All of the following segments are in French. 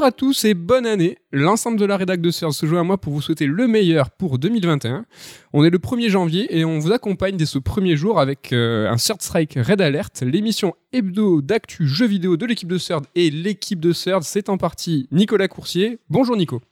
Bonjour à tous et bonne année. L'ensemble de la rédac de Surge se joint à moi pour vous souhaiter le meilleur pour 2021. On est le 1er janvier et on vous accompagne dès ce premier jour avec euh, un Third Strike Red Alert, l'émission hebdo d'actu jeux vidéo de l'équipe de Third et l'équipe de Third. C'est en partie Nicolas Coursier. Bonjour Nico.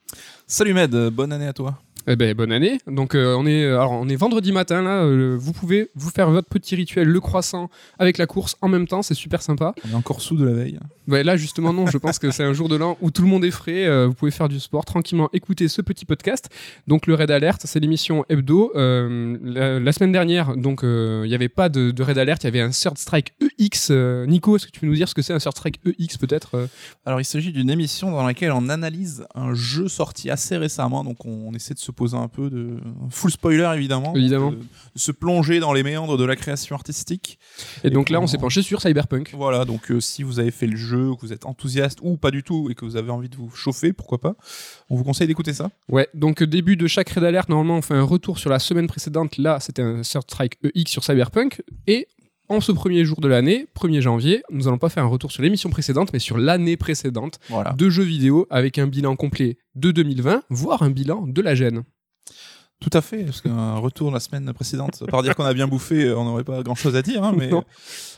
Salut Med, bonne année à toi. Eh ben, bonne année. Donc euh, on est alors on est vendredi matin là. euh, vous pouvez vous faire votre petit rituel le croissant avec la course en même temps. C'est super sympa. On est encore sous de la veille. Ouais, là justement non. Je pense que c'est un jour de l'an où tout le monde est frais. euh, vous pouvez faire du sport tranquillement, écouter ce petit podcast. Donc le Red Alert, c'est l'émission hebdo. Euh, la, la semaine dernière, donc euh, il n'y avait pas de, de Red Alert. Il y avait un Third Strike EX. Euh, Nico, est-ce que tu peux nous dire ce que c'est un Third Strike EX peut-être euh? Alors il s'agit d'une émission dans laquelle on analyse un jeu sorti assez récemment, donc on, on essaie de se poser un peu de full spoiler évidemment, Évidemment. donc, de, de se plonger dans les méandres de la création artistique. Et donc là, on s'est penché sur Cyberpunk. Voilà, donc euh, si vous avez fait le jeu, que vous êtes enthousiaste ou pas du tout et que vous avez envie de vous chauffer, pourquoi pas, on vous conseille d'écouter ça. Ouais, donc euh, début de chaque raid alert, normalement on fait un retour sur la semaine précédente. Là, c'était un Third Strike EX sur Cyberpunk. Et en ce premier jour de l'année, 1er janvier, nous allons pas faire un retour sur l'émission précédente, mais sur l'année précédente Voilà. de jeux vidéo avec un bilan complet de 2020, voire un bilan de la gêne. Tout à fait, parce qu'un retour la semaine précédente, par dire qu'on a bien bouffé, euh, on n'aurait pas grand chose à dire, hein, mais Non.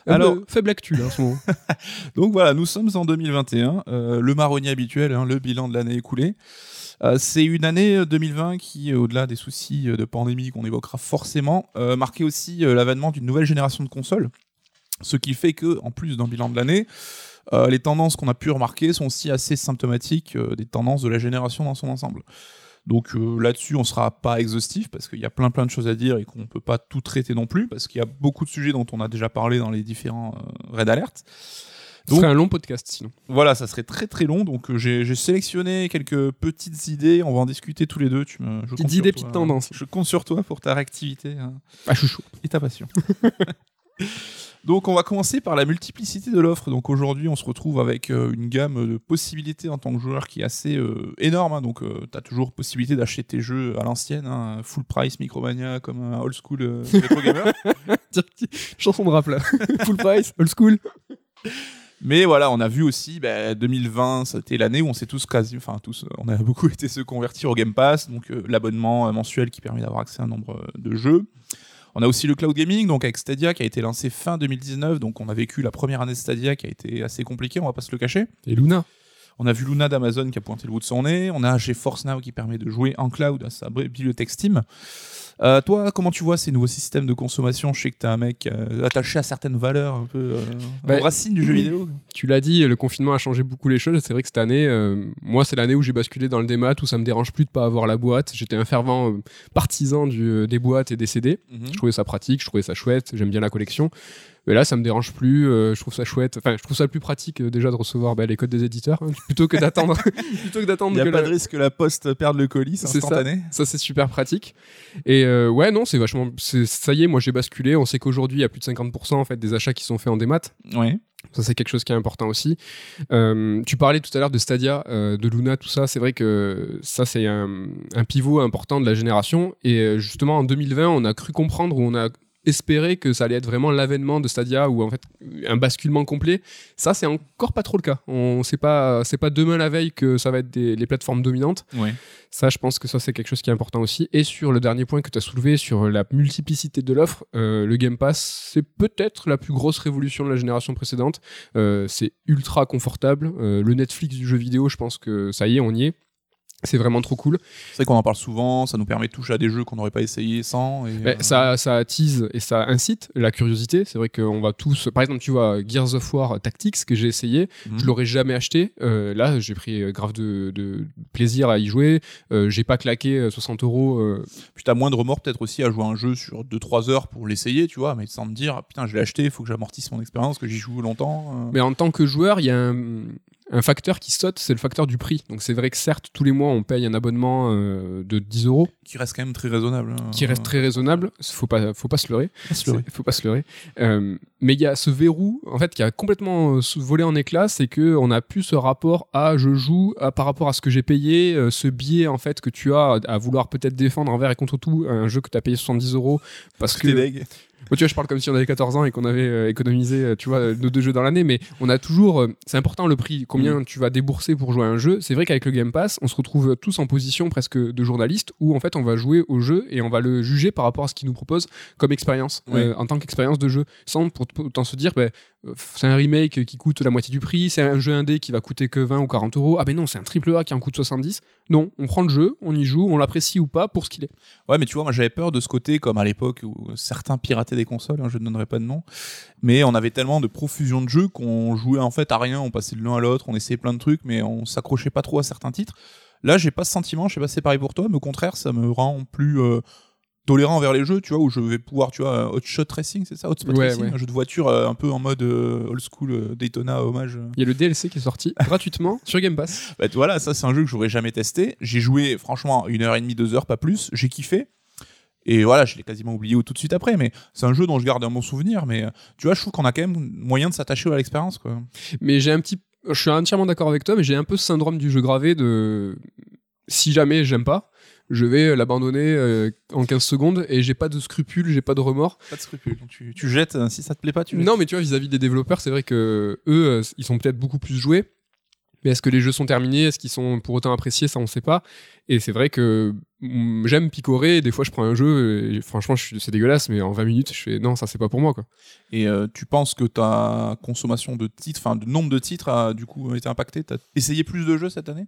Alors- Alors, faible actu là, en ce moment. Donc voilà, nous sommes en 2021, euh, le marronnier habituel, hein, le bilan de l'année écoulée. Euh, c'est une année euh, 2020 qui, euh, au-delà des soucis euh, de pandémie qu'on évoquera forcément, euh, marquait aussi euh, l'avènement d'une nouvelle génération de consoles. Ce qui fait que, en plus d'un bilan de l'année, euh, les tendances qu'on a pu remarquer sont aussi assez symptomatiques euh, des tendances de la génération dans son ensemble. Donc euh, là-dessus, on sera pas exhaustif parce qu'il y a plein plein de choses à dire et qu'on peut pas tout traiter non plus parce qu'il y a beaucoup de sujets dont on a déjà parlé dans les différents euh, Red Ce serait un long podcast sinon. Voilà, ça serait très très long, donc euh, j'ai sélectionné quelques petites idées, on va en discuter tous les deux. Tu me, je Petites idées, toi, petites tendances. Je compte sur toi pour ta réactivité hein, Ah, chaud. et ta passion. donc on va commencer par la multiplicité de l'offre. Donc aujourd'hui on se retrouve avec euh, une gamme de possibilités en tant que joueur qui est assez euh, énorme. hein. Donc tu as toujours possibilité d'acheter tes jeux à l'ancienne, hein, full price, Micromania, comme un old school euh, gamer. Chanson de rap là. Full price, old school. Mais voilà, on a vu aussi, bah, 2020, c'était l'année où on s'est tous quasi, enfin tous, euh, on a beaucoup été se convertir au Game Pass, donc euh, l'abonnement euh, mensuel qui permet d'avoir accès à un nombre de jeux. On a aussi le cloud gaming, donc avec Stadia qui a été lancé fin 2019, donc on a vécu la première année de Stadia qui a été assez compliquée, on va pas se le cacher. Et Luna. On a vu Luna d'Amazon qui a pointé le bout de son nez. On a GeForce Now qui permet de jouer en cloud à sa bibliothèque Steam. Euh, toi, comment tu vois ces nouveaux systèmes de consommation? Je sais que tu es un mec euh, attaché à certaines valeurs, un peu euh, Bah, aux racines du jeu vidéo. Tu l'as dit, le confinement a changé beaucoup les choses. C'est vrai que cette année, moi, c'est l'année où j'ai basculé dans le démat, où ça me dérange plus de pas avoir la boîte. J'étais un fervent partisan du, des boîtes et des CD. Mhm. Je trouvais ça pratique, je trouvais ça chouette, j'aime bien la collection. Mais là, ça me dérange plus, euh, je trouve ça chouette. Enfin, je trouve ça plus pratique euh, déjà de recevoir bah, les codes des éditeurs, hein, plutôt que d'attendre. plutôt que Il d'attendre n'y a pas la- de risque que la poste perde le colis, c'est C'est ça. instantané. Ça, c'est super pratique. Et euh, ouais, non, c'est vachement. Ça y est, moi, j'ai basculé. On sait qu'aujourd'hui, il y a plus de 50% en fait, des achats qui sont faits en démat. Ouais. Ça, c'est quelque chose qui est important aussi. Euh, tu parlais tout à l'heure de Stadia, euh, de Luna, tout ça. C'est vrai que ça, c'est un, un pivot important de la génération. Et justement, en 2020, on a cru comprendre ou on a espéré que ça allait être vraiment l'avènement de Stadia ou en fait un basculement complet. Ça, c'est encore pas trop le cas. On sait pas, c'est pas demain la veille que ça va être des- les plateformes dominantes. Ouais. Ça, je pense que ça, c'est quelque chose qui est important aussi. Et sur le dernier point que tu as soulevé, sur la multiplicité de l'offre, euh, le Game Pass, c'est peut-être la plus grosse révolution de la génération précédente. Euh, c'est ultra confortable. Euh, le Netflix du jeu vidéo, je pense que ça y est, on y est. C'est vraiment trop cool. C'est vrai qu'on en parle souvent, ça nous permet de toucher à des jeux qu'on n'aurait pas essayé sans. Et, Mais euh, ça, ça attise et ça incite la curiosité. C'est vrai qu'on va tous. Par exemple, tu vois, Gears of War Tactics que j'ai essayé, mhm. je l'aurais jamais acheté. Euh, là, j'ai pris euh, grave de, de plaisir à y jouer. Euh, j'ai pas claqué euh, 60 euros. Puis t'as moins de remords peut-être aussi à jouer à un jeu sur 2-3 heures pour l'essayer, tu vois, mais sans me dire, putain, je l'ai acheté, il faut que j'amortisse mon expérience, que j'y joue longtemps. Mais en tant que joueur, il y a un, un facteur qui saute, c'est le facteur du prix. Donc c'est vrai que certes, tous les mois, on paye un abonnement euh, de 10 euros, Qui reste quand même très raisonnable. hein. qui reste très raisonnable. Faut pas, faut pas se leurrer. Pas se leurrer. C'est- Faut pas se leurrer. Euh, mais il y a ce verrou, en fait, qui a complètement euh, volé en éclats, c'est que on a plus ce rapport à je joue à- par rapport à ce que j'ai payé, ce biais en fait que tu as à vouloir peut-être défendre envers et contre tout un jeu que tu as payé 70 euros Parce que tu vois, je parle comme si on avait 14 ans et qu'on avait euh, économisé, euh, tu vois, euh, nos deux jeux dans l'année, mais on a toujours, c'est important le prix, combien tu vas débourser pour jouer à un jeu. C'est vrai qu'avec le Game Pass, on se retrouve tous en position presque de journaliste où en fait on va jouer au jeu et on va le juger par rapport à ce qu'il nous propose comme expérience, en tant qu'expérience de jeu, sans pour autant se dire, ben, c'est un remake qui coûte la moitié du prix, c'est un jeu indé qui va coûter que 20 ou 40 euros. Ah ben non, c'est un triple A qui en coûte 70. Non, on prend le jeu, on y joue, on l'apprécie ou pas pour ce qu'il est. Ouais, mais tu vois, moi j'avais peur de ce côté, comme à l'époque où certains pirataient des consoles, hein, je ne donnerai pas de nom, mais on avait tellement de profusion de jeux qu'on jouait en fait à rien, on passait de l'un à l'autre, on essayait plein de trucs, mais on s'accrochait pas trop à certains titres. Là, j'ai pas ce sentiment, je sais pas si c'est pareil pour toi, mais au contraire, ça me rend plus. Euh, tolérant vers les jeux, tu vois, où je vais pouvoir, tu vois, Hotshot Racing, c'est ça, Hotspot Racing, un jeu de voiture euh, un peu en mode euh, old school Daytona hommage. Il y a le DLC qui est sorti gratuitement sur Game Pass. Bah, voilà, ça c'est un jeu que j'aurais jamais testé. J'ai joué, franchement, une heure et demie, deux heures, pas plus. J'ai kiffé. Et voilà, je l'ai quasiment oublié tout de suite après, mais c'est un jeu dont je garde un bon souvenir. Mais tu vois, je trouve qu'on a quand même moyen de s'attacher à l'expérience, quoi. Mais j'ai un petit, je suis entièrement d'accord avec toi, mais j'ai un peu ce syndrome du jeu gravé de si jamais j'aime pas, je vais l'abandonner euh, en 15 secondes et j'ai pas de scrupules, j'ai pas de remords. Pas de scrupules. Tu, tu jettes, si ça te plaît pas, tu Non, mais tu vois, vis-à-vis des développeurs, c'est vrai que eux, euh, ils sont peut-être beaucoup plus joués. Mais est-ce que les jeux sont terminés? Est-ce qu'ils sont pour autant appréciés? Ça, on sait pas. Et c'est vrai que mm, j'aime picorer. Des fois, je prends un jeu et franchement, c'est dégueulasse, mais en 20 minutes, je fais non, ça, c'est pas pour moi. Quoi. Et euh, tu penses que ta consommation de titres, enfin, de nombre de titres a du coup été impacté T'as essayé plus de jeux cette année?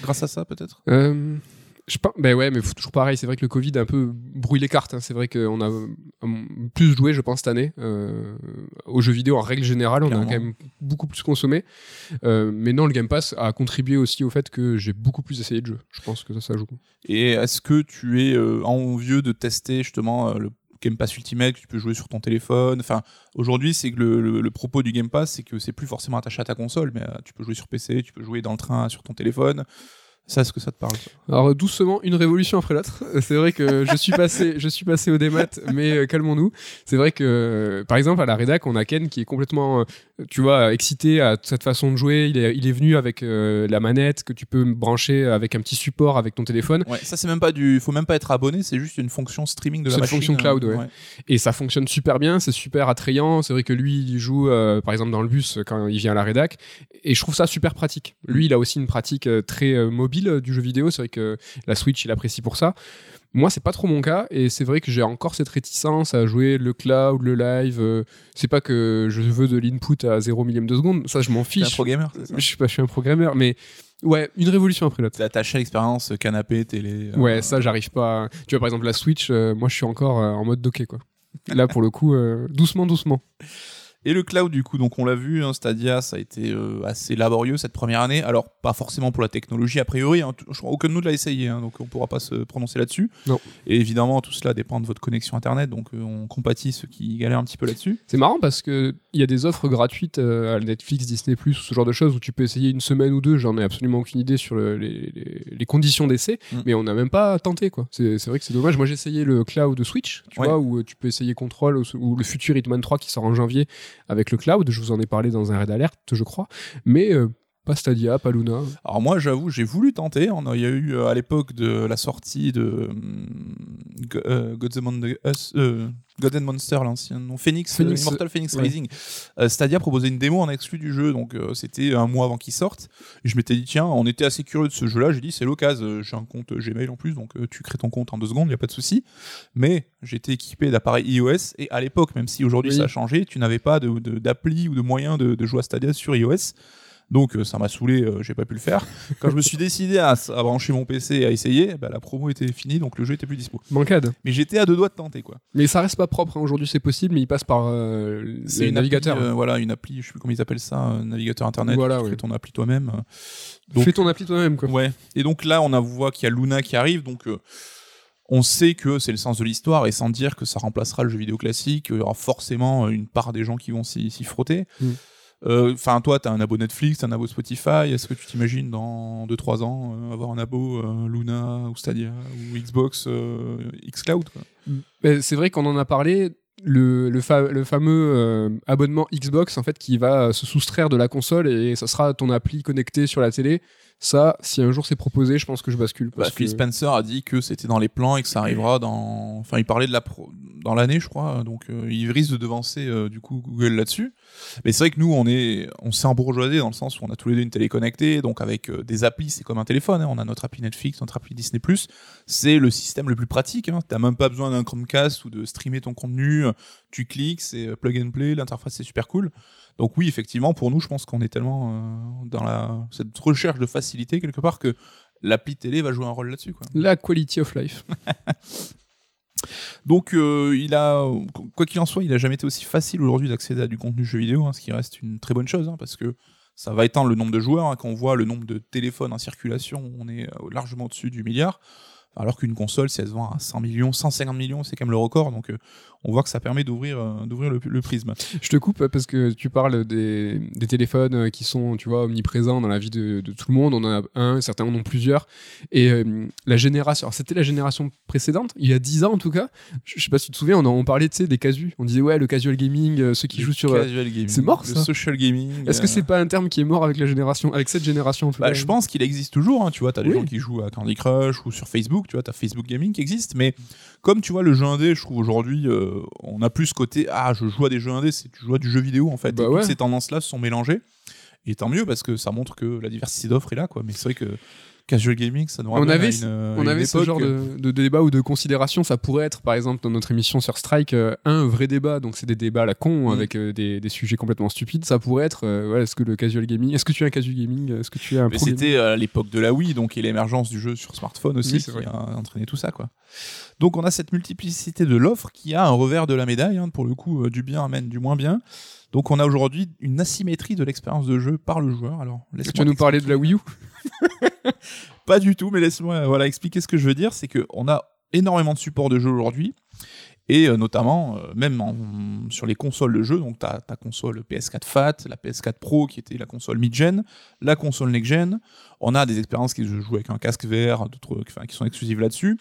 Grâce à ça, peut-être? Je pense, ben ouais, mais toujours pareil. C'est vrai que le Covid a un peu brouillé les cartes. Hein. C'est vrai qu'on a euh, plus joué, je pense, cette année euh, aux jeux vidéo en règle générale. On a quand même beaucoup plus consommé. Euh, mais non, le Game Pass a contribué aussi au fait que j'ai beaucoup plus essayé de jeux. Je pense que ça, ça joue. Et est-ce que tu es envieux de tester justement le Game Pass Ultimate que tu peux jouer sur ton téléphone? Enfin, aujourd'hui, c'est que le, le, propos du Game Pass, c'est que c'est plus forcément attaché à ta console, mais tu peux jouer sur PC, tu peux jouer dans le train sur ton téléphone. Ça, est-ce que ça te parle Alors doucement, une révolution après l'autre. C'est vrai que je suis passé, je suis passé au démat, mais euh, calmons-nous. C'est vrai que, par exemple, à la rédac, on a Ken qui est complètement, euh, tu vois, excité à cette façon de jouer. Il est, il est venu avec euh, la manette que tu peux brancher avec un petit support avec ton téléphone. Ouais, ça c'est même pas du, faut même pas être abonné, c'est juste une fonction streaming de la machine. C'est une fonction cloud, ouais. Et ça fonctionne super bien, c'est super attrayant. C'est vrai que lui, il joue, par exemple, dans le bus quand il vient à la rédac, et je trouve ça super pratique. Lui, il a aussi une pratique très mobile euh, du jeu vidéo. C'est vrai que la Switch, il apprécie pour ça. Moi, c'est pas trop mon cas, et c'est vrai que j'ai encore cette réticence à jouer le cloud, le live. Euh, c'est pas que je veux de l'input à 0 millième de seconde, ça je m'en fiche. un programmeur, Je suis pas, je suis un programmeur, mais ouais, une révolution après l'autre. T'es attaché à l'expérience canapé, télé. Euh, ouais, ça j'arrive pas. Tu vois, par exemple, la Switch, moi je suis encore en mode docké, quoi. Là, pour le coup, doucement, doucement. Et le cloud, du coup, donc on l'a vu, hein, Stadia, ça a été euh, assez laborieux cette première année. Alors, pas forcément pour la technologie, a priori. Hein, je crois aucun de nous l'a essayé, hein, donc on pourra pas se prononcer là-dessus. Et évidemment, tout cela dépend de votre connexion Internet, donc euh, on compatit ceux qui galèrent un petit peu là-dessus. C'est marrant parce qu'il y a des offres gratuites euh, à Netflix, Disney, ce genre de choses où tu peux essayer une semaine ou deux. J'en ai absolument aucune idée sur les, conditions d'essai, mm. mais on n'a même pas tenté. quoi. C'est vrai que c'est dommage. Moi, j'ai essayé le cloud Switch, tu vois, où tu peux essayer Control ou, le futur Hitman 3 qui sort en janvier avec le cloud je vous en ai parlé dans un raid alerte, je crois. Mais euh, pas Stadia, pas Luna. Alors moi, j'avoue, j'ai voulu tenter. Il y a eu euh, à l'époque de la sortie de euh, God, and Monster, l'ancien nom Phoenix, Immortal Phoenix Rising. Stadia proposait une démo en exclu du jeu, donc c'était un mois avant qu'il sorte. Et je m'étais dit tiens, on était assez curieux de ce jeu-là. J'ai dit c'est l'occasion. J'ai un compte Gmail en plus, donc tu crées ton compte en deux secondes, il y a pas de souci. Mais j'étais équipé d'appareils iOS et à l'époque, même si aujourd'hui ça a changé, tu n'avais pas d'appli ou de moyen de, de jouer à Stadia sur iOS. Donc euh, ça m'a saoulé, euh, j'ai pas pu le faire. Quand je me suis décidé à, brancher mon PC et à essayer, bah, la promo était finie, donc le jeu était plus dispo. Mancade. Mais j'étais à deux doigts de tenter quoi. Mais ça reste pas propre. Hein. Aujourd'hui c'est possible, mais il passe par euh, c'est une navigateur. voilà, une appli, je sais plus comment ils appellent ça, un navigateur internet. Voilà, tu fais ton appli toi-même. Donc, fais ton appli toi-même quoi. Ouais. Et donc là on a voit qu'il y a Luna qui arrive, donc on sait que c'est le sens de l'histoire et sans dire que ça remplacera le jeu vidéo classique, il y aura forcément une part des gens qui vont s'y frotter. Mm. Euh, enfin, toi, tu as un abo Netflix, un abo Spotify. Est-ce que tu t'imagines dans 2-3 ans euh, avoir un abo euh, Luna ou Stadia ou Xbox, Xcloud C'est vrai qu'on en a parlé. Le, fameux abonnement Xbox en fait qui va se soustraire de la console et ça sera ton appli connecté sur la télé Ça, si un jour c'est proposé, je pense que je bascule. Bah, Parce Phil que... Spencer a dit que c'était dans les plans et que ça arrivera dans. Enfin, il parlait de la pro... dans l'année, je crois. Donc, euh, il risque de devancer euh, du coup Google là-dessus. Mais c'est vrai que nous, on est, on s'est embourgeoisé dans le sens où on a tous les deux une télé connectée, donc avec euh, des applis, c'est comme un téléphone. hein. On a notre appli Netflix, notre appli Disney+. C'est le système le plus pratique. Hein. T'as même pas besoin d'un Chromecast ou de streamer ton contenu. Tu cliques, c'est euh, plug and play. L'interface c'est super cool. Donc oui, effectivement, pour nous, je pense qu'on est tellement euh, dans la cette recherche de facilité quelque part que l'appli télé va jouer un rôle là-dessus. Quoi. La quality of life. Donc, euh, il a, quoi qu'il en soit, il a jamais été aussi facile aujourd'hui d'accéder à du contenu jeu vidéo, hein, ce qui reste une très bonne chose, hein, parce que ça va étendre le nombre de joueurs. hein. quand on voit le nombre de téléphones en circulation, on est euh, largement au-dessus du milliard. Alors qu'une console, si elle se vend à 100 millions, 150 millions, c'est quand même le record. Donc, euh, on voit que ça permet d'ouvrir, euh, d'ouvrir le, le prisme. Je te coupe parce que tu parles des, des téléphones euh, qui sont, tu vois, omniprésents dans la vie de, de tout le monde. On en a un, certains en ont plusieurs. Et euh, la génération, alors c'était la génération précédente, il y a 10 ans en tout cas. Je, je sais pas si tu te souviens, on, parlait, tu sais, des casus. On disait, ouais, le casual gaming, ceux qui jouent sur. Casual gaming, c'est mort, le ça social gaming. Est-ce que c'est pas un terme qui est mort avec la génération, avec cette génération en tout Bah, je pense qu'il existe toujours. hein, tu vois, t'as des Oui. gens qui jouent à Candy Crush ou sur Facebook. Tu vois, t'as Facebook Gaming qui existe. Mais comme tu vois, le jeu indé, je trouve aujourd'hui, euh, on a plus ce côté ah, je joue à des jeux indés, c'est tu joues à du jeu vidéo en fait. Bah Et ouais. Toutes ces tendances-là se sont mélangées. Et tant mieux parce que ça montre que la diversité d'offres est là, quoi. Mais c'est vrai que casual gaming, ça nous On avait une, On une avait ce genre de, de débat ou de considération. Ça pourrait être, par exemple, dans notre émission sur Strike, euh, un vrai débat. Donc, c'est des débats à la con Mm. avec euh, des, des sujets complètement stupides. Ça pourrait être, euh, ouais, est-ce que le casual gaming, est-ce que tu as un casual gaming, est-ce que tu as un Mais c'était à l'époque de la Wii, donc et l'émergence du jeu sur smartphone aussi Oui, qui vrai. a entraîné tout ça, quoi. Donc on a cette multiplicité de l'offre qui a un revers de la médaille. hein, pour le coup, euh, du bien amène du moins bien. Donc on a aujourd'hui une asymétrie de l'expérience de jeu par le joueur. Alors Tu vas nous parler de la Wii U Pas du tout, mais laisse-moi voilà expliquer ce que je veux dire. C'est que on a énormément de supports de jeux aujourd'hui. Et euh, notamment, euh, même sur les consoles de jeu, donc ta, ta console PS4 Fat, la PS4 Pro qui était la console mid-gen, la console next-gen, on a des expériences qui jouent avec un casque VR, d'autres qui sont exclusives là-dessus.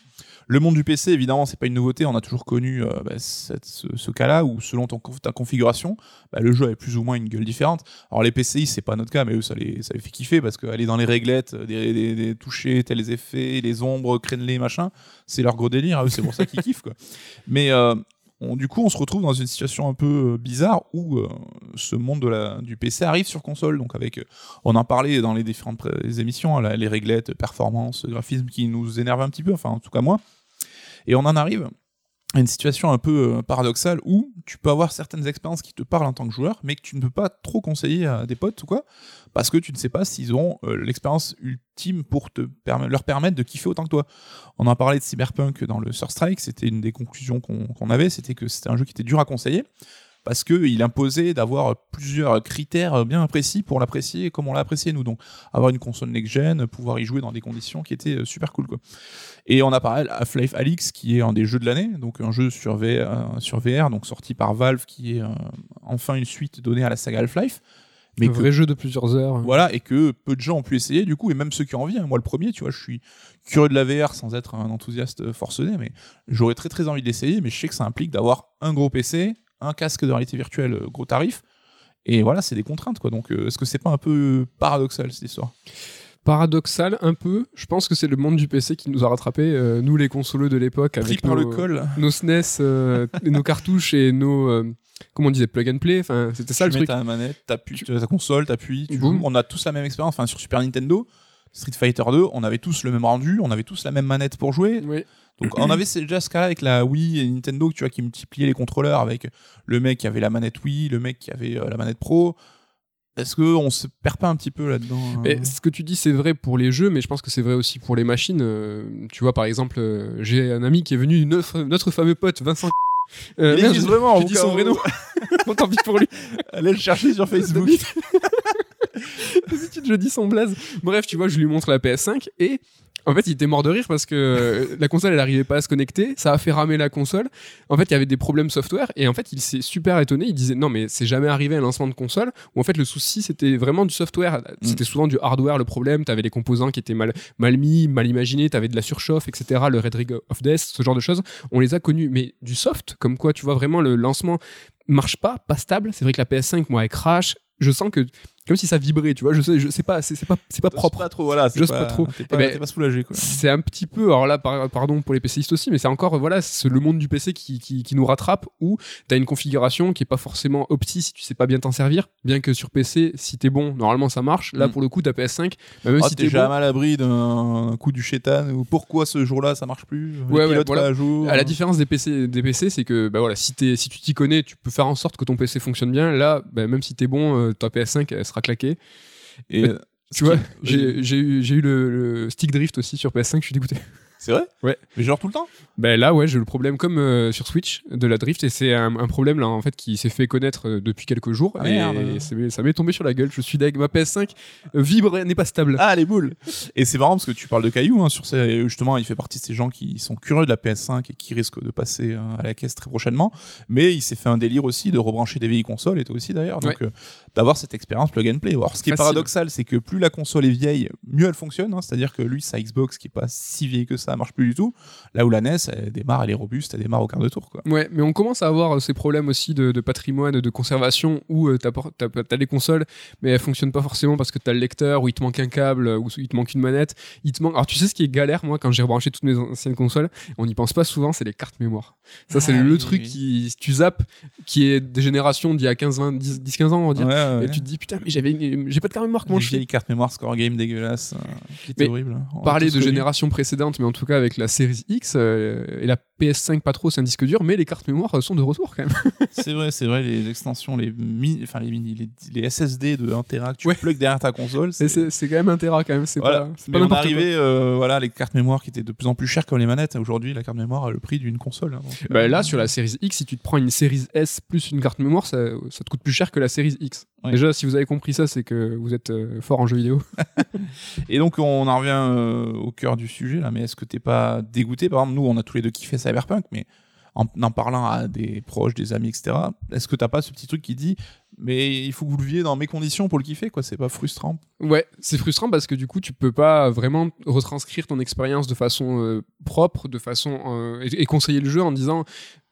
Le monde du PC, évidemment, c'est pas une nouveauté, on a toujours connu euh, bah, ce, cas-là où selon ta configuration, bah, le jeu avait plus ou moins une gueule différente. Alors les PCI, c'est pas notre cas, mais eux, ça les, ça les fait kiffer parce qu'aller dans les réglettes, euh, des, toucher tels effets, les ombres, crénelés, machin, c'est leur gros délire, eux, c'est pour ça qu'ils kiffent. Mais euh, du coup, on se retrouve dans une situation un peu euh, bizarre où euh, ce monde du PC arrive sur console. Donc, avec, euh, on en parlait dans les différentes pré- émissions, les réglettes, performance, graphisme qui nous énervent un petit peu, enfin, en tout cas, moi. Et on en arrive à une situation un peu paradoxale où tu peux avoir certaines expériences qui te parlent en tant que joueur, mais que tu ne peux pas trop conseiller à des potes ou quoi, parce que tu ne sais pas s'ils auront euh, l'expérience ultime pour te leur permettre de kiffer autant que toi. On en parlait de Cyberpunk dans le Sur Strike, c'était une des conclusions qu'on avait, c'était que c'était un jeu qui était dur à conseiller, parce qu'il imposait d'avoir plusieurs critères bien précis pour l'apprécier comme on l'a apprécié nous. Donc avoir une console next-gen, pouvoir y jouer dans des conditions qui étaient euh, super cool. Quoi. Et on a parlé Half-Life Alyx, qui est un des jeux de l'année, donc un jeu sur, V- euh, sur VR, donc sorti par Valve, qui est euh, enfin une suite donnée à la saga Half-Life. Mais Un que vrai jeu de plusieurs heures. voilà, et que peu de gens ont pu essayer, du coup, et même ceux qui ont envie, hein, moi le premier, tu vois, je suis curieux de la VR sans être un enthousiaste forcené, mais j'aurais très très envie d'essayer, mais je sais que ça implique d'avoir un gros PC, un casque de réalité virtuelle, euh, gros tarif, et voilà, c'est des contraintes, quoi. Donc, euh, est-ce que c'est pas un peu paradoxal cette histoire? Paradoxal un peu. Je pense que c'est le monde du PC qui nous a rattrapés, euh, nous les consoleux de l'époque, avec par nos, le col, nos SNES, euh, et nos cartouches et nos, euh, comment on disait, plug and play. Enfin, c'était ça tu le mets truc. ta manette, t'appuies, tu ta console, t'appuies, tu. On a tous la même expérience, enfin, sur Super Nintendo. Street Fighter 2, on avait tous le même rendu, on avait tous la même manette pour jouer. Oui. Donc on avait déjà ce cas avec la Wii et Nintendo, tu vois, qui multipliaient les contrôleurs avec le mec qui avait la manette Wii, le mec qui avait euh, la manette Pro. Est-ce que on se perd pas un petit peu là-dedans hein? Ce que tu dis, c'est vrai pour les jeux, mais je pense que c'est vrai aussi pour les machines. Euh, tu vois, par exemple, euh, j'ai un ami qui est venu, notre, notre fameux pote Vincent. Euh, Il merde, existe vraiment, au dit son vrai nom. Bon, tant pis pour lui. Allez le chercher sur Facebook. D'habitude, je dis son blaze. Bref, tu vois, je lui montre la PS5 et en fait, il était mort de rire parce que euh, la console, elle arrivait pas à se connecter. Ça a fait ramer la console. En fait, il y avait des problèmes software et en fait, il s'est super étonné. Il disait non, mais c'est jamais arrivé à un lancement de console où en fait le souci c'était vraiment du software. C'était souvent du hardware le problème. T'avais les composants qui étaient mal mal mis, mal imaginés. T'avais de la surchauffe, etc. Le Red Ring of Death, ce genre de choses. On les a connus, mais du soft, comme quoi, tu vois vraiment le lancement marche pas, pas stable. C'est vrai que la PS5, moi, elle crache. Je sens que comme si ça vibrait, tu vois. Je sais, je sais pas, c'est pas, c'est pas propre. Pas trop, voilà. c'est J'ose pas trop. Eh pas, ben, pas soulagé, quoi. C'est un petit peu, alors là, par- pardon pour les PCistes aussi, mais c'est encore, voilà, c'est le monde du PC qui, qui, qui nous rattrape où t'as une configuration qui est pas forcément opti si tu sais pas bien t'en servir. Bien que sur PC, si t'es bon, normalement ça marche. Là, Mm. pour le coup, ta PS5, bah, même Ah, si t'es jamais bon, à l'abri d'un coup du chétan ou pourquoi ce jour-là ça marche plus? Ouais, ouais, voilà. pas à jour à la différence des PC, des PC c'est que bah voilà, si, t'es- si tu t'y connais, tu peux faire en sorte que ton PC fonctionne bien. Là, bah, même si t'es bon, euh, ta PS5 elle sera claquée. et Euh, Tu vois, j'ai j'ai eu, j'ai eu le, le stick drift aussi sur PS5, je suis dégoûté. c'est vrai? Ouais. mais genre tout le temps? Ben là, ouais, j'ai le problème comme euh, sur Switch de la drift et c'est un, un problème là en fait qui s'est fait connaître euh, depuis quelques jours Ah, et merde. ça m'est tombé sur la gueule. Je suis deg, ma PS5 euh, vibre, n'est pas stable. ah les boules et c'est marrant parce que tu parles de Caillou hein, sur ces, justement il fait partie de ces gens qui sont curieux de la PS5 et qui risquent de passer à la caisse très prochainement mais il s'est fait un délire aussi de rebrancher des vieilles consoles et toi aussi d'ailleurs donc euh, d'avoir cette expérience plug and play alors ce qui est paradoxal c'est que plus la console est vieille mieux elle fonctionne hein, c'est à dire que lui sa Xbox qui est pas si vieille que ça marche plus du tout là où la NES elle démarre elle est robuste elle démarre au quart de tour quoi Ouais, mais on commence à avoir euh, ces problèmes aussi de, de patrimoine, de conservation où euh, t'as por- t'as t'as les consoles, mais elles fonctionnent pas forcément parce que t'as le lecteur, ou il te manque un câble, ou il te manque une manette. Il te manque. Alors tu sais ce qui est galère, moi, quand j'ai rebranché toutes mes anciennes consoles, on n'y pense pas souvent, c'est les cartes mémoire. Ça, c'est Ah, le oui, truc oui. qui, tu zappes, qui est des générations d'il y a 15, 20, 10, 10, 15 ans, on va dire. Ouais, ouais. Et tu te dis, putain, mais j'avais une- j'ai pas de carte mémoire, comment Une je fais vieille carte mémoire score game dégueulasse, euh, qui était Mais horrible. On a Parler de génération précédente, mais en tout cas avec la série X euh, et la PS5, pas trop, c'est un disque dur, mais les cartes mémoire euh, sont de retour quand même. C'est vrai, c'est vrai, les extensions, les mini, enfin les mini, les, les SSD de 1 Tera que tu Ouais. plugs derrière ta console. C'est c'est quand même un Tera quand même, c'est Voilà. pas, c'est Mais pas on arrivait, euh, voilà, les cartes mémoire qui étaient de plus en plus chères comme les manettes. Aujourd'hui, la carte mémoire a le prix d'une console. hein, donc, Bah là, sur la série X, si tu te prends une série S plus une carte mémoire, ça, ça te coûte plus cher que la série X. Ouais. Déjà, si vous avez compris ça, c'est que vous êtes euh, fort en jeu vidéo. Et donc, on en revient euh, au cœur du sujet là. Mais est-ce que t'es pas dégoûté? Par exemple, nous, on a tous les deux kiffé Cyberpunk, mais en en parlant à des proches, des amis, etc. Est-ce que t'as pas ce petit truc qui dit, mais il faut que vous le viviez dans mes conditions pour le kiffer, quoi? C'est pas frustrant Ouais, c'est frustrant parce que du coup, tu peux pas vraiment retranscrire ton expérience de façon euh, propre, de façon euh, et, et conseiller le jeu en disant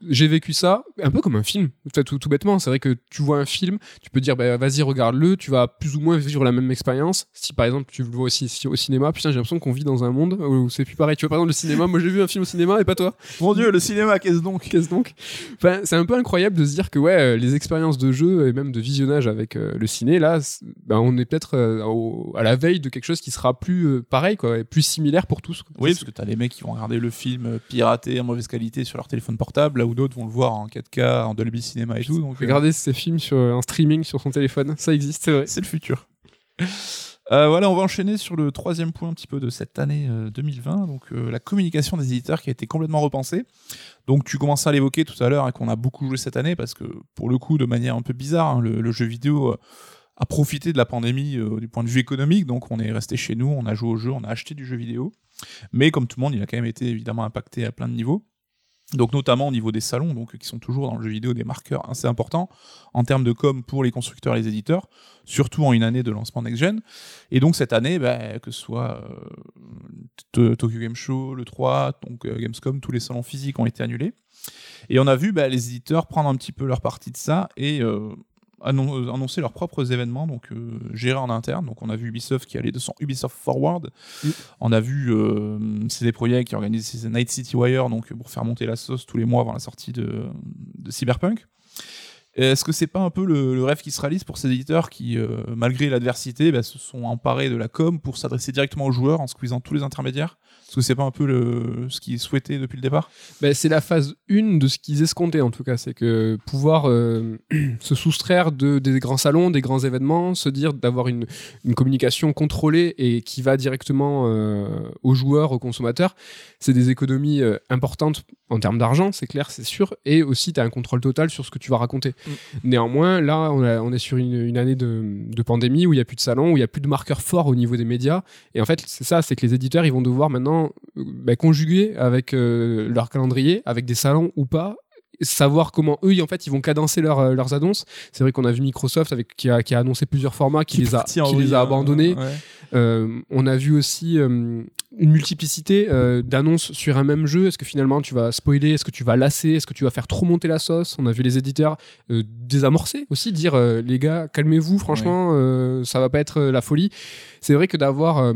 j'ai vécu ça, un peu comme un film. Enfin, tout, tout bêtement, c'est vrai que tu vois un film, tu peux dire bah, vas-y regarde-le, tu vas plus ou moins vivre la même expérience. Si par exemple tu le vois aussi si- au cinéma, putain j'ai l'impression qu'on vit dans un monde où c'est plus pareil. Tu vois par exemple le cinéma, moi j'ai vu un film au cinéma et pas toi. Mon Dieu, le cinéma, qu'est-ce donc? Qu'est-ce donc? Enfin, c'est un peu incroyable de se dire que ouais, euh, les expériences de jeu et même de visionnage avec euh, le ciné, là, ben, on est peut-être au- à la veille de quelque chose qui sera plus euh, pareil, quoi, et plus similaire pour tous. quoi. Oui, parce que t'as les mecs qui vont regarder le film euh, piraté en mauvaise qualité sur leur téléphone portable, là où d'autres vont le voir en 4K, en Dolby Cinema et tout. Donc, euh, Regarder ces films sur euh, un streaming sur son téléphone, ça existe, c'est vrai. c'est le futur. Euh, voilà, on va enchaîner sur le troisième point un petit peu de cette année euh, 2020, donc euh, la communication des éditeurs qui a été complètement repensée. Donc tu commençais à l'évoquer tout à l'heure et qu'on a beaucoup joué cette année parce que pour le coup, de manière un peu bizarre, hein, le, le jeu vidéo a profité de la pandémie euh, du point de vue économique, donc on est resté chez nous, on a joué au jeu, on a acheté du jeu vidéo. Mais comme tout le monde, il a quand même été évidemment impacté à plein de niveaux. Donc notamment au niveau des salons, donc qui sont toujours dans le jeu vidéo des marqueurs assez importants en termes de com pour les constructeurs et les éditeurs, surtout en une année de lancement next-gen. Et donc cette année, bah, que ce soit euh, Tokyo Game Show, le 3, donc euh, Gamescom, tous les salons physiques ont été annulés. Et on a vu bah, les éditeurs prendre un petit peu leur partie de ça et annon- euh, annoncer leurs propres événements, donc euh, gérés en interne. Donc on a vu Ubisoft qui allait de son Ubisoft Forward. Mm. On a vu euh, CD Projekt qui organise Night City Wire, donc pour faire monter la sauce tous les mois avant la sortie de, de Cyberpunk. Est-ce que c'est pas un peu le, le rêve qui se réalise pour ces éditeurs qui, euh, malgré l'adversité, bah, se sont emparés de la com pour s'adresser directement aux joueurs en squeezant tous les intermédiaires? Est-ce que c'est pas un peu le, ce qu'ils souhaitaient depuis le départ? Ben, c'est la phase 1 de ce qu'ils escomptaient en tout cas, c'est que pouvoir euh, se soustraire de, des grands salons, des grands événements, se dire d'avoir une, une communication contrôlée et qui va directement euh, aux joueurs, aux consommateurs, c'est des économies euh, importantes en termes d'argent, c'est clair, c'est sûr, et aussi tu as un contrôle total sur ce que tu vas raconter. Néanmoins, là, on, a- on est sur une, une année de, de pandémie où il n'y a plus de salons, où il n'y a plus de marqueurs forts au niveau des médias, et en fait, c'est ça, c'est que les éditeurs, ils vont devoir maintenant euh, bah, conjuguer avec euh, leur calendrier, avec des salons ou pas, savoir comment eux, en fait, ils vont cadencer leur, euh, leurs annonces. C'est vrai qu'on a vu Microsoft avec, qui, a, qui a annoncé plusieurs formats, qui, les a, qui les a hein, abandonnés. ouais. Euh, on a vu aussi euh, une multiplicité euh, d'annonces sur un même jeu. Est-ce que finalement tu vas spoiler? Est-ce que tu vas lasser? Est-ce que tu vas faire trop monter la sauce? On a vu les éditeurs désamorcer aussi, dire les gars, calmez-vous, franchement, euh, ça va pas être la folie. C'est vrai que d'avoir.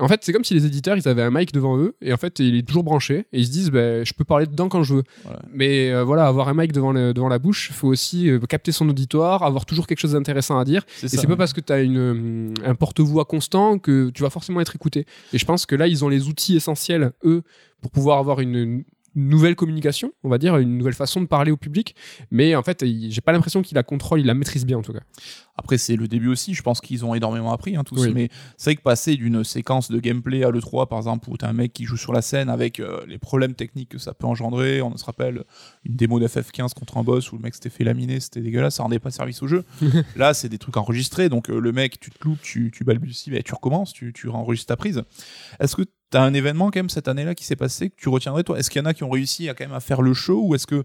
En fait, c'est comme si les éditeurs, ils avaient un mic devant eux, et en fait, il est toujours branché, et ils se disent, ben, je peux parler dedans quand je veux. Voilà. Mais euh, voilà, avoir un mic devant, le- devant la bouche, il faut aussi euh, capter son auditoire, avoir toujours quelque chose d'intéressant à dire. Et c'est pas parce que tu as une, euh, un porte-voix constant que tu vas forcément être écouté. Et je pense que là, ils ont les outils essentiels, eux, pour pouvoir avoir une, une nouvelle communication, on va dire, une nouvelle façon de parler au public. Mais en fait, il- j'ai pas l'impression qu'ils la contrôlent, ils la maîtrisent bien en tout cas. Après, c'est le début aussi. Je pense qu'ils ont énormément appris, hein, tous. Oui. Mais c'est vrai que passer d'une séquence de gameplay à l'E3, par exemple, où t'as un mec qui joue sur la scène avec euh, les problèmes techniques que ça peut engendrer, on se rappelle une démo d'FF15 contre un boss où le mec s'était fait laminer, c'était dégueulasse, ça rendait pas service au jeu. Là, c'est des trucs enregistrés, donc euh, le mec, tu te loupes, tu, tu balbuties, bah, tu recommences, tu, tu enregistres ta prise. Est-ce que t'as un événement quand même cette année-là qui s'est passé que tu retiendrais toi? Est-ce qu'il y en a qui ont réussi à quand même à faire le show ou est-ce que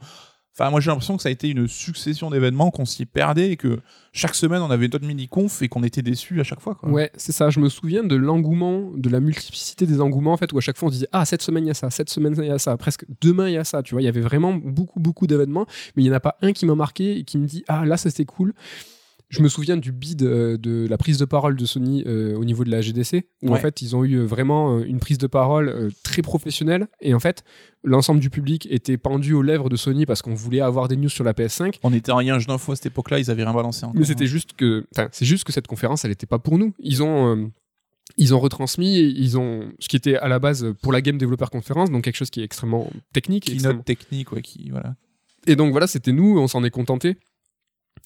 Enfin, moi j'ai l'impression que ça a été une succession d'événements qu'on s'y perdait et que chaque semaine on avait une autre mini-conf et qu'on était déçus à chaque fois. Quoi? Ouais, c'est ça. Je me souviens de l'engouement, de la multiplicité des engouements, en fait, où à chaque fois on disait Ah, cette semaine il y a ça, cette semaine il y a ça, presque demain il y a ça. Tu vois, il y avait vraiment beaucoup, beaucoup d'événements, mais il n'y en a pas un qui m'a marqué et qui me dit Ah, là, ça c'était cool. Je me souviens du bid euh, de la prise de parole de Sony euh, au niveau de la GDC, où en fait ils ont eu euh, vraiment une prise de parole très professionnelle, et en fait l'ensemble du public était pendu aux lèvres de Sony parce qu'on voulait avoir des news sur la PS5. On était en rien d'info à cette époque-là, ils avaient rien balancé encore. Mais c'était juste que, c'est juste que cette conférence, elle n'était pas pour nous. Ils ont, ils ont retransmis, et ils ont ce qui était à la base pour la Game Developer Conference, donc quelque chose qui est extrêmement technique. Qui extrêmement- technique, ouais, qui voilà. Et donc voilà, c'était nous, on s'en est contenté.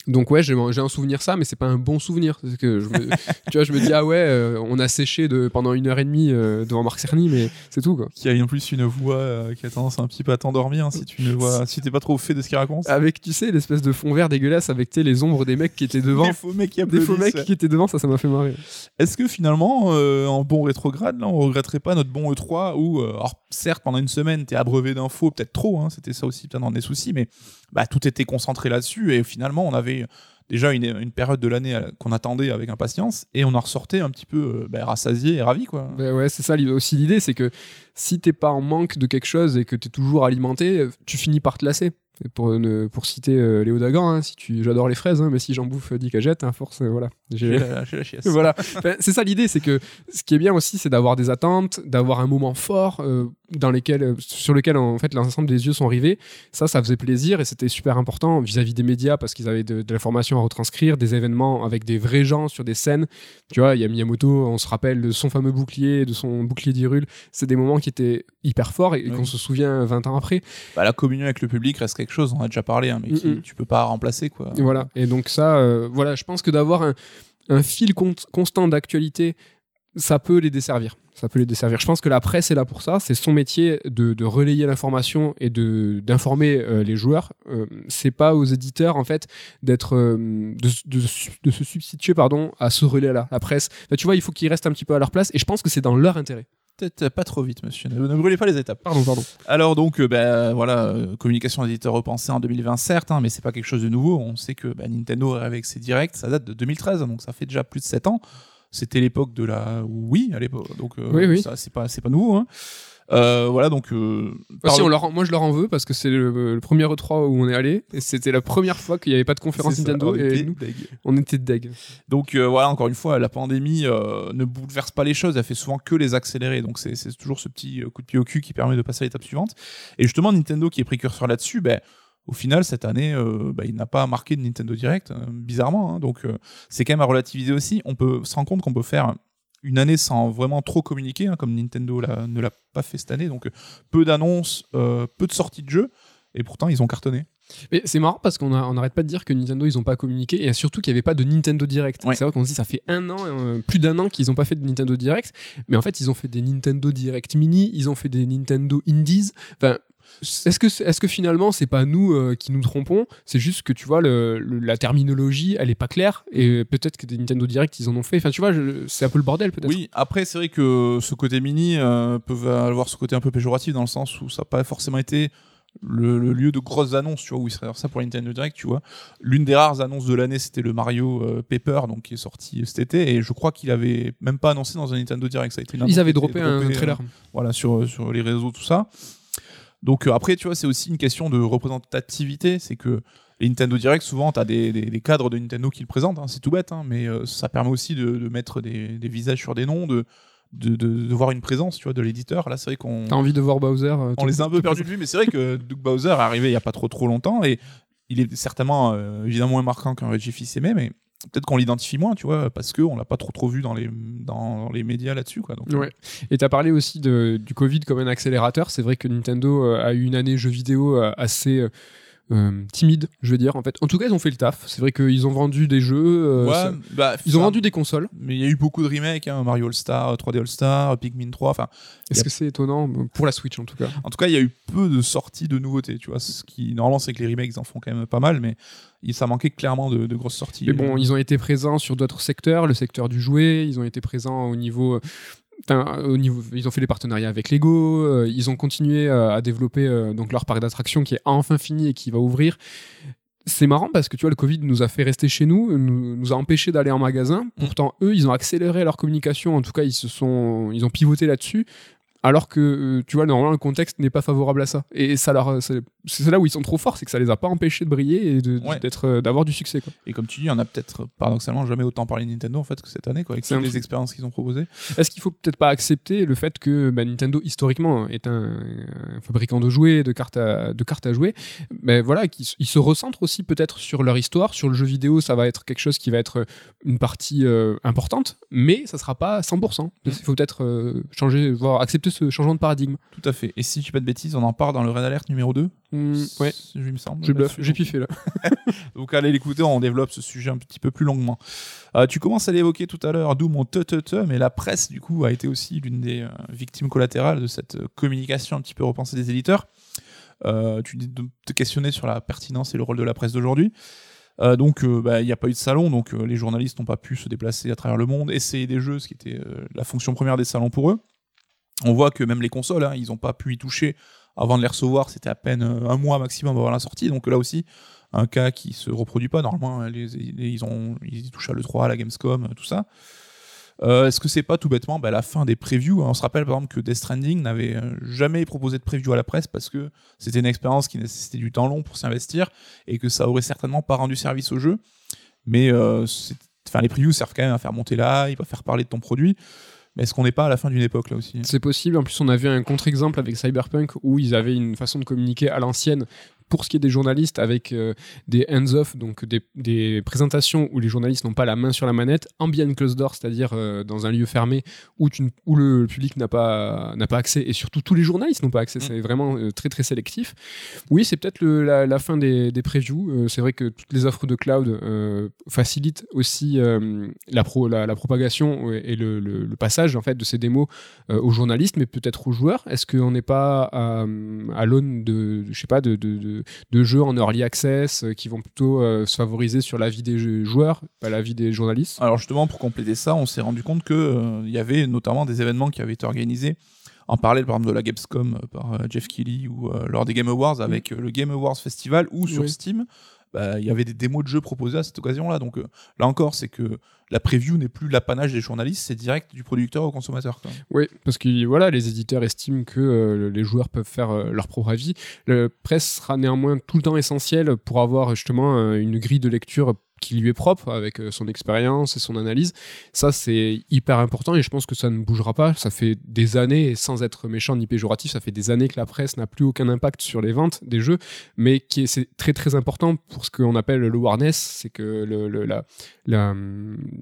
Donc ouais, j'ai un souvenir ça, mais c'est pas un bon souvenir. C'est que je me- tu vois, je me dis ah ouais, euh, on a séché de, pendant une heure et demie euh, devant Marc Cerny, mais c'est tout quoi. Qui a en plus une voix euh, qui a tendance un petit peu à t'endormir hein, si tu ne vois, si t'es pas trop au fait de ce qu'il raconte. Avec tu sais l'espèce de fond vert dégueulasse avec tu sais, les ombres des mecs qui étaient devant. Des faux mecs qui Des faux mecs qui étaient devant, ça, ça m'a fait marrer. Est-ce que finalement, euh, en bon rétrograde, là, on regretterait pas notre bon E3 où, euh, alors, certes, pendant une semaine, t'es abreuvé d'infos, peut-être trop, hein, c'était ça aussi peut-être dans des soucis, mais bah, tout était concentré là-dessus et finalement, on avait déjà une, période de l'année euh, qu'on attendait avec impatience et on en ressortait un petit peu euh, bah, rassasié et ravi, quoi. Ben ouais, c'est ça aussi l'idée, c'est que si t'es pas en manque de quelque chose et que t'es toujours alimenté, euh, tu finis par te lasser. Pour, ne- pour citer euh, Léo Dagan, hein, si j'adore les fraises, hein, mais si j'en bouffe 10 cagettes, à force, euh, voilà. J'ai la, la chiasse. voilà. Enfin, c'est ça l'idée, c'est que ce qui est bien aussi, c'est d'avoir des attentes, d'avoir un moment fort euh, dans lesquels, euh, sur lequel en fait l'ensemble des yeux sont rivés. Ça, ça faisait plaisir et c'était super important vis-à-vis des médias parce qu'ils avaient de, de l'information à retranscrire, des événements avec des vrais gens sur des scènes. Tu vois, il y a Miyamoto, on se rappelle de son fameux bouclier, de son bouclier d'Hyrule. C'est des moments qui étaient hyper forts et, Oui. qu'on se souvient 20 ans après. Bah, la communion avec le public reste quelque chose, on en a déjà parlé, hein, mais qui, Mm-mm. tu peux pas remplacer, quoi. Et voilà. Et donc ça, euh, voilà, je pense que d'avoir un, un fil con- constant d'actualité, ça peut les desservir. Ça peut les desservir. Je pense que la presse est là pour ça. C'est son métier de, relayer l'information et d'informer euh, les joueurs. Euh, c'est pas aux éditeurs en fait d'être euh, de, se substituer pardon à ce relais-là, la presse. Enfin, tu vois, il faut qu'ils restent un petit peu à leur place. Et je pense que c'est dans leur intérêt. Peut-être pas trop vite, monsieur. Ne, ne brûlez pas les étapes. Pardon, pardon. Alors donc, euh, bah, voilà, euh, communication éditeur repensée en 2020, certes, hein, mais c'est pas quelque chose de nouveau. On sait que bah, Nintendo avec ses directs, ça date de 2013, donc ça fait déjà plus de 7 ans. C'était l'époque de la Wii à l'époque, donc euh, Oui, oui. ça c'est pas c'est pas nouveau. Hein. Euh, voilà donc. Euh, Aussi, parle- on leur en- moi, je leur en veux parce que c'est le, le premier E3 où on est allé et c'était la première fois qu'il n'y avait pas de conférence c'est ça, Nintendo on et était nous, deg. on était deg. Donc euh, voilà, encore une fois, la pandémie euh, ne bouleverse pas les choses, elle fait souvent que les accélérer. Donc c'est c'est toujours ce petit euh, coup de pied au cul qui permet de passer à l'étape suivante. Et justement, Nintendo qui est précurseur là-dessus, ben, au final, cette année, euh, ben, il n'a pas marqué de Nintendo Direct, euh, bizarrement. hein. donc euh, c'est quand même à relativiser aussi. On peut se rendre compte qu'on peut faire une année sans vraiment trop communiquer, hein, comme Nintendo ne l'a pas fait cette année. Donc euh, peu d'annonces, euh, peu de sorties de jeux, et pourtant ils ont cartonné. Mais c'est marrant parce qu'on n'arrête pas de dire que Nintendo ils ont pas communiqué et surtout qu'il n'y avait pas de Nintendo Direct. Ouais. C'est vrai qu'on se dit ça fait un an, euh, plus d'un an qu'ils n'ont pas fait de Nintendo Direct, mais en fait ils ont fait des Nintendo Direct Mini, ils ont fait des Nintendo Indies. Enfin, est-ce que est-ce que finalement c'est pas nous euh, qui nous trompons? C'est juste que tu vois le, le- la terminologie elle est pas claire et peut-être que des Nintendo Direct ils en ont fait. Enfin tu vois c'est un peu le bordel peut-être. Oui, après c'est vrai que ce côté mini euh, peut avoir ce côté un peu péjoratif dans le sens où ça n'a pas forcément été le, le lieu de grosses annonces, tu vois, où il serait ça pour Nintendo Direct, tu vois. L'une des rares annonces de l'année, c'était le Mario euh, Paper, donc qui est sorti cet été, et je crois qu'il avait même pas annoncé dans un Nintendo Direct. Ça a été Ils avaient droppé un trailer. euh, voilà, sur, sur les réseaux, tout ça. Donc euh, après, tu vois, c'est aussi une question de représentativité, c'est que les Nintendo Direct, souvent, tu as des, des- des cadres de Nintendo qui le présentent, hein, c'est tout bête, hein, mais euh, ça permet aussi de, de mettre des, des visages sur des noms, de, de, de- de voir une présence, tu vois, de l'éditeur. Là, c'est vrai qu'on T'as envie de voir Bowser euh, on les a un peu perdus de vue, mais c'est vrai que Doug Bowser est arrivé il y a pas trop trop longtemps et il est certainement euh, évidemment moins marquant qu'un Reggie Fils-Aimé, mais peut-être qu'on l'identifie moins, tu vois, parce que on l'a pas trop trop vu dans les dans les médias là-dessus, quoi. Euh. Et tu as parlé aussi du Covid comme un accélérateur. C'est vrai que Nintendo euh, a eu une année jeux vidéo euh, assez euh, euh, timide, je veux dire. En fait, en tout cas, ils ont fait le taf. C'est vrai qu'ils ont vendu des jeux. euh, ouais, ça- bah, Ils ont vendu des consoles. mais il y a eu beaucoup de remakes, hein, Mario All Star, 3D All Star, Pikmin 3, enfin, Est-ce que c'est étonnant pour la Switch en tout cas? En tout cas, il y a eu peu de sorties de nouveautés, tu vois, ce qui normalement c'est que les remakes ils en font quand même pas mal, mais ça manquait clairement de, de grosses sorties. Mais bon, ils ont été présents sur d'autres secteurs, le secteur du jouet. Ils ont été présents au niveau. Au niveau, ils ont fait des partenariats avec Lego, euh, ils ont continué euh, à développer euh, donc leur parc d'attractions qui est enfin fini et qui va ouvrir. C'est marrant parce que tu vois, le Covid nous a fait rester chez nous, nous, nous a empêché d'aller en magasin. Pourtant, eux, ils ont accéléré leur communication. En tout cas, ils se sont, ils ont pivoté là-dessus. Alors que, tu vois, normalement, le contexte n'est pas favorable à ça. Et ça leur, c'est c'est là où ils sont trop forts, c'est que ça les a pas empêchés de briller et Ouais. d'être, euh, d'avoir du succès. Quoi. Et comme tu dis, on a peut-être paradoxalement jamais autant parlé de Nintendo en fait que cette année, quoi, avec toutes les expériences qu'ils ont proposées. Est-ce qu'il faut peut-être pas accepter le fait que bah, Nintendo historiquement est un, un fabricant de jouets, de cartes à, de cartes à jouer, mais voilà, qu'ils se recentrent aussi peut-être sur leur histoire, sur le jeu vidéo, ça va être quelque chose qui va être une partie euh, importante, mais ça sera pas à 100%. Il faut peut-être euh, changer, voir, accepter ce changement de paradigme. Tout à fait. Et si je dis pas de bêtises, on en parle dans le Red Alert numéro 2 Hmm, ouais, Je me semble. je j'ai piffé là. Donc allez l'écouter, on développe ce sujet un petit peu plus longuement. Euh, tu commences à l'évoquer tout à l'heure, d'où mon te te te, mais la presse du coup a été aussi l'une des euh, victimes collatérales de cette euh, communication un petit peu repensée des éditeurs. Euh, tu te questionner sur la pertinence et le rôle de la presse d'aujourd'hui. Euh, donc euh, bah, il n'y a pas eu de salon, donc euh, les journalistes n'ont pas pu se déplacer à travers le monde, essayer des jeux, ce qui était la fonction première des salons pour eux. On voit que même les consoles, hein, ils n'ont pas pu y toucher avant de les recevoir, c'était à peine euh, un mois maximum avant la sortie, donc là aussi un cas qui se reproduit pas. Normalement, les- ils, ont, ils touchent à l'E3, à la Gamescom, tout ça. Euh, Est-ce que c'est pas tout bêtement bah, la fin des previews hein? On se rappelle par exemple que Death Stranding n'avait euh, jamais proposé de preview à la presse parce que c'était une expérience qui nécessitait du temps long pour s'investir et que ça aurait certainement pas rendu service au jeu. Mais euh, les previews servent quand même à faire monter la hype, à faire parler de ton produit. Est-ce qu'on n'est pas à la fin d'une époque là aussi? C'est possible. En plus, on a vu un contre-exemple avec Cyberpunk où ils avaient une façon de communiquer à l'ancienne pour ce qui est des journalistes avec euh, des hands-off, donc des, des présentations où les journalistes n'ont pas la main sur la manette, en behind closed door, c'est-à-dire euh, dans un lieu fermé où, tu, ne- où le, public n'a pas, n'a pas accès et surtout tous les journalistes n'ont pas accès. Mm. C'est vraiment euh, très très sélectif. Oui, c'est peut-être la, la fin des, des previews. C'est vrai que toutes les offres de cloud facilitent aussi la, pro, la, la propagation et le, le- le passage en fait de ces démos aux journalistes, mais peut-être aux joueurs. Est-ce qu'on n'est pas à, à l'aune de, je sais pas, de, de, de- de jeux en early access euh, qui vont plutôt euh, se favoriser sur la vie des joueurs, pas la vie des journalistes Alors justement, pour compléter ça, on s'est rendu compte que euh, il y avait notamment des événements qui avaient été organisés en parallèle, par exemple, de la Gamescom euh, par euh, Jeff Keighley ou euh, lors des Game Awards avec euh, le Game Awards Festival ou sur Oui. Steam. Bah, Il y avait des démos de jeux proposés à cette occasion-là. Donc euh, là encore, c'est que la preview n'est plus l'apanage des journalistes, c'est direct du producteur au consommateur. Oui, parce que voilà, les éditeurs estiment que euh, les joueurs peuvent faire euh, leur propre avis. Le presse sera néanmoins tout le temps essentiel pour avoir justement une grille de lecture qui lui est propre avec euh, son expérience et son analyse. Ça, c'est hyper important et je pense que ça ne bougera pas. Ça fait des années, et sans être méchant ni péjoratif, ça fait des années que la presse n'a plus aucun impact sur les ventes des jeux, mais qui c'est très très important pour ce qu'on appelle le awareness, c'est que le, le- la, la,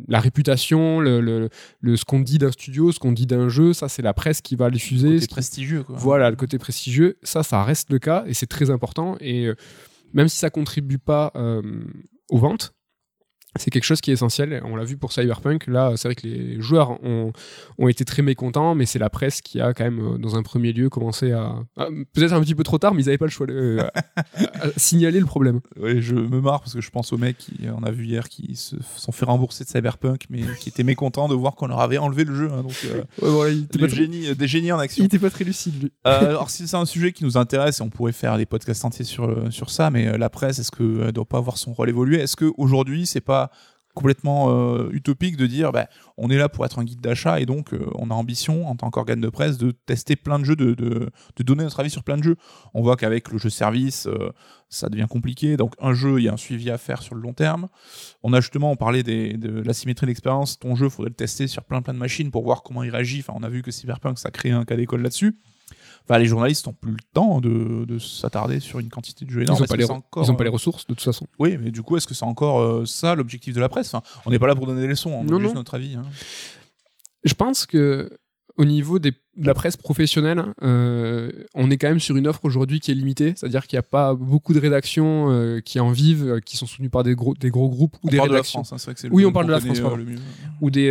la réputation, le, le- le- ce qu'on dit d'un studio, ce qu'on dit d'un jeu, ça c'est la presse qui va le diffuser. Côté ce qui- prestigieux. Quoi. voilà, le côté prestigieux, ça, ça reste le cas et c'est très important. Et euh, même si ça contribue pas euh, aux ventes, c'est quelque chose qui est essentiel. On l'a vu pour Cyberpunk. Là, c'est vrai que les joueurs ont, ont été très mécontents, mais c'est la presse qui a quand même, euh, dans un premier lieu, commencé à. à- Peut-être un petit peu trop tard, mais ils n'avaient pas le choix de euh, signaler le problème. Je me marre parce que je pense aux mecs qui, on a vu hier, qui se sont fait rembourser de Cyberpunk, mais qui étaient mécontents de voir qu'on leur avait enlevé le jeu. hein, donc, euh, Ouais, voilà, il était très, des génies en il action. était pas très lucide, lui. Euh, alors si c'est un sujet qui nous intéresse, on pourrait faire des podcasts entiers sur sur ça, mais la presse, est-ce que elle doit pas avoir son rôle évolué? Est-ce que aujourd'hui, c'est pas complètement euh, utopique de dire, bah, on est là pour être un guide d'achat et donc euh, on a ambition en tant qu'organe de presse de tester plein de jeux, de, de, donner notre avis sur plein de jeux. On voit qu'avec le jeu service, euh, ça devient compliqué. Donc un jeu, il y a un suivi à faire sur le long terme. On a justement, on parlait de l'asymétrie d'expérience. Ton jeu, faudrait le tester sur plein plein de machines pour voir comment il réagit. Enfin, on a vu que Cyberpunk, ça crée un cas d'école là-dessus. Enfin, les journalistes n'ont plus le temps de, de s'attarder sur une quantité de jeux Ils énorme. n'ont pas, les encore, ils ont pas les ressources, de toute façon. Oui, mais du coup, est-ce que c'est encore euh, ça l'objectif de la presse? Enfin, On n'est pas là pour donner des leçons, on Non, donne juste notre avis. hein. Je pense que au niveau des, de la presse professionnelle, euh, on est quand même sur une offre aujourd'hui qui est limitée, c'est-à-dire qu'il n'y a pas beaucoup de rédactions euh, qui en vivent, euh, qui sont soutenues par des gros, des gros groupes ou On des parle de la. France, hein, vrai que Oui, on parle de la France, euh, ou des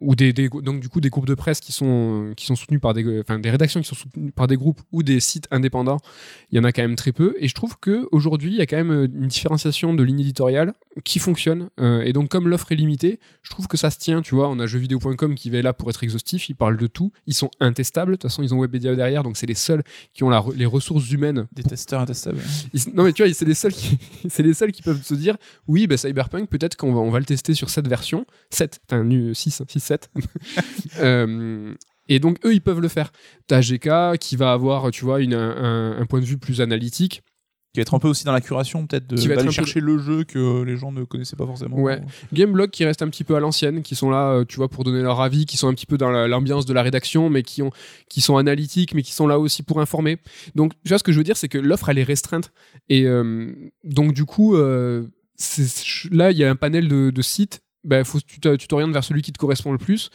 ou des, des- donc du coup des groupes de presse qui sont qui sont soutenus par des enfin des rédactions qui sont soutenues par des groupes ou des sites indépendants il y en a quand même très peu. Et je trouve que aujourd'hui il y a quand même une différenciation de ligne éditoriale qui fonctionne et donc comme l'offre est limitée je trouve que ça se tient tu vois. On a jeuxvideo.com qui va là pour être exhaustif ils parlent de tout ils sont intestables de toute façon ils ont Webedia derrière donc c'est les seuls qui ont la re- les ressources humaines Des testeurs intestables. ils- non mais tu vois, c'est les seuls qui, c'est les seuls qui peuvent se dire, oui, bah, Cyberpunk, peut-être qu'on va, on va le tester sur cette version, 7, t'as un 6, 6, 7. Euh, et donc eux, ils peuvent le faire. T'as GK qui va avoir, tu vois, une, un, un point de vue plus analytique. Qui va être un peu aussi dans la curation, peut-être, de- d'aller peu- chercher le jeu que les gens ne connaissaient pas forcément. Ouais. Gameblog qui reste un petit peu à l'ancienne, qui sont là, euh, tu vois, pour donner leur avis, qui sont un petit peu dans la- l'ambiance de la rédaction, mais qui, ont, qui sont analytiques, mais qui sont là aussi pour informer. Donc, tu vois, ce que je veux dire, c'est que l'offre, elle est restreinte. Et euh, donc, du coup, euh, là, il y a un panel de, de sites. Ben, faut, tu t'orientes vers celui qui te correspond le plus.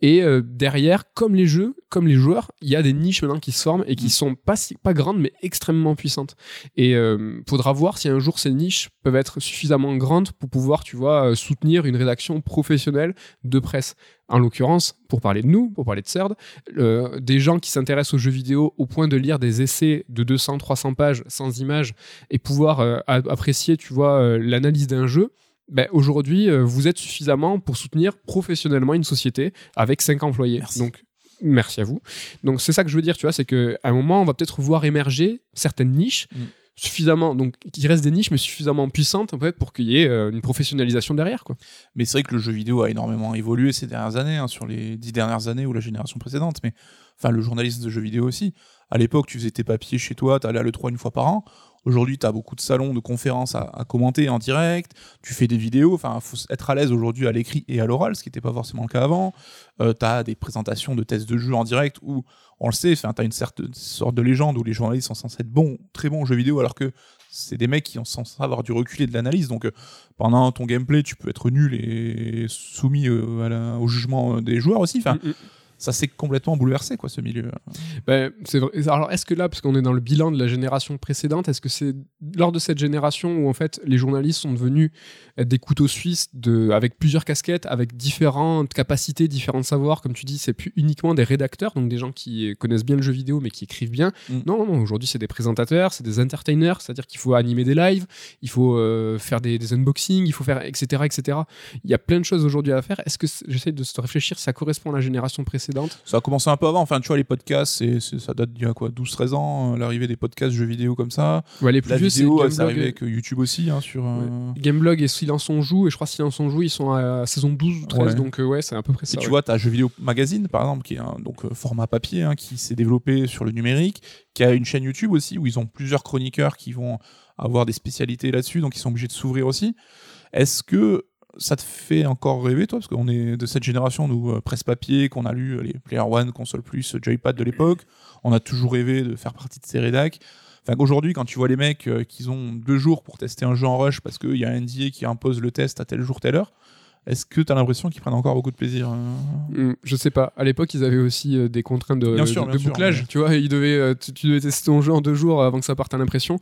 Et euh, derrière, comme les jeux, comme les joueurs, il y a des niches maintenant qui se forment et qui Mm. sont pas, si- pas grandes, mais extrêmement puissantes. Et euh, faudra voir si un jour ces niches peuvent être suffisamment grandes pour pouvoir, tu vois, euh, soutenir une rédaction professionnelle de presse. En l'occurrence, pour parler de nous, pour parler de CERD, euh, des gens qui s'intéressent aux jeux vidéo au point de lire des essais de 200-300 pages sans images et pouvoir apprécier, tu vois, l'analyse d'un jeu. Ben, aujourd'hui, euh, vous êtes suffisamment pour soutenir professionnellement une société avec 5 employés. Merci. Donc, merci à vous. Donc, c'est ça que je veux dire, tu vois, c'est qu'à un moment, on va peut-être voir émerger certaines niches Mm. suffisamment, donc qui restent des niches, mais suffisamment puissantes en fait, pour qu'il y ait euh, une professionnalisation derrière. Quoi. Mais c'est vrai que le jeu vidéo a énormément évolué ces dernières années, hein, sur les dix dernières années ou la génération précédente. Mais enfin, le journalisme de jeux vidéo aussi. À l'époque, tu faisais tes papiers chez toi, t'allais à l'E3 une fois par an. Aujourd'hui, tu as beaucoup de salons, de conférences à, commenter en direct. Tu fais des vidéos. Enfin, faut être à l'aise aujourd'hui à l'écrit et à l'oral, ce qui n'était pas forcément le cas avant. Euh, tu as des présentations de tests de jeux en direct où, on le sait, tu as une certaine sorte de légende où les journalistes sont censés être bons, très bons aux jeux vidéo, alors que c'est des mecs qui sont censés avoir du recul et de l'analyse. Donc, euh, pendant ton gameplay, tu peux être nul et soumis euh, au jugement euh, des joueurs aussi. Mm, mm. Ça s'est complètement bouleversé, quoi, ce milieu. Ben, c'est vrai. Alors, est-ce que là, parce qu'on est dans le bilan de la génération précédente, est-ce que c'est lors de cette génération où en fait les journalistes sont devenus être des couteaux suisses de, avec plusieurs casquettes, avec différentes capacités, différents savoirs, comme tu dis, c'est plus uniquement des rédacteurs, donc des gens qui connaissent bien le jeu vidéo mais qui écrivent bien. Mm. Non, non, aujourd'hui c'est des présentateurs, c'est des entertainers, c'est-à-dire qu'il faut animer des lives, il faut euh, faire des, des unboxings, il faut faire etc etc. Il y a plein de choses aujourd'hui à faire. Est-ce que j'essaie de se réfléchir ça correspond à la génération précédente Ça a commencé un peu avant. Enfin, tu vois, les podcasts, c'est, c'est- ça date d'il y a quoi, 12-13 ans, euh, l'arrivée des podcasts jeux vidéo comme ça. Ouais, les plus La vieux, c'est vidéo, c'est Gameblog arrivé et- avec euh, YouTube aussi, hein, sur. euh, Gameblog et Silence on joue, et je crois Silence on joue, ils sont à saison 12 ou 13, Ouais. donc euh, ouais, c'est à peu près Et ça. tu ouais. vois, tu as Jeux Vidéo Magazine, par exemple, qui est un donc, format papier, hein, qui s'est développé sur le numérique, qui a une chaîne YouTube aussi, où ils ont plusieurs chroniqueurs qui vont avoir des spécialités là-dessus, donc ils sont obligés de s'ouvrir aussi. Est-ce que ça te fait encore rêver, toi? Parce qu'on est de cette génération, nous, euh, presse papier, qu'on a lu euh, les Player One, Console Plus, euh, Joypad de l'époque. On a toujours rêvé de faire partie de ces rédacs. Enfin, qu'aujourd'hui, quand tu vois les mecs euh, qui ont deux jours pour tester un jeu en rush parce qu'il y a un NDA qui impose le test à tel jour, telle heure, est-ce que tu as l'impression qu'ils prennent encore beaucoup de plaisir euh? Hmm, je sais pas. À l'époque, ils avaient aussi euh, des contraintes de, sûr, sûr, bouclage. mais- Tu vois, ils devaient, tu, tu devais tester ton jeu en deux jours avant que ça parte à l'impression.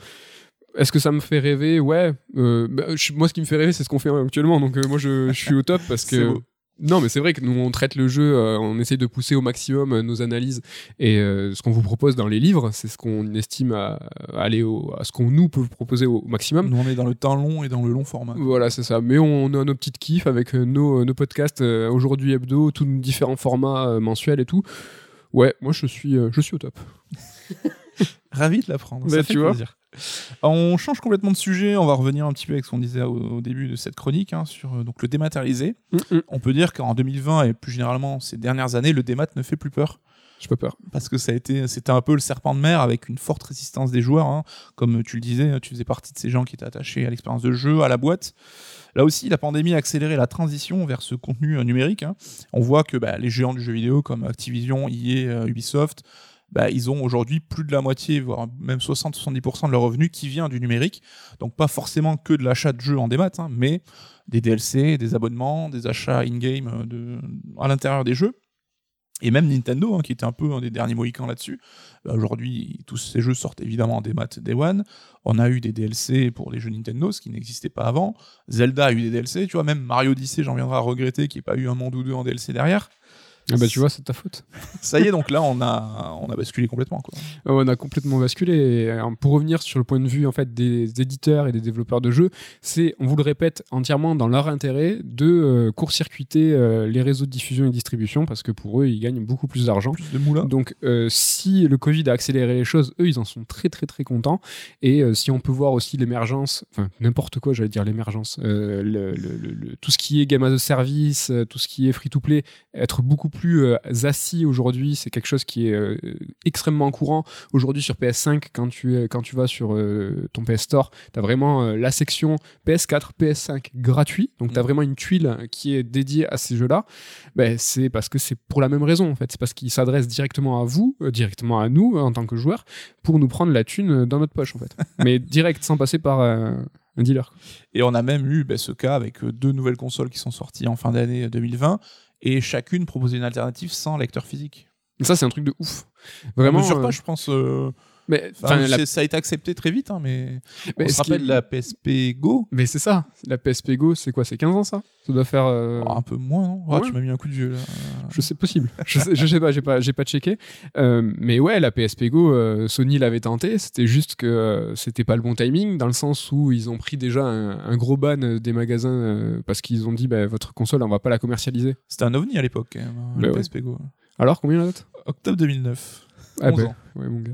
Est-ce que ça me fait rêver? Ouais. Euh, bah, je- moi, ce qui me fait rêver, c'est ce qu'on fait actuellement. Donc, euh, moi, je, je suis au top parce que. Non, mais c'est vrai que nous, on traite le jeu, euh, on essaye de pousser au maximum nos analyses. Et ce qu'on vous propose dans les livres, c'est ce qu'on estime à, à aller au, à ce qu'on nous peut proposer au maximum. Nous, on est dans le temps long et dans le long format. Voilà, c'est ça. Mais on a nos petites kiffs avec nos, nos podcasts aujourd'hui hebdo, tous nos différents formats mensuels et tout. Ouais, moi je suis, je suis au top. Ravi de l'apprendre. Bah, ça fait tu vois. On change complètement de sujet. On va revenir un petit peu avec ce qu'on disait au, au début de cette chronique hein, sur euh, donc le dématérialisé. Mm, mm. On peut dire qu'en 2020 et plus généralement ces dernières années, le démat ne fait plus peur J'ai pas peur. parce que ça a été, c'était un peu le serpent de mer avec une forte résistance des joueurs. hein. Comme tu le disais, tu faisais partie de ces gens qui étaient attachés à l'expérience de jeu, à la boîte. Là aussi, la pandémie a accéléré la transition vers ce contenu euh, numérique. hein. On voit que bah, les géants du jeu vidéo comme Activision, EA, euh, Ubisoft, bah, ils ont aujourd'hui plus de la moitié, voire même 60-70% de leur revenu qui vient du numérique. Donc pas forcément que de l'achat de jeux en démat, hein, mais des DLC, des abonnements, des achats in-game euh, à l'intérieur des jeux. Et même Nintendo, hein, qui était un peu un des derniers mohicans là-dessus. Bah, Aujourd'hui, tous ces jeux sortent évidemment en démat Day One. On a eu des DLC pour les jeux Nintendo, ce qui n'existait pas avant. Zelda a eu des DLC, tu vois, même Mario Odyssey, j'en viendrai à regretter qu'il n'y ait pas eu un monde ou deux en DLC derrière. Ah bah tu vois, c'est de ta faute. Ça y est, donc là, on a, on a basculé complètement. Quoi. Ah, On a complètement basculé. Et, euh, pour revenir sur le point de vue en fait des éditeurs et des développeurs de jeux, c'est, on vous le répète, entièrement dans leur intérêt de euh, court-circuiter euh, les réseaux de diffusion et de distribution parce que pour eux, ils gagnent beaucoup plus d'argent. Plus de moulin. Donc, euh, si le Covid a accéléré les choses, eux, ils en sont très, très, très contents. Et si on peut voir aussi l'émergence, enfin, n'importe quoi, j'allais dire l'émergence, le- le- le- le- tout ce qui est game as a service, tout ce qui est free-to-play, être beaucoup plus euh, assis aujourd'hui, c'est quelque chose qui est euh, extrêmement courant. Aujourd'hui, sur PS5, quand tu, es- quand tu vas sur euh, ton PS Store, tu as vraiment euh, la section PS4, PS5 gratuit. Donc, tu as Mhm. vraiment une tuile qui est dédiée à ces jeux-là ben, c'est parce que c'est pour la même raison en fait. C'est parce qu'ils s'adressent directement à vous, euh, directement à nous euh, en tant que joueurs, pour nous prendre la thune euh, dans notre poche en fait. Mais direct, sans passer par euh, un dealer. Et on a même eu bah, ce cas avec euh, deux nouvelles consoles qui sont sorties en fin d'année 2020 et chacune proposait une alternative sans lecteur physique. Ça, c'est un truc de ouf. Vraiment, mesure euh, pas, je pense. euh, mais, enfin, la- Ça a été accepté très vite, hein, mais, mais on se rappelle la PSP Go. mais c'est ça. La PSP Go, c'est quoi? C'est 15 ans ça? Ça doit faire. euh, Oh, un peu moins, non? Ah, ouais. Tu m'as mis un coup de vieux là. Je sais possible. Je sais, je sais pas, j'ai pas, j'ai pas checké. Euh, mais ouais, la PSP Go, euh, Sony l'avait tenté. C'était juste que c'était pas le bon timing, dans le sens où ils ont pris déjà un, un gros ban des magasins parce qu'ils ont dit bah, votre console, on va pas la commercialiser. C'était un ovni à l'époque, quand même, hein, Bah la ouais. PSP Go. Alors combien la date Octobre 2009. Ah 11 bah, ans. ouais, mon gars.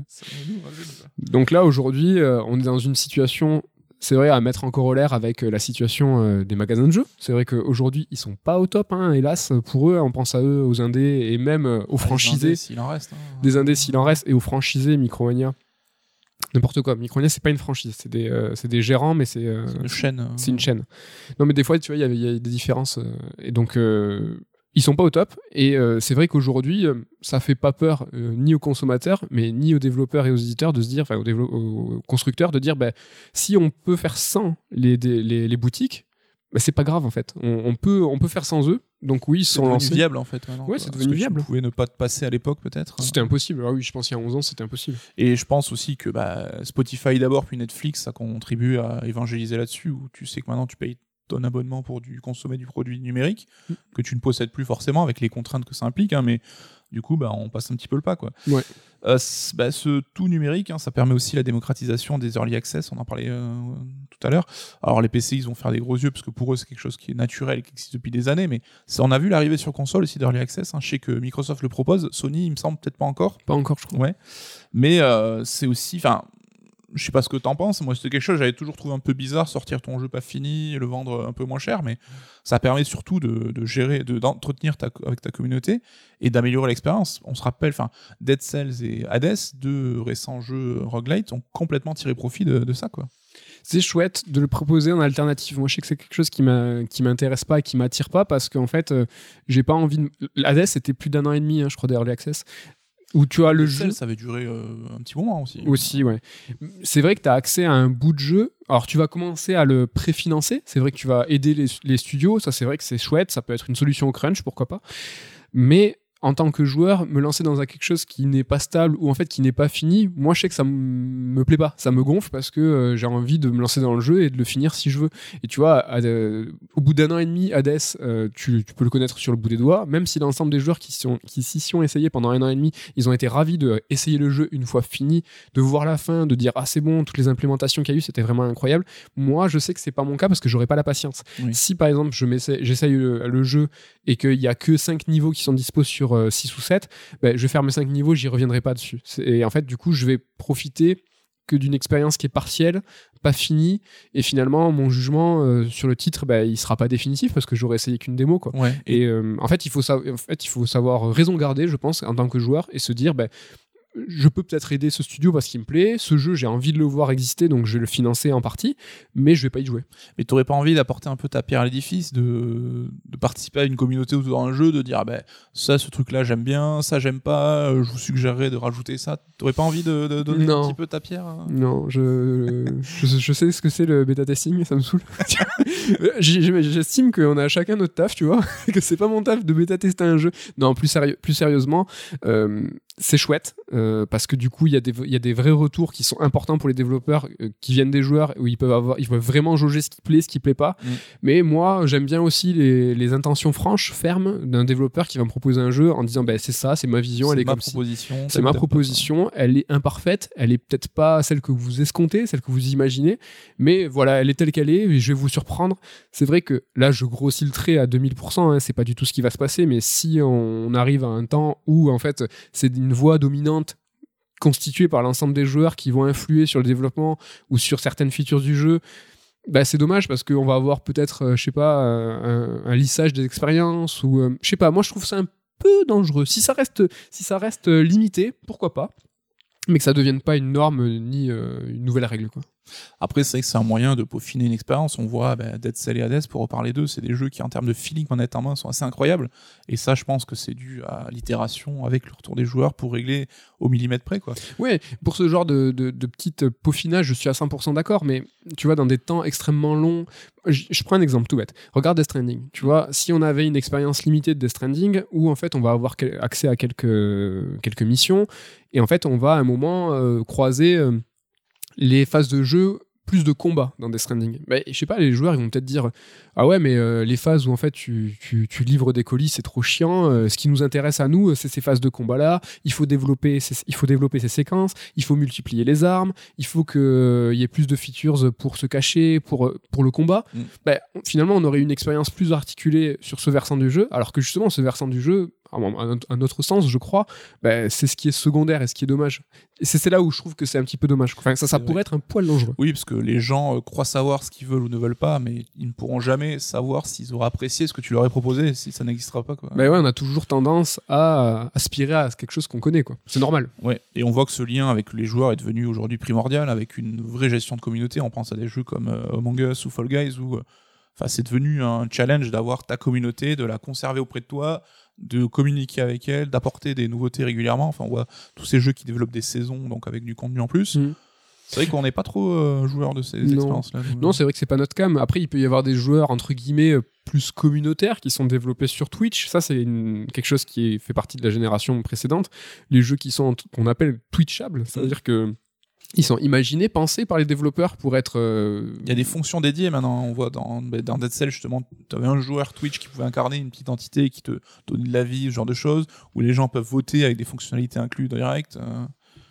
Donc là, aujourd'hui, euh, on est dans une situation, c'est vrai, à mettre en corollaire avec euh, la situation euh, des magasins de jeux. C'est vrai qu'aujourd'hui, ils sont pas au top, hein, hélas, pour eux. On pense à eux, aux indés et même aux Ah, franchisés. indés, S'il en reste. hein. Des indés s'il en reste, et aux franchisés Micromania. N'importe quoi. Micromania, c'est pas une franchise, c'est des, euh, c'est des gérants, mais c'est euh, C'est une chaîne. euh, c'est une chaîne. Non, mais des fois, tu vois, il y a des différences. euh, et donc, euh, ils sont pas au top. Et euh, c'est vrai qu'aujourd'hui, euh, ça fait pas peur euh, ni aux consommateurs, mais ni aux développeurs et aux éditeurs de se dire, enfin, aux, constructeurs de dire, bah, si on peut faire sans les, les, les boutiques, bah, c'est pas grave en fait. On, on peut, on peut faire sans eux. Donc, oui, ils C'est sont lancés. viable en fait. quoi. c'est Parce devenu viable. Tu pouvais ne pas te passer à l'époque peut-être. C'était impossible. Ah oui, je pense qu'il y a 11 ans, c'était impossible. Et je pense aussi que bah, Spotify d'abord, puis Netflix, ça contribue à évangéliser là-dessus, où tu sais que maintenant tu payes ton abonnement pour du, consommer du produit numérique, Mm. que tu ne possèdes plus forcément avec les contraintes que ça implique, hein, mais du coup, bah, on passe un petit peu le pas. Quoi. Ouais. Euh, bah, ce tout numérique, hein, ça permet aussi la démocratisation des early access, on en parlait euh, tout à l'heure. Alors les PC, ils vont faire des gros yeux, parce que pour eux, c'est quelque chose qui est naturel qui existe depuis des années, mais ça, on a vu l'arrivée sur console aussi d'early access. hein. Je sais que Microsoft le propose, Sony, il me semble peut-être pas encore. Pas encore, je crois. Ouais. Mais euh, c'est aussi. Enfin, je sais pas ce que t'en penses. Moi, c'était quelque chose, j'avais toujours trouvé un peu bizarre sortir ton jeu pas fini et le vendre un peu moins cher. Mais ça permet surtout de, de gérer, de- d'entretenir ta, avec ta communauté et d'améliorer l'expérience. On se rappelle, enfin, Dead Cells et Hades, deux récents jeux roguelite, ont complètement tiré profit de, de ça, c'est chouette de le proposer en alternative. Moi, je sais que c'est quelque chose qui m'intéresse pas et qui m'attire pas parce qu'en fait, euh, j'ai pas envie de. L'Hades, c'était plus d'un an et demi, hein, je crois, d'Early Access. Où tu as le jeu. Ça avait duré euh, un petit moment aussi. Aussi, ouais. C'est vrai que tu as accès à un bout de jeu. Alors, tu vas commencer à le préfinancer. C'est vrai que tu vas aider les, les studios. Ça, c'est vrai que c'est chouette. Ça peut être une solution au crunch, pourquoi pas. Mais en tant que joueur, me lancer dans quelque chose qui n'est pas stable ou en fait qui n'est pas fini, moi je sais que ça me plaît pas, ça me gonfle parce que euh, j'ai envie de me lancer dans le jeu et de le finir si je veux. Et tu vois, au bout d'un an et demi, Hades, euh, tu, peux le connaître sur le bout des doigts, même si l'ensemble des joueurs qui s'y sont, qui sont essayés pendant un an et demi, ils ont été ravis de essayer le jeu une fois fini, de voir la fin, de dire ah c'est bon, toutes les implémentations qu'il y a eu, c'était vraiment incroyable. Moi, je sais que c'est pas mon cas parce que j'aurais pas la patience. Si par exemple, j'essaye le, le, jeu et qu'il y a que 5 niveaux qui sont disposés sur 6 euh, ou 7, ben, je vais faire mes 5 niveaux, j'y reviendrai pas dessus. Et en fait, du coup, je vais profiter que d'une expérience qui est partielle, pas finie, et finalement mon jugement euh, sur le titre, bah, il sera pas définitif parce que j'aurais essayé qu'une démo quoi. Et euh, en fait, il faut en fait, il faut savoir raison garder, je pense, en tant que joueur, et se dire, bah, je peux peut-être aider ce studio parce qu'il me plaît, ce jeu j'ai envie de le voir exister donc je vais le financer en partie, mais je vais pas y jouer. Mais tu n'aurais pas envie d'apporter un peu ta pierre à l'édifice, de, de, participer à une communauté autour d'un jeu, de dire ah ben ça ce truc là j'aime bien, ça j'aime pas, euh, je vous suggérerais de rajouter ça. T'aurais pas envie de, donner un petit peu ta pierre hein? Non, je, je, sais ce que c'est le bêta testing, ça me saoule. J'estime qu'on a chacun notre taf, tu vois, que c'est pas mon taf de bêta tester un jeu. Non, plus, sérieux, plus sérieusement, euh, c'est chouette euh, parce que du coup il y, a des, y a des vrais retours qui sont importants pour les développeurs euh, qui viennent des joueurs où ils peuvent avoir ils peuvent vraiment jauger ce qui plaît ce qui plaît pas. Mm. mais moi j'aime bien aussi les, les, intentions franches fermes d'un développeur qui va me proposer un jeu en disant ben c'est ça c'est ma vision elle est ma proposition c'est ma proposition elle est imparfaite elle est peut-être pas celle que vous escomptez celle que vous imaginez mais voilà elle est telle qu'elle est et je vais vous surprendre. C'est vrai que là je grossis le trait à 2000% hein, c'est pas du tout ce qui va se passer mais si on arrive à un temps où en fait c'est une voix dominante constituée par l'ensemble des joueurs qui vont influer sur le développement ou sur certaines features du jeu, bah, c'est dommage parce qu'on va avoir peut-être, euh, je sais pas, un, lissage des expériences ou euh, je sais pas. Moi, je trouve ça un peu dangereux. Si ça reste, si ça reste euh, limité, pourquoi pas, mais que ça devienne pas une norme ni une nouvelle règle, quoi. Après, c'est vrai que c'est un moyen de peaufiner une expérience. On voit bah, Dead Cell et Hades, pour reparler d'eux, c'est des jeux qui, en termes de feeling manette en main, sont assez incroyables. Et ça, je pense que c'est dû à l'itération avec le retour des joueurs pour régler au millimètre près. Quoi. Ouais, pour ce genre de, de, de petites peaufinages, je suis à 100% d'accord, mais tu vois, dans des temps extrêmement longs, je, prends un exemple tout bête. Regarde Death Stranding. Tu vois, si on avait une expérience limitée de Death Stranding, où en fait on va avoir accès à quelques, quelques missions, et en fait on va à un moment euh, croiser. Euh, les phases de jeu plus de combat dans Death Stranding. Bah, je sais pas, les joueurs ils vont peut-être dire ah ouais mais euh, les phases où en fait tu, tu, livres des colis c'est trop chiant. Euh, ce qui nous intéresse à nous c'est ces phases de combat là. Il faut développer ces, il faut développer ces séquences. Il faut multiplier les armes. Il faut qu'il euh, y ait plus de features pour se cacher pour pour le combat. Mm. Bah, finalement on aurait une expérience plus articulée sur ce versant du jeu alors que justement ce versant du jeu un autre sens, je crois, bah, c'est ce qui est secondaire et ce qui est dommage. Et c'est là où je trouve que c'est un petit peu dommage. Enfin, ça, ça pourrait être un poil dangereux. Oui, parce que les gens euh, croient savoir ce qu'ils veulent ou ne veulent pas, mais ils ne pourront jamais savoir s'ils auront apprécié ce que tu leur as proposé si ça n'existera pas. Quoi. Ben ouais, on a toujours tendance à aspirer à quelque chose qu'on connaît. quoi. C'est normal. Ouais. Et on voit que ce lien avec les joueurs est devenu aujourd'hui primordial, avec une vraie gestion de communauté. On pense à des jeux comme euh, Among Us ou Fall Guys où euh, Enfin, c'est devenu un challenge d'avoir ta communauté, de la conserver auprès de toi, de communiquer avec elle, d'apporter des nouveautés régulièrement. Enfin, on voit tous ces jeux qui développent des saisons, donc avec du contenu en plus. Mm. C'est vrai qu'on n'est pas trop euh, joueur de ces expériences-là. Non, c'est vrai que c'est pas notre cam. Après, il peut y avoir des joueurs entre guillemets euh, plus communautaires qui sont développés sur Twitch. Ça, c'est quelque chose qui fait partie de la génération précédente. Les jeux qui sont qu'on appelle Twitchables, veut mm. que ils sont imaginés, pensés par les développeurs pour être. Euh, Il y a des fonctions dédiées maintenant. On voit dans, dans Dead Cell justement, tu avais un joueur Twitch qui pouvait incarner une petite entité qui te donnait de la vie, ce genre de choses, où les gens peuvent voter avec des fonctionnalités incluses direct. Euh.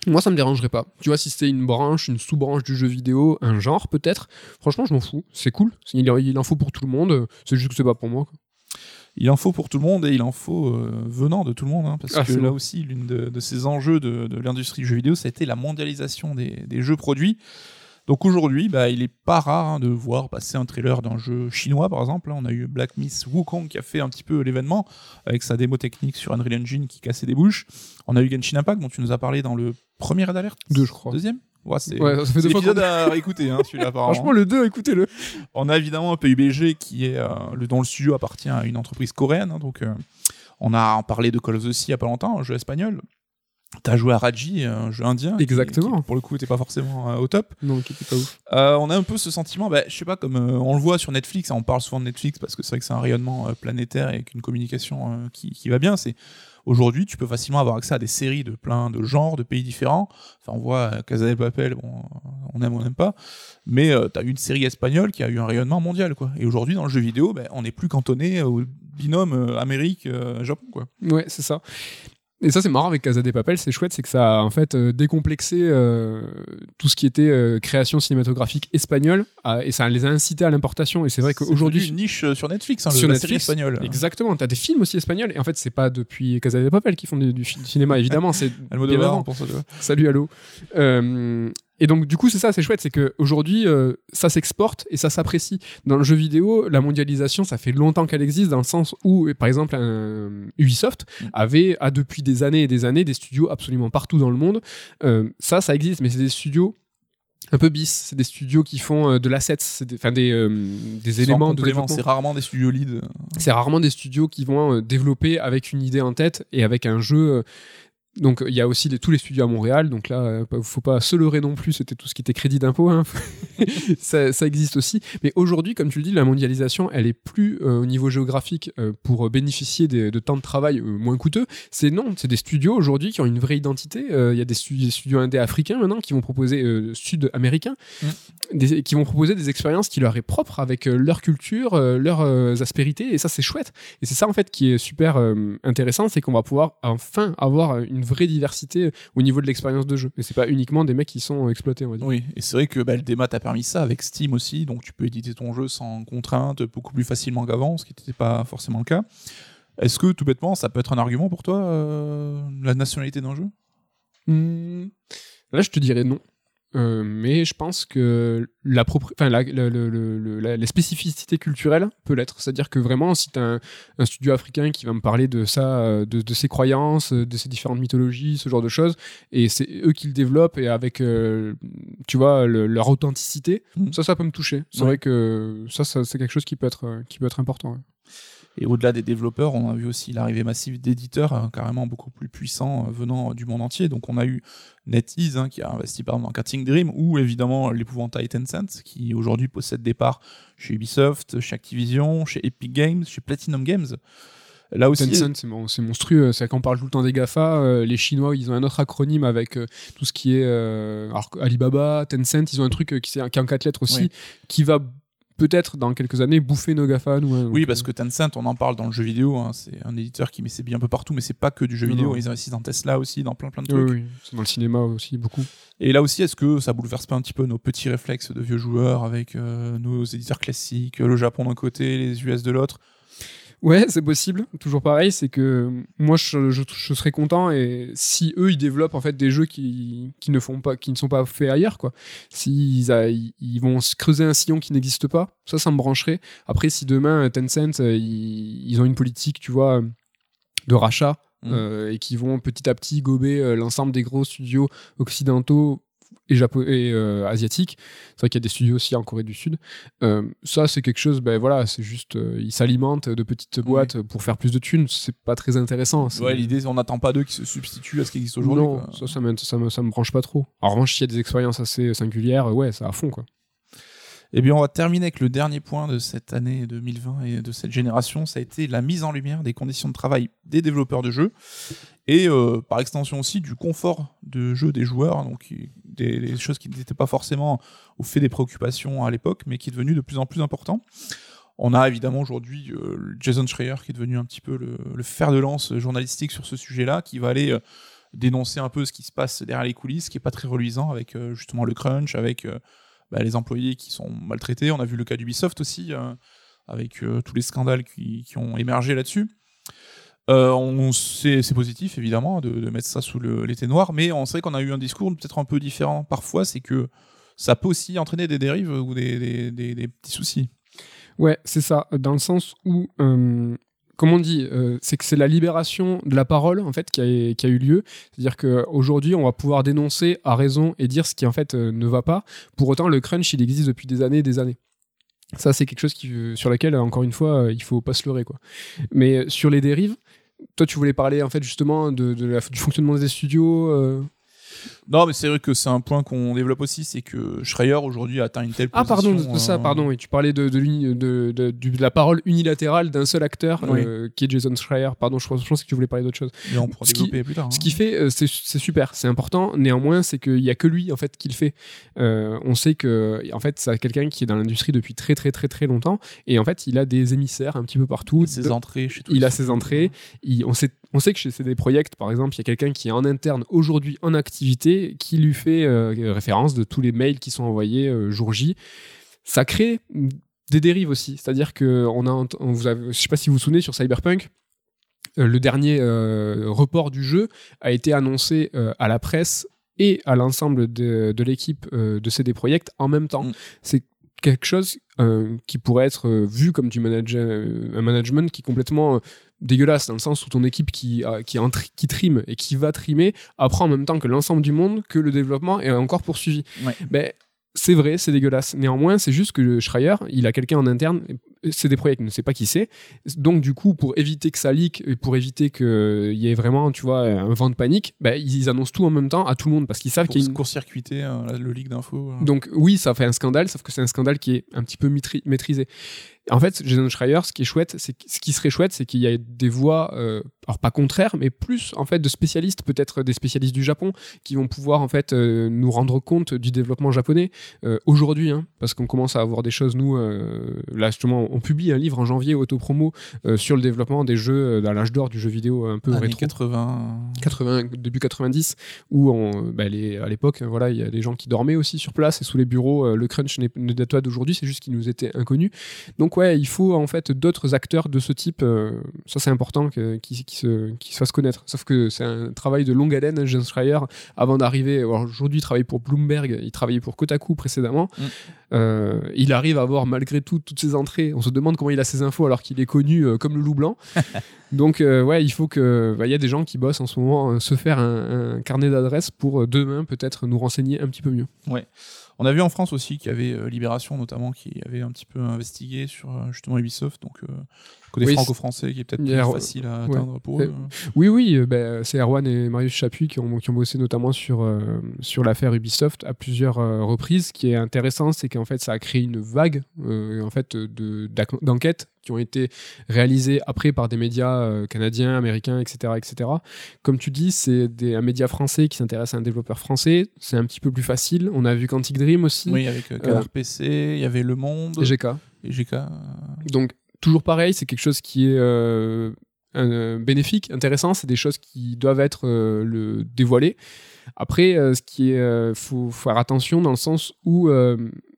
Moi, ça me dérangerait pas. Tu vois, si c'était une branche, une sous-branche du jeu vidéo, un genre peut-être, franchement, je m'en fous. C'est cool. Il, il en faut pour tout le monde. C'est juste que c'est pas pour moi. Quoi il en faut pour tout le monde et il en faut euh, venant de tout le monde. Hein, parce ah, que là aussi, l'une de, ces enjeux de, l'industrie du jeu vidéo, ça a été la mondialisation des, jeux produits. Donc aujourd'hui, bah, il est pas rare hein, de voir passer un trailer d'un jeu chinois, par exemple. On a eu Black Myth Wukong qui a fait un petit peu l'événement avec sa démo technique sur Unreal Engine qui cassait des bouches. On a eu Genshin Impact dont tu nous as parlé dans le premier d'alerte. Deux, je crois. Deuxième Ouais, c'est ouais, ça fait épisode à écouter, hein, celui-là, Franchement, le 2, écoutez-le. On a évidemment un peu UBG qui est, euh, le, dont le studio appartient à une entreprise coréenne. Hein, donc, euh, on a parlé de Call of Duty il y a pas longtemps, un jeu espagnol. T'as joué à Raji, un jeu indien. Exactement. pour le coup, t'es pas forcément euh, au top. Non, qui était pas ouf. on a un peu ce sentiment, bah, je sais pas, comme on le voit sur Netflix, hein, on parle souvent de Netflix parce que c'est vrai que c'est un rayonnement planétaire et une communication qui, qui, va bien. C'est Aujourd'hui, tu peux facilement avoir accès à des séries de plein de genres, de pays différents. Enfin, on voit euh, Casa de Papel, on aime ou on n'aime pas. Mais tu as une série espagnole qui a eu un rayonnement mondial, quoi. Et aujourd'hui, dans le jeu vidéo, ben, on n'est plus cantonné au binôme Amérique-Japon, quoi. Ouais, c'est ça. Et ça, c'est marrant avec Casa des Papel, c'est chouette, c'est que ça a en fait euh, décomplexé euh, tout ce qui était euh, création cinématographique espagnole et ça les a incités à l'importation. Et c'est vrai qu'aujourd'hui. une niche sur Netflix, hein, sur la Netflix, série espagnole. Exactement, t'as des films aussi espagnols. Et en fait, c'est pas depuis Casa des Papel qui font du, cinéma, évidemment. c'est pour ça, Salut, allô. Et donc, du coup, c'est ça, c'est chouette, c'est qu'aujourd'hui, euh, ça s'exporte et ça s'apprécie. Dans le jeu vidéo, la mondialisation, ça fait longtemps qu'elle existe, dans le sens où, par exemple, Ubisoft mm. avait, a depuis des années et des années, des studios absolument partout dans le monde. Euh, ça, ça existe, mais c'est des studios un peu bis. C'est des studios qui font euh, de l'assets, c'est des, des, des éléments de développement. C'est rarement des studios lead. C'est rarement des studios qui vont développer avec une idée en tête et avec un jeu donc il y a aussi tous les studios à Montréal, donc là, euh, faut pas se leurrer non plus, c'était tout ce qui était crédit d'impôt, hein. ça, existe aussi. Mais aujourd'hui, comme tu le dis, la mondialisation, elle est plus euh, au niveau géographique euh, pour bénéficier de temps de travail moins coûteux. C'est non, c'est des studios aujourd'hui qui ont une vraie identité. Il y a des, studios, des studios indés africains maintenant qui vont proposer sud-américains, mmh. qui vont proposer des expériences qui leur est propre avec leur culture, leurs aspérités, et ça c'est chouette. Et c'est ça en fait qui est super intéressant, c'est qu'on va pouvoir enfin avoir une vraie diversité au niveau de l'expérience de jeu. Et c'est pas uniquement des mecs qui sont exploités, on va dire. Oui, et c'est vrai que bah, le démat a permis ça avec Steam aussi, donc tu peux éditer ton jeu sans contrainte, beaucoup plus facilement qu'avant, ce qui n'était pas forcément le cas. Est-ce que tout bêtement, ça peut être un argument pour toi, euh, la nationalité d'un jeu? Hmm. Là, je te dirais non. Euh, mais je pense que la, enfin, la, les spécificités culturelles peut l'être. C'est-à-dire que vraiment, si tu as un, studio africain qui va me parler de ça, euh, de, ses croyances, de ses différentes mythologies, ce genre de choses, et c'est eux qui le développent et avec, euh, tu vois, leur authenticité, mmh. ça, ça peut me toucher. C'est vrai que ça, ça c'est quelque chose qui peut être, qui peut être important. Et au-delà des développeurs, on a vu aussi l'arrivée massive d'éditeurs hein, carrément beaucoup plus puissants euh, venant du monde entier. Donc on a eu NetEase hein, qui a investi par exemple dans Cutting Dream ou évidemment l'épouvantail Tencent qui aujourd'hui possède des parts chez Ubisoft, chez Activision, chez Epic Games, chez Platinum Games. Là aussi, Tencent, c'est monstrueux. C'est qu'on parle tout le temps des GAFA. Euh, les Chinois, ils ont un autre acronyme avec euh, tout ce qui est Alibaba, Tencent. Ils ont un truc qui, est, en quatre lettres aussi, qui va peut-être dans quelques années bouffer nos GAFA. oui, parce que Tencent, on en parle dans le jeu vidéo, hein, c'est un éditeur qui met ses billes un peu partout, mais c'est pas que du jeu vidéo, ils investissent dans Tesla aussi, dans plein plein de trucs. Oui, c'est dans le cinéma aussi beaucoup. Et là aussi, est-ce que ça bouleverse pas un petit peu nos petits réflexes de vieux joueurs avec euh, nos éditeurs classiques, le Japon d'un côté, les US de l'autre? Ouais, c'est possible. Toujours pareil, c'est que moi, je, je, serais content et si eux, ils développent en fait des jeux qui, qui ne font pas, qui ne sont pas faits ailleurs, quoi. S'ils ils, ils vont se creuser un sillon qui n'existe pas, ça, ça me brancherait. Après, si demain Tencent, euh, ils, ils ont une politique, tu vois, de rachat mmh. euh, et qui vont petit à petit gober euh, l'ensemble des gros studios occidentaux et, et euh, asiatique. C'est vrai qu'il y a des studios aussi en Corée du Sud. Euh, ça, c'est quelque chose, ben voilà, c'est juste, euh, ils s'alimentent de petites boîtes pour faire plus de thunes. C'est pas très intéressant. Ouais, l'idée, on n'attend pas d'eux qui se substituent à ce qui existe aujourd'hui. Non, ça, ça me, ça, me, ça me branche pas trop. En revanche, s'il y a des expériences assez singulières, ouais, ça à fond, quoi. Eh bien, on va terminer avec le dernier point de cette année 2020 et de cette génération. Ça a été la mise en lumière des conditions de travail des développeurs de jeux et euh, par extension aussi du confort de jeu des joueurs, donc des, choses qui n'étaient pas forcément au fait des préoccupations à l'époque, mais qui est devenu de plus en plus important. On a évidemment aujourd'hui euh, Jason Schreier qui est devenu un petit peu le, fer de lance journalistique sur ce sujet-là, qui va aller euh, dénoncer un peu ce qui se passe derrière les coulisses, qui est pas très reluisant avec justement le crunch, avec bah, les employés qui sont maltraités. On a vu le cas d'Ubisoft aussi, euh, avec euh, tous les scandales qui, ont émergé là-dessus. Euh, c'est positif évidemment de, mettre ça sous l'été noir, mais on sait qu'on a eu un discours peut-être un peu différent parfois, c'est que ça peut aussi entraîner des dérives ou des, petits soucis. Ouais, c'est ça, dans le sens où comme on dit, euh, c'est que c'est la libération de la parole en fait qui a, eu lieu. C'est-à-dire qu'aujourd'hui, on va pouvoir dénoncer à raison et dire ce qui en fait euh, ne va pas. Pour autant, le crunch, il existe depuis des années et des années. Ça, c'est quelque chose euh, sur laquelle, encore une fois, il faut pas se leurrer. Quoi. Mais sur les dérives, toi, tu voulais parler en fait justement de, du fonctionnement des studios Non, mais c'est vrai que c'est un point qu'on développe aussi, c'est que Schreier aujourd'hui atteint une telle Ah, position. pardon, c'est ça, euh, pardon. Et tu parlais de, la parole unilatérale d'un seul acteur, Oui. euh, qui est Jason Schreier. Pardon, je, pense- je pensais que tu voulais parler d'autre chose. Mais on pourra Ce qui- développer plus tard. Ce hein. qu'il fait, euh, c'est super, c'est important. Néanmoins, c'est qu'il y a que lui en fait qui le fait. Euh, on sait que en fait, c'est quelqu'un qui est dans l'industrie depuis très très très très longtemps, et en fait, il a des émissaires un petit peu partout. Ses entrées chez il a ses entrées. Il- on, sait, on sait que chez CD Projekt, par exemple, il y a quelqu'un qui est en interne aujourd'hui en activité qui lui fait euh, référence de tous les mails qui sont envoyés euh, jour J. Ça crée des dérives aussi. C'est-à-dire que on a, on vous avez- je sais pas si vous vous souvenez sur Cyberpunk. euh, le dernier report du jeu a été annoncé à la presse et à l'ensemble de, de l'équipe de CD Projekt en même temps. Mm. C'est quelque chose euh, qui pourrait être euh, vu comme du manager, euh, un management qui est complètement dégueulasse dans le sens où ton équipe qui, qui, tri- qui trime et qui va trimer apprend en même temps que l'ensemble du monde que le développement est encore poursuivi. Ouais. Ben, c'est vrai, c'est dégueulasse. Néanmoins, c'est juste que Schreier, il a quelqu'un en interne, c'est des projets, il ne sait pas qui c'est. Donc, du coup, pour éviter que ça leak et pour éviter qu'il y ait vraiment, tu vois, un vent de panique, ben, ils annoncent tout en même temps à tout le monde parce qu'ils savent qu'il y a une court-circuiter euh, le leak d'infos. euh. donc oui, ça fait un scandale, sauf que c'est un scandale qui est un petit peu maîtri- maîtrisé. En fait, Jason Schreier, ce qui est chouette, c'est ce qui serait chouette, c'est qu'il y a des voix, euh, alors pas contraires, mais plus en fait de spécialistes, peut-être des spécialistes du Japon, qui vont pouvoir en fait euh, nous rendre compte du développement japonais euh, aujourd'hui, hein, parce qu'on commence à avoir des choses. Nous, là justement, on publie un livre en janvier autopromo sur le développement des jeux dans l'âge d'or du jeu vidéo un peu Années rétro. 80. 80, début 90, où on, bah, les- à l'époque, voilà, il y a des gens qui dormaient aussi sur place et sous les bureaux. le crunch n'est- ne date pas d'aujourd'hui, c'est juste qu'il nous était inconnu. Donc ouais, il faut en fait d'autres acteurs de ce type. euh, ça c'est important qu'ils se, fassent connaître. Sauf que c'est un travail de longue haleine. James Schreier, avant d'arriver, aujourd'hui il travaille pour Bloomberg, il travaillait pour Kotaku précédemment. Mm. Euh, il arrive à avoir malgré tout toutes ses entrées. On se demande comment il a ses infos alors qu'il est connu euh, comme le loup blanc. Donc euh, ouais, il faut que bah, il y a des gens qui bossent en ce moment euh, se faire un, un carnet d'adresses pour demain peut-être nous renseigner un petit peu mieux. On a vu en France aussi qu'il y avait euh, Libération notamment qui avait un petit peu investigué sur euh, justement Ubisoft, donc euh, côté Oui, franco-français qui est peut-être plus facile à ouais. atteindre pour eux. Euh, Oui, oui, euh, bah, c'est Erwan et Marius Chapuis qui ont, qui ont bossé notamment sur, euh, sur l'affaire Ubisoft à plusieurs euh, reprises. Ce qui est intéressant, c'est qu'en fait, ça a créé une vague en fait, de- d'enquêtes qui ont été réalisées après par des médias euh, canadiens, américains, etc., etc. Comme tu dis, c'est un média français qui s'intéresse à un développeur français. C'est un petit peu plus facile. On a vu Quantic Dream aussi, Oui, avec euh, Canard PC, il y avait Le Monde, et GK. et GK. Donc, toujours pareil, c'est quelque chose qui est euh, un- bénéfique, intéressant. C'est des choses qui doivent être euh, le, dévoilées. Après, euh, ce qui est, euh, faut faire attention dans le sens où euh,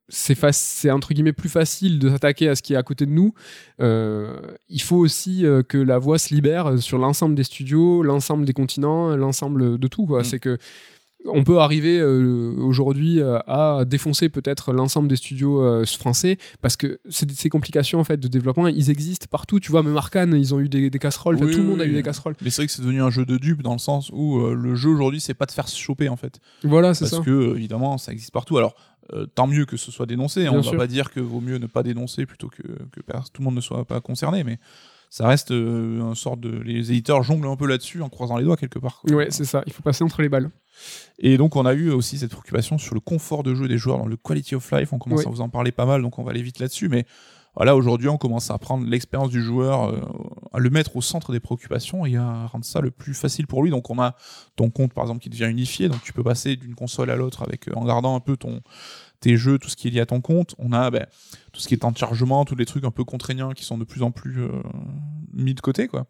c'est entre guillemets plus facile de s'attaquer à ce qui est à côté de nous. Euh, il faut aussi euh, que la voix se libère sur l'ensemble des studios, l'ensemble des continents, l'ensemble de tout. quoi. Mm. C'est que on peut arriver euh, aujourd'hui euh, à défoncer peut-être l'ensemble des studios euh, français parce que ces complications en fait de développement ils existent partout tu vois même Arkane ils ont eu des, des casseroles Oui, tout le oui, monde a eu des casseroles Mais c'est vrai que c'est devenu un jeu de dupe dans le sens où le jeu aujourd'hui c'est pas de faire se choper en fait. voilà c'est Parce ça que euh, évidemment ça existe partout. Alors euh, tant mieux que ce soit dénoncé. hein. Bien On sûr. va pas dire que vaut mieux ne pas dénoncer plutôt que, que tout le monde ne soit pas concerné, mais ça reste euh, un sort de. Les éditeurs jonglent un peu là-dessus en croisant les doigts quelque part. quoi. ouais c'est ça il faut passer entre les balles Et donc on a eu aussi cette préoccupation sur le confort de jeu des joueurs, dans le quality of life. On commence à vous en parler pas mal, donc on va aller vite là-dessus. Mais voilà, aujourd'hui, on commence à prendre l'expérience du joueur, euh, à le mettre au centre des préoccupations et à rendre ça le plus facile pour lui. Donc on a ton compte par exemple qui devient unifié, donc tu peux passer d'une console à l'autre avec euh, en gardant un peu ton tes jeux, tout ce qui est lié à ton compte. On a ben, tout ce qui est temps de chargement, tous les trucs un peu contraignants qui sont de plus en plus euh, mis de côté, quoi.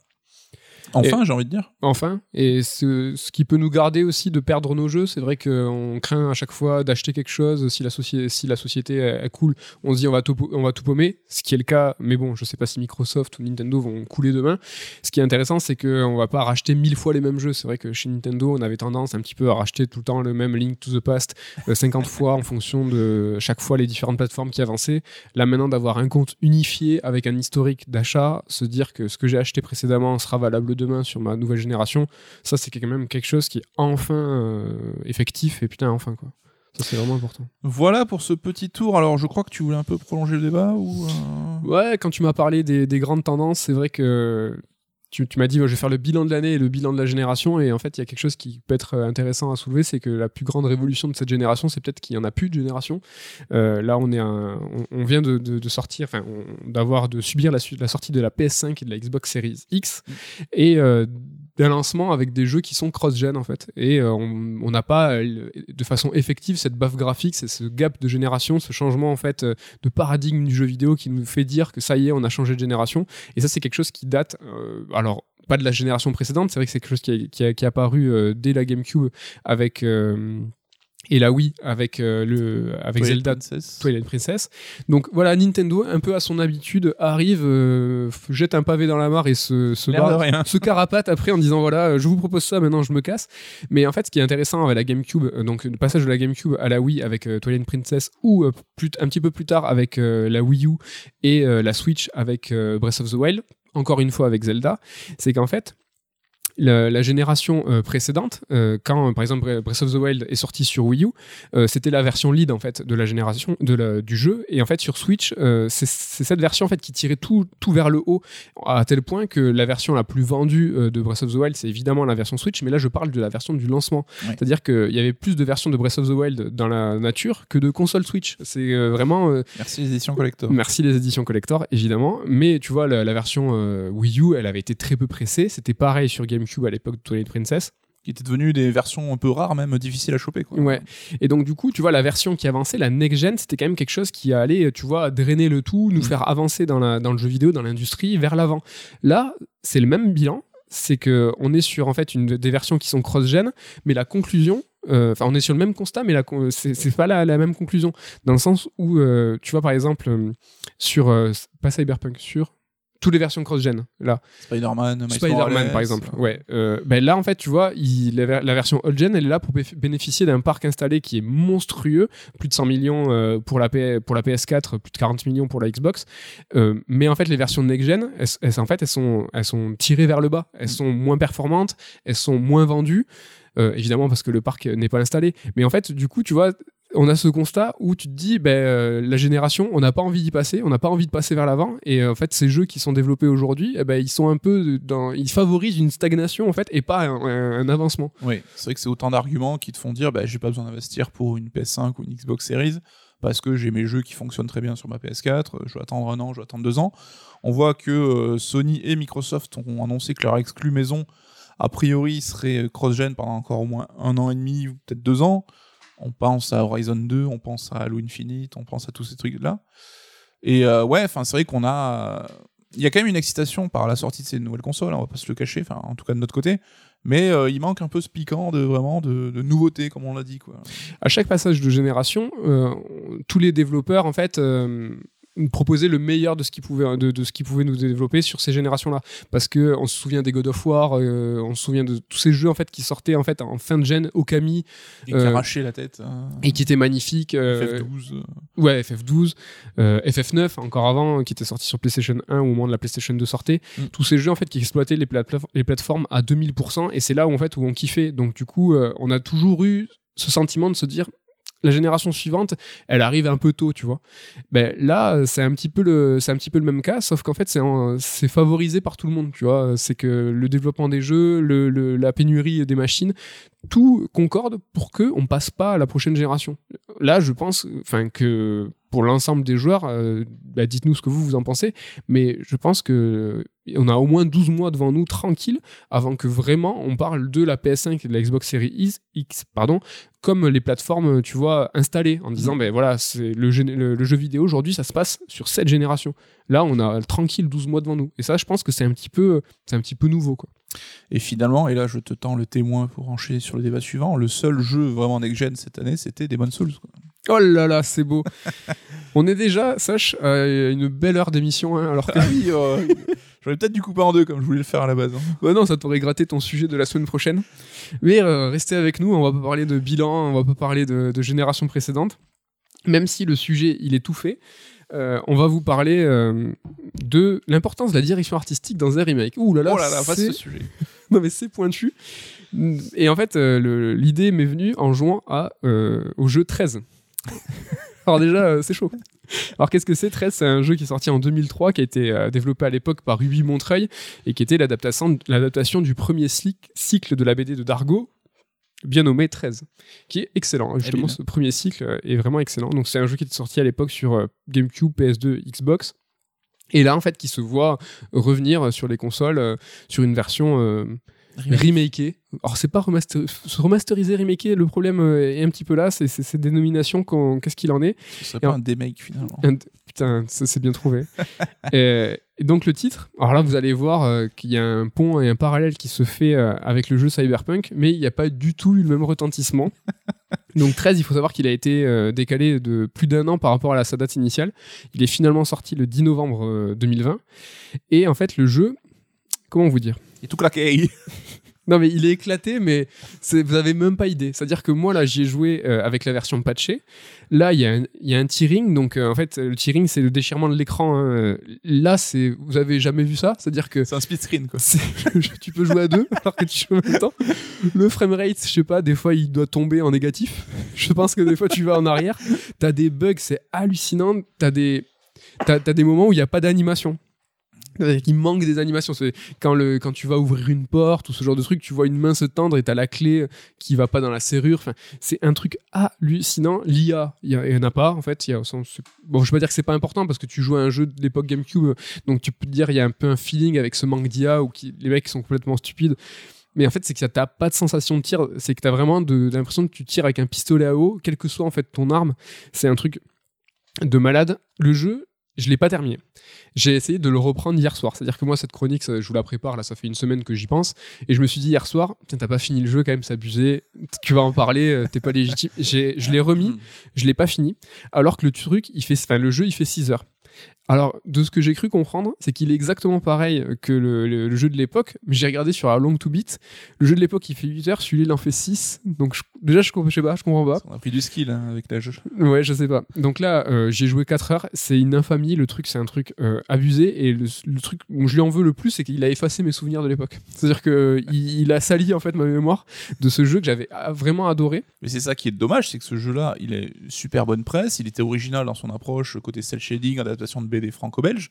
Enfin, j'ai envie de dire. enfin. Et ce, ce qui peut nous garder aussi de perdre nos jeux c'est vrai qu'on craint à chaque fois d'acheter quelque chose. Si la, soci- si la société est, cool on se dit on va, tout, on va tout paumer. Ce qui est le cas mais bon je sais pas si Microsoft ou Nintendo vont couler demain. Ce qui est intéressant c'est qu'on va pas racheter mille fois les mêmes jeux. C'est vrai que chez Nintendo on avait tendance un petit peu à racheter tout le temps le même Link to the Past euh, 50 fois en fonction de chaque fois les différentes plateformes qui avançaient. Là maintenant d'avoir un compte unifié avec un historique d'achat se dire que ce que j'ai acheté précédemment sera valable demain sur ma nouvelle génération ça c'est quand même quelque chose qui est enfin euh, effectif et putain enfin quoi ça c'est vraiment important Voilà pour ce petit tour. Alors, je crois que tu voulais un peu prolonger le débat ou. euh, Ouais, quand tu m'as parlé des, des grandes tendances, c'est vrai que tu, tu m'as dit, je vais faire le bilan de l'année et le bilan de la génération. Et en fait, il y a quelque chose qui peut être intéressant à soulever, c'est que la plus grande révolution de cette génération, c'est peut-être qu'il n'y en a plus de génération. Euh, là, on, est un, on, vient de, de, sortir, enfin, d'avoir, de subir la, la, sortie de la PS5 et de la Xbox Series X. Mm. Et euh, d'un lancement avec des jeux qui sont cross-gen en fait. Et euh, on n'a pas euh, de façon effective cette baffe graphique, ce gap de génération, ce changement en fait euh, de paradigme du jeu vidéo qui nous fait dire que ça y est, on a changé de génération. Et ça, c'est quelque chose qui date. alors pas de la génération précédente, c'est vrai que c'est quelque chose qui est apparu dès la GameCube avec et la Wii avec euh, le avec Zelda Princess. Twilight Princess. Donc voilà, Nintendo un peu à son habitude arrive euh, jette un pavé dans la mare et se se, se carapate après en disant voilà, euh, je vous propose ça maintenant je me casse. Mais en fait ce qui est intéressant avec la GameCube donc le passage de la GameCube à la Wii avec Twilight Princess ou plus, un petit peu plus tard avec la Wii U et la Switch avec Breath of the Wild, encore une fois avec Zelda, c'est qu'en fait la, génération euh, précédente, euh, quand par exemple Breath of the Wild est sorti sur Wii U, euh, c'était la version lead en fait de la génération de la, du jeu, et en fait sur Switch, c'est cette version en fait qui tirait tout, tout vers le haut à tel point que la version la plus vendue de Breath of the Wild, c'est évidemment la version Switch, mais là je parle de la version du lancement, c'est-à-dire qu'il y avait plus de versions de Breath of the Wild dans la nature que de console Switch. C'est vraiment merci les éditions collector. Merci les éditions collector évidemment, mais tu vois la, la version Wii U, elle avait été très peu pressée. C'était pareil sur Game à l'époque de Twilight Princess qui étaient devenus des versions un peu rares, même difficiles à choper. Quoi. Ouais. Et donc, du coup, tu vois, la version qui avançait, la next-gen, c'était quand même quelque chose qui allait, tu vois, drainer le tout, nous mm. faire avancer dans, la, dans le jeu vidéo, dans l'industrie, vers l'avant. Là, c'est le même bilan, c'est que on est sur, en fait, une, des versions qui sont cross-gen, mais la conclusion, euh, enfin, on est sur le même constat, mais c'est pas la, la, même conclusion. Dans le sens où, euh, tu vois, par exemple, euh, sur, pas Cyberpunk, sur toutes les versions cross-gen là. Spider-Man, Spider-Man par exemple. Ouais. Euh, ben là en fait tu vois, il, la, version old-gen elle est là pour bénéficier d'un parc installé qui est monstrueux, plus de 100 millions euh, pour la pour la PS4, plus de 40 millions pour la Xbox. Euh, mais en fait les versions next-gen, elles, en fait elles sont elles sont tirées vers le bas, elles sont moins performantes, elles sont moins vendues. évidemment parce que le parc n'est pas installé. Mais en fait, du coup, tu vois, on a ce constat où tu te dis, ben, euh, la génération, on n'a pas envie d'y passer, on n'a pas envie de passer vers l'avant. Et euh, en fait, ces jeux qui sont développés aujourd'hui, eh ben, ils un peu ils favorisent une stagnation en fait et pas un, avancement. Oui, c'est vrai que c'est autant d'arguments qui te font dire, ben, j'ai pas besoin d'investir pour une PS5 ou une Xbox Series parce que j'ai mes jeux qui fonctionnent très bien sur ma PS4. Je vais attendre un an, je vais attendre deux ans. On voit que euh, Sony et Microsoft ont annoncé que leur exclu maison a priori serait cross-gen pendant encore au moins un an et demi ou peut-être deux ans on pense à Horizon 2, on pense à Halo Infinite, on pense à tous ces trucs-là. Et euh, ouais, c'est vrai qu'on a. Il y a quand même une excitation par la sortie de ces nouvelles consoles, hein, on va pas se le cacher, en tout cas de notre côté. Mais euh, il manque un peu ce piquant de vraiment de, de comme on l'a dit. Quoi. À chaque passage de génération, euh, tous les développeurs, en fait, proposer le meilleur de ce qu'ils pouvaient de, de, ce qu'ils pouvaient nous développer sur ces générations là parce que on se souvient des God of War euh, on se souvient de tous ces jeux en fait qui sortaient en fait en fin de gen Okami et qui euh, arrachaient la tête hein. et qui étaient magnifiques euh, FF12 ouais FF12 FF9 encore avant qui était sorti sur PlayStation 1 au moment de la PlayStation 2 sortait mm. tous ces jeux en fait qui exploitaient les, les plateformes à 2000% et c'est là où en fait où on kiffait donc du coup on a toujours eu ce sentiment de se dire la génération suivante, elle arrive un peu tôt, tu vois. Ben là, c'est un petit peu le, un petit peu le même cas, sauf qu'en fait, c'est, c'est favorisé par tout le monde, tu vois. C'est que le développement des jeux, le, la pénurie des machines, tout concorde pour que on passe pas à la prochaine génération. Là, je pense, que pour l'ensemble des joueurs, euh, bah, dites-nous ce que vous vous en pensez, mais je pense que on a au moins 12 mois devant nous tranquille avant que vraiment on parle de la PS5 et de la Xbox Series X, pardon, comme les plateformes, tu vois, installées en disant, ben voilà, c'est le, le, jeu vidéo aujourd'hui, ça se passe sur cette génération. Là, on a tranquille 12 mois devant nous. Et ça, je pense que c'est un petit peu, c'est un petit peu nouveau, quoi. Et finalement, et là je te tends le témoin pour enchaîner sur le débat suivant, le seul jeu vraiment next-gen cette année, c'était Demon's Souls. Quoi. Oh là là, c'est beau. On est déjà, sache, à une belle heure d'émission, hein, alors que... Ah oui, euh, j'aurais peut-être dû couper en deux comme je voulais le faire à la base. Hein. non, ça t'aurait gratté ton sujet de la semaine prochaine. Mais euh, restez avec nous, on va pas parler de bilan, on va pas parler de, de génération précédente. Même si le sujet, il est tout fait. Euh, on va vous parler euh, de l'importance de la direction artistique dans un remake. Ouh là là, oh là là, ce sujet. non mais c'est pointu. Et en fait, l'idée m'est venue en jouant à, au jeu 13. Alors déjà, c'est chaud. Alors qu'est-ce que c'est 13 C'est un jeu qui est sorti en 2003, qui a été euh, développé à l'époque par Ruby Montreuil et qui était l'adaptation, du premier cycle de la BD de Dargo, bien nommé 13, qui est excellent. Justement, bien. ce premier cycle euh, est vraiment excellent. Donc c'est un jeu qui était sorti à l'époque sur euh, GameCube, PS2, Xbox. Et là, en fait, qui se voit revenir sur les consoles euh, sur une version euh, remakée. Alors, c'est pas remaster... remaker, le problème euh, est un petit peu là, c'est ces dénominations, qu'est-ce qu'il en est? Ce serait Et en- pas un demake finalement. un- Putain, ça c'est bien trouvé. et, et donc le titre, alors là vous allez voir euh, qu'il y a un pont et un parallèle qui se fait euh, avec le jeu Cyberpunk, mais il n'y a pas du tout eu le même retentissement. donc 13, il faut savoir qu'il a été euh, décalé de plus d'un an par rapport à la sa date initiale. Il est finalement sorti le 10 novembre euh, 2020. Et en fait le jeu, comment vous dire? Et tout claqué. non mais il est éclaté, mais c'est- vous avez même pas idée. C'est-à-dire que moi là j'y ai joué euh, avec la version patchée. Là il y, a un- il y a un tearing, donc euh, en fait le tearing c'est le déchirement de l'écran. hein. Là c'est vous avez jamais vu ça? C'est-à-dire que C'est un split screen quoi. tu peux jouer à deux alors que tu joues en même temps. Le framerate, je sais pas, des fois il doit tomber en négatif. Je pense que des fois tu vas en arrière. T'as des bugs, c'est hallucinant. T'as des t'as t'as des moments où il n'y a pas d'animation. Qu'il manque des animations. C'est quand, le, quand tu vas ouvrir une porte ou ce genre de truc, tu vois une main se tendre et t'as la clé qui va pas dans la serrure. Enfin, c'est un truc hallucinant. L'IA, il y, il en a pas en fait. Il y a, bon, je vais pas dire que c'est pas important parce que tu joues à un jeu de l'époque GameCube, donc tu peux te dire il y a un peu un feeling avec ce manque d'IA ou qui, les mecs sont complètement stupides. Mais en fait, c'est que t'as pas de sensation de tir. C'est que t'as vraiment de, l'impression que tu tires avec un pistolet à eau, quelle que soit en fait ton arme. C'est un truc de malade. Le jeu, je l'ai pas terminé. J'ai essayé de le reprendre hier soir. C'est-à-dire que moi, cette chronique, ça, je vous la prépare, là, ça fait une semaine que j'y pense. Et je me suis dit hier soir, tiens, t'as pas fini le jeu quand même, abusé. Tu vas en parler, euh, t'es pas légitime. Je l'ai remis, je l'ai pas fini. Alors que le truc, il fait, enfin, le jeu, il fait 6 heures. Alors, de ce que j'ai cru comprendre, c'est qu'il est exactement pareil que le, le- le jeu de l'époque, mais j'ai regardé sur la long to beat. Le jeu de l'époque, il fait 8 heures, celui-là, il en fait 6. Donc, je- déjà, je, je sais pas, je comprends pas. On a pris du skill hein, avec la jeu. Ouais, je sais pas. Donc là, euh, j'ai joué 4 heures. C'est une infamie. Le truc, c'est un truc euh, abusé. Et le, le truc où je lui en veux le plus, c'est qu'il a effacé mes souvenirs de l'époque. C'est-à-dire qu'il il a sali en fait ma mémoire de ce jeu que j'avais ah, vraiment adoré. Mais c'est ça qui est dommage, c'est que ce jeu-là, il est super bonne presse, il était original dans son approche, côté cel shading, adaptation de BD franco-belge,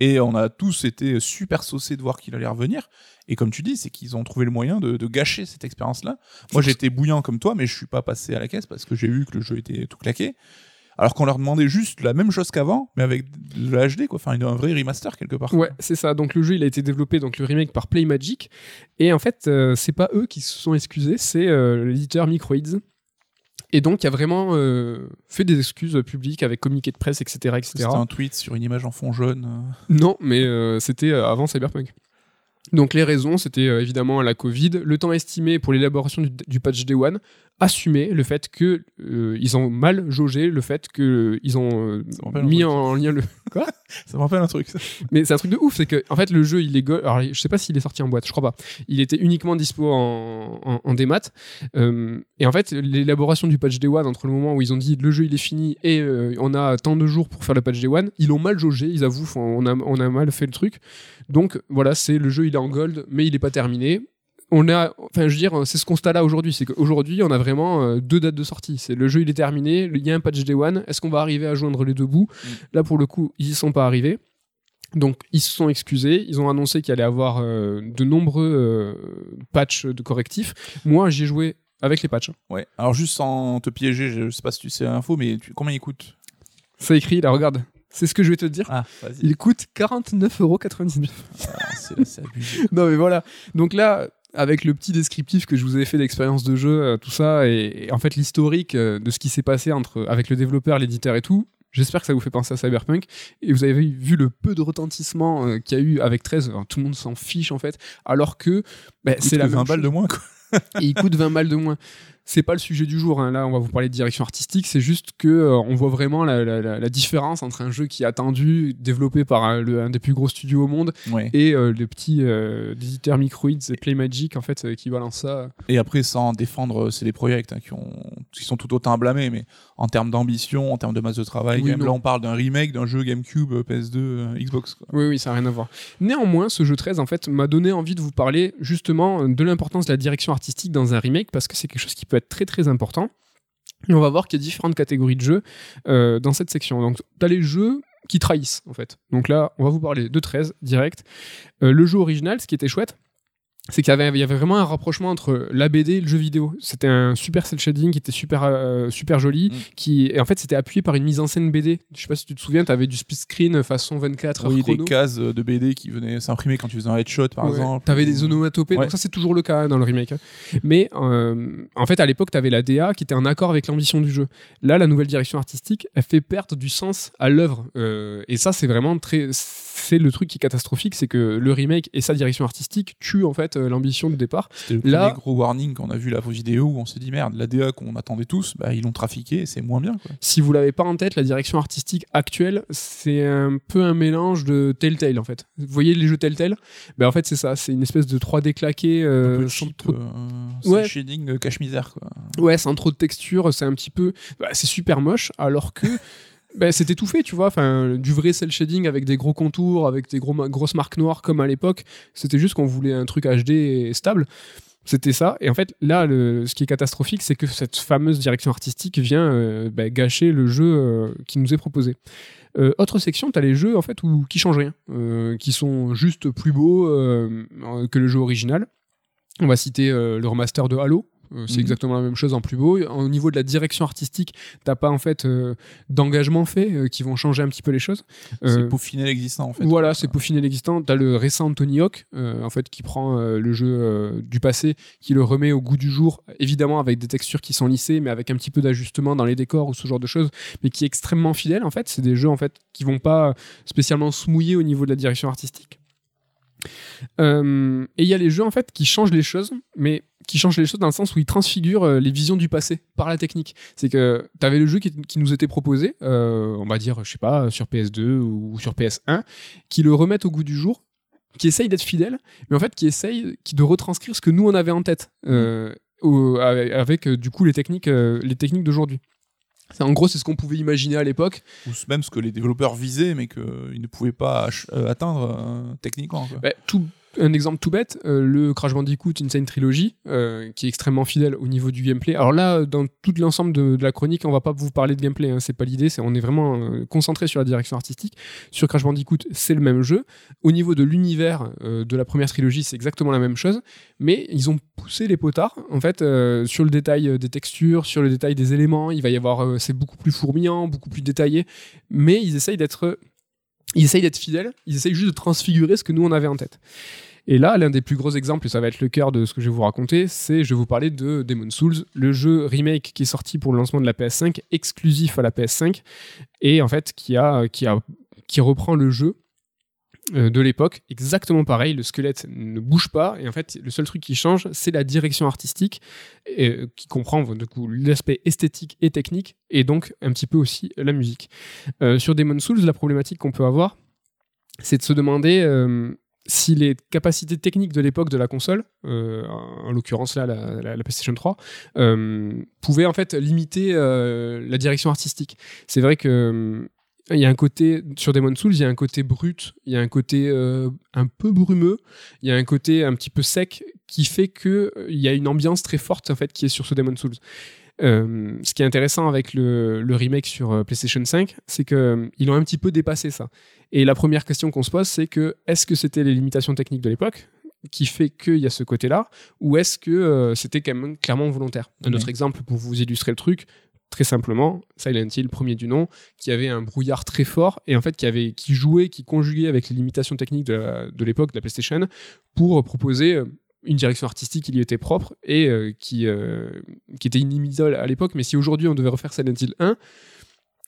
et on a tous été super saucés de voir qu'il allait revenir. Et comme tu dis, c'est qu'ils ont trouvé le moyen de, gâcher cette expérience-là. Moi, j'étais bouillant comme toi, mais je suis pas passé à la caisse parce que j'ai vu que le jeu était tout claqué. Alors qu'on leur demandait juste la même chose qu'avant, mais avec de la HD, quoi. Enfin, un vrai remaster quelque part. Ouais, c'est ça. Donc le jeu, il a été développé, donc le remake par Playmagic. Et en fait, euh, c'est pas eux qui se sont excusés, c'est euh, l'éditeur Microids. Et donc, il a vraiment euh, fait des excuses publiques avec communiqué de presse, etc. etc. C'était un tweet sur une image en fond jaune. euh. Non, mais euh, c'était avant Cyberpunk. Donc les raisons, c'était euh, évidemment la Covid, le temps estimé pour l'élaboration du, du patch Day One, assumer le fait que euh, ils ont mal jaugé le fait que euh, ils ont mis truc. en lien le. Ça me rappelle un truc. Mais c'est un truc de ouf, c'est que en fait le jeu il est go- alors je sais pas s'il est sorti en boîte, je crois pas. Il était uniquement dispo en, en, démat. Euh, et en fait l'élaboration du patch Day One entre le moment où ils ont dit le jeu il est fini et euh, on a tant de jours pour faire le patch Day One, ils l'ont mal jaugé, ils avouent, on a on a mal fait le truc. Donc voilà, c'est le jeu il est en gold, mais il est pas terminé. On a, enfin je veux dire, c'est ce constat-là aujourd'hui, c'est qu'aujourd'hui on a vraiment euh, deux dates de sortie. C'est le jeu il est terminé, il y a un patch Day One. Est-ce qu'on va arriver à joindre les deux bouts? Là pour le coup ils y sont pas arrivés. Donc ils se sont excusés, ils ont annoncé qu'il allait avoir euh, de nombreux euh, patchs de correctifs. Moi j'ai joué avec les patchs. Ouais. Alors juste sans te piéger, je sais pas si tu sais l'info, mais tu- combien il coûte? Ça écrit là, regarde. C'est ce que je vais te dire. Ah. Il coûte 49,99€. Ah, c'est c'est abusé. non mais voilà. Donc là, avec le petit descriptif que je vous avais fait d'expérience de jeu, euh, tout ça, et, et en fait l'historique euh, de ce qui s'est passé entre avec le développeur, l'éditeur et tout. J'espère que ça vous fait penser à Cyberpunk. Et vous avez vu le peu de retentissement euh, qu'il y a eu avec 13. Alors, tout le monde s'en fiche en fait. Alors que bah, Il c'est la que 20 même balles de moins, quoi. et il coûte 20 balles de moins. C'est pas le sujet du jour. hein. Là, on va vous parler de direction artistique. C'est juste que euh, on voit vraiment la, la- la- la différence entre un jeu qui est attendu, développé par un, le- un des plus gros studios au monde, Ouais. et euh, le petit euh, éditeur Microids et Playmagic en fait euh, qui balance ça. Et après, sans défendre, c'est les projets hein, qui, ont, qui sont tout autant à blâmer, mais en termes d'ambition, en termes de masse de travail, Oui, même, là on parle d'un remake d'un jeu GameCube, euh, PS2, euh, Xbox. Quoi. Oui, oui, ça n'a rien à voir. Néanmoins, ce jeu 13 en fait m'a donné envie de vous parler justement de l'importance de la direction artistique dans un remake parce que c'est quelque chose qui peut très très important. Et on va voir qu'il y a différentes catégories de jeux euh, dans cette section. Donc, tu as les jeux qui trahissent, en fait. Donc là, on va vous parler de 13 direct. Euh, le jeu original, ce qui était chouette, c'est qu'il y avait, il y avait vraiment un rapprochement entre la BD et le jeu vidéo. C'était un super cel shading qui était super, euh, super joli. Mm. Qui, et en fait, c'était appuyé par une mise en scène BD. Je sais pas si tu te souviens, tu avais du split screen façon 24 heures Oui, des chrono. cases de BD qui venaient s'imprimer quand tu faisais un headshot, par Ouais. exemple. T'avais des onomatopées, Ouais. donc ça c'est toujours le cas hein, dans le remake. hein. Mais euh, en fait, à l'époque, t'avais la DA qui était en accord avec l'ambition du jeu. Là, la nouvelle direction artistique, elle fait perdre du sens à l'œuvre. Euh, et ça, c'est vraiment très. C'est le truc qui est catastrophique, c'est que le remake et sa direction artistique tuent en fait euh, l'ambition du départ. C'était le Là- premier gros warning quand on a vu la vidéo où on s'est dit merde, la DA qu'on attendait tous, bah, ils l'ont trafiqué c'est moins bien. Quoi. Si vous l'avez pas en tête, la direction artistique actuelle, c'est un peu un mélange de Telltale en fait. Vous voyez les jeux Telltale? Ben en fait, c'est ça, c'est une espèce de 3D claqué euh, cheap, trop euh, Ouais. c'est shading euh, cache-misère. Quoi. Ouais, sans trop de texture, c'est un petit peu. bah, c'est super moche, alors que. bah, tout fait, tu vois. Enfin, du vrai cel shading avec des gros contours, avec des grosses marques noires comme à l'époque. C'était juste qu'on voulait un truc HD stable. C'était ça. Et en fait, là, ce qui est catastrophique, c'est que cette fameuse direction artistique vient euh, bah, gâcher le jeu euh, qui nous est proposé. Euh, autre section, tu as les jeux en fait qui changent rien, qui sont juste plus beaux que le jeu original. On va citer le remaster de Halo. Euh, c'est Mhm. exactement la même chose en plus beau. Au niveau de la direction artistique, t'as pas en fait euh, d'engagement fait euh, qui vont changer un petit peu les choses. C'est Euh, peaufiner l'existant en fait. voilà, c'est peaufiner l'existant. T'as le récent Tony Hawk, euh, en fait, qui prend le jeu du passé, qui le remet au goût du jour, évidemment avec des textures qui sont lissées, mais avec un petit peu d'ajustement dans les décors ou ce genre de choses, mais qui est extrêmement fidèle. En fait, c'est des jeux en fait qui vont pas spécialement se mouiller au niveau de la direction artistique. Euh, et il y a les jeux en fait qui changent les choses, mais qui changent les choses dans le sens où ils transfigurent euh, les visions du passé par la technique. C'est que tu avais le jeu qui, nous était proposé, euh, on va dire, je sais pas, sur PS2 ou sur PS1, qui le remettent au goût du jour, qui essaye d'être fidèle, mais en fait qui essaye de retranscrire ce que nous on avait en tête, avec, avec, du coup les techniques, les techniques d'aujourd'hui. En gros, c'est ce qu'on pouvait imaginer à l'époque. Ou même ce que les développeurs visaient mais qu'ils ne pouvaient pas euh, atteindre euh, techniquement. Quoi. Bah, tout, un exemple tout bête, euh, le Crash Bandicoot Insane Trilogy, euh, qui est extrêmement fidèle au niveau du gameplay. Alors là, dans tout l'ensemble de, la chronique, on va pas vous parler de gameplay, hein, c'est pas l'idée, c'est on est vraiment euh, concentré sur la direction artistique. Sur Crash Bandicoot, c'est le même jeu. Au niveau de l'univers euh, de la première trilogie, c'est exactement la même chose, mais ils ont poussé les potards en fait euh, sur le détail euh, des textures, sur le détail des éléments. Il va y avoir, euh, c'est beaucoup plus fourmillant, beaucoup plus détaillé, mais ils essayent d'être ils essayent d'être fidèles, ils essayent juste de transfigurer ce que nous on avait en tête. Et là, l'un des plus gros exemples, et ça va être le cœur de ce que je vais vous raconter, c'est je vais vous parler de Demon's Souls, le jeu remake qui est sorti pour le lancement de la PS5, exclusif à la PS5, et en fait qui a qui a qui reprend le jeu de l'époque, exactement pareil, le squelette ne bouge pas, et en fait, le seul truc qui change, c'est la direction artistique, euh, qui comprend du coup l'aspect esthétique et technique, et donc un petit peu aussi la musique. Euh, sur Demon's Souls, la problématique qu'on peut avoir, c'est de se demander euh, si les capacités techniques de l'époque de la console, euh, en l'occurrence là la, la- la PlayStation 3, euh, pouvaient en fait limiter euh, la direction artistique. C'est vrai que euh, il y a un côté sur Demon's Souls, il y a un côté brut, il y a un côté euh, un peu brumeux, il y a un côté un petit peu sec qui fait que euh, il y a une ambiance très forte en fait qui est sur ce Demon's Souls. Euh, ce qui est intéressant avec le, le remake sur PlayStation 5, c'est qu'ils ont un petit peu dépassé ça. Et la première question qu'on se pose, c'est que est-ce que c'était les limitations techniques de l'époque qui fait qu'il y a ce côté-là, ou est-ce que euh, c'était quand même clairement volontaire? Un Ouais. autre exemple pour vous illustrer le truc, très simplement, Silent Hill, premier du nom, qui avait un brouillard très fort et en fait qui jouait, qui conjuguait avec les limitations techniques de, l'époque de la PlayStation pour proposer euh, une direction artistique qui lui était propre et euh, qui, euh, qui était inimitable à l'époque. Mais si aujourd'hui on devait refaire Silent Hill 1,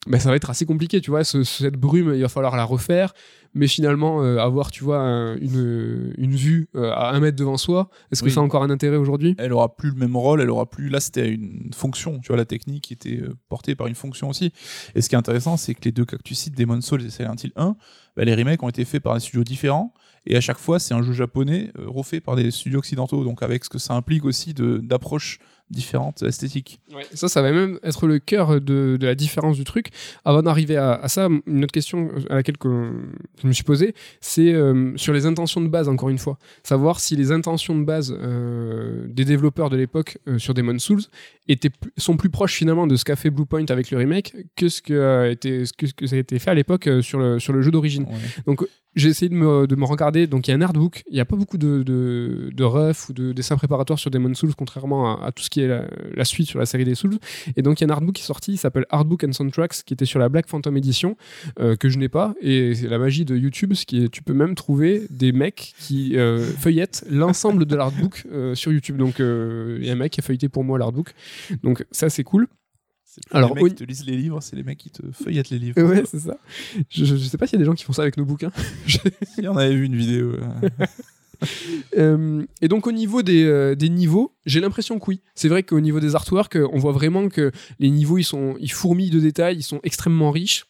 ben, ça va être assez compliqué, tu vois. ce- cette brume, il va falloir la refaire. Mais finalement, euh, avoir, tu vois, un- une, une vue euh, à un mètre devant soi, est-ce que Oui. ça a encore un intérêt aujourd'hui? Elle aura plus le même rôle, elle aura plus. Là, c'était une fonction, tu vois, la technique était euh, portée par une fonction aussi. Et ce qui est intéressant, c'est que les deux cas que tu cites, Demon's Souls et Silent Hill 1, bah, les remakes ont été faits par des studios différents. Et à chaque fois, c'est un jeu japonais refait par des studios occidentaux. Donc, avec ce que ça implique aussi d'approche différentes esthétiques. Ça, ça va même être le cœur de, de la différence du truc. Avant d'arriver à, à, ça, une autre question à laquelle que, je me suis posé, c'est euh, sur les intentions de base, encore une fois. Savoir si les intentions de base euh, des développeurs de l'époque euh, sur Demon's Souls étaient, sont plus proches finalement de ce qu'a fait Bluepoint avec le remake que ce, que, a été, ce que, ce que ça a été fait à l'époque sur, le, sur le jeu d'origine. Donc j'ai essayé de me, de me, regarder. Donc il y a un artbook. Il n'y a pas beaucoup de, de, de refs ou de dessins préparatoires sur Demon's Souls, contrairement à, tout ce qui est la, suite sur la série des Souls. Et donc il y a un artbook qui est sorti, il s'appelle Artbook and Soundtracks, qui était sur la Black Phantom Edition, euh, que je n'ai pas. Et c'est la magie de YouTube, ce qui est, tu peux même trouver des mecs qui euh, feuillettent l'ensemble de l'artbook euh, sur YouTube. Donc il y a un mec qui a feuilleté pour moi l'artbook. Donc ça c'est cool. Alors, les mecs qui te lisent les livres, c'est les mecs qui te feuillettent les livres. Ouais, c'est ça. Je, je, sais pas s'il y a des gens qui font ça avec nos bouquins. Il y en avait vu une vidéo. euh, et donc au niveau des, euh, des niveaux, j'ai l'impression que oui. C'est vrai qu'au niveau des artworks, on voit vraiment que les niveaux ils sont ils fourmillent de détails, ils sont extrêmement riches.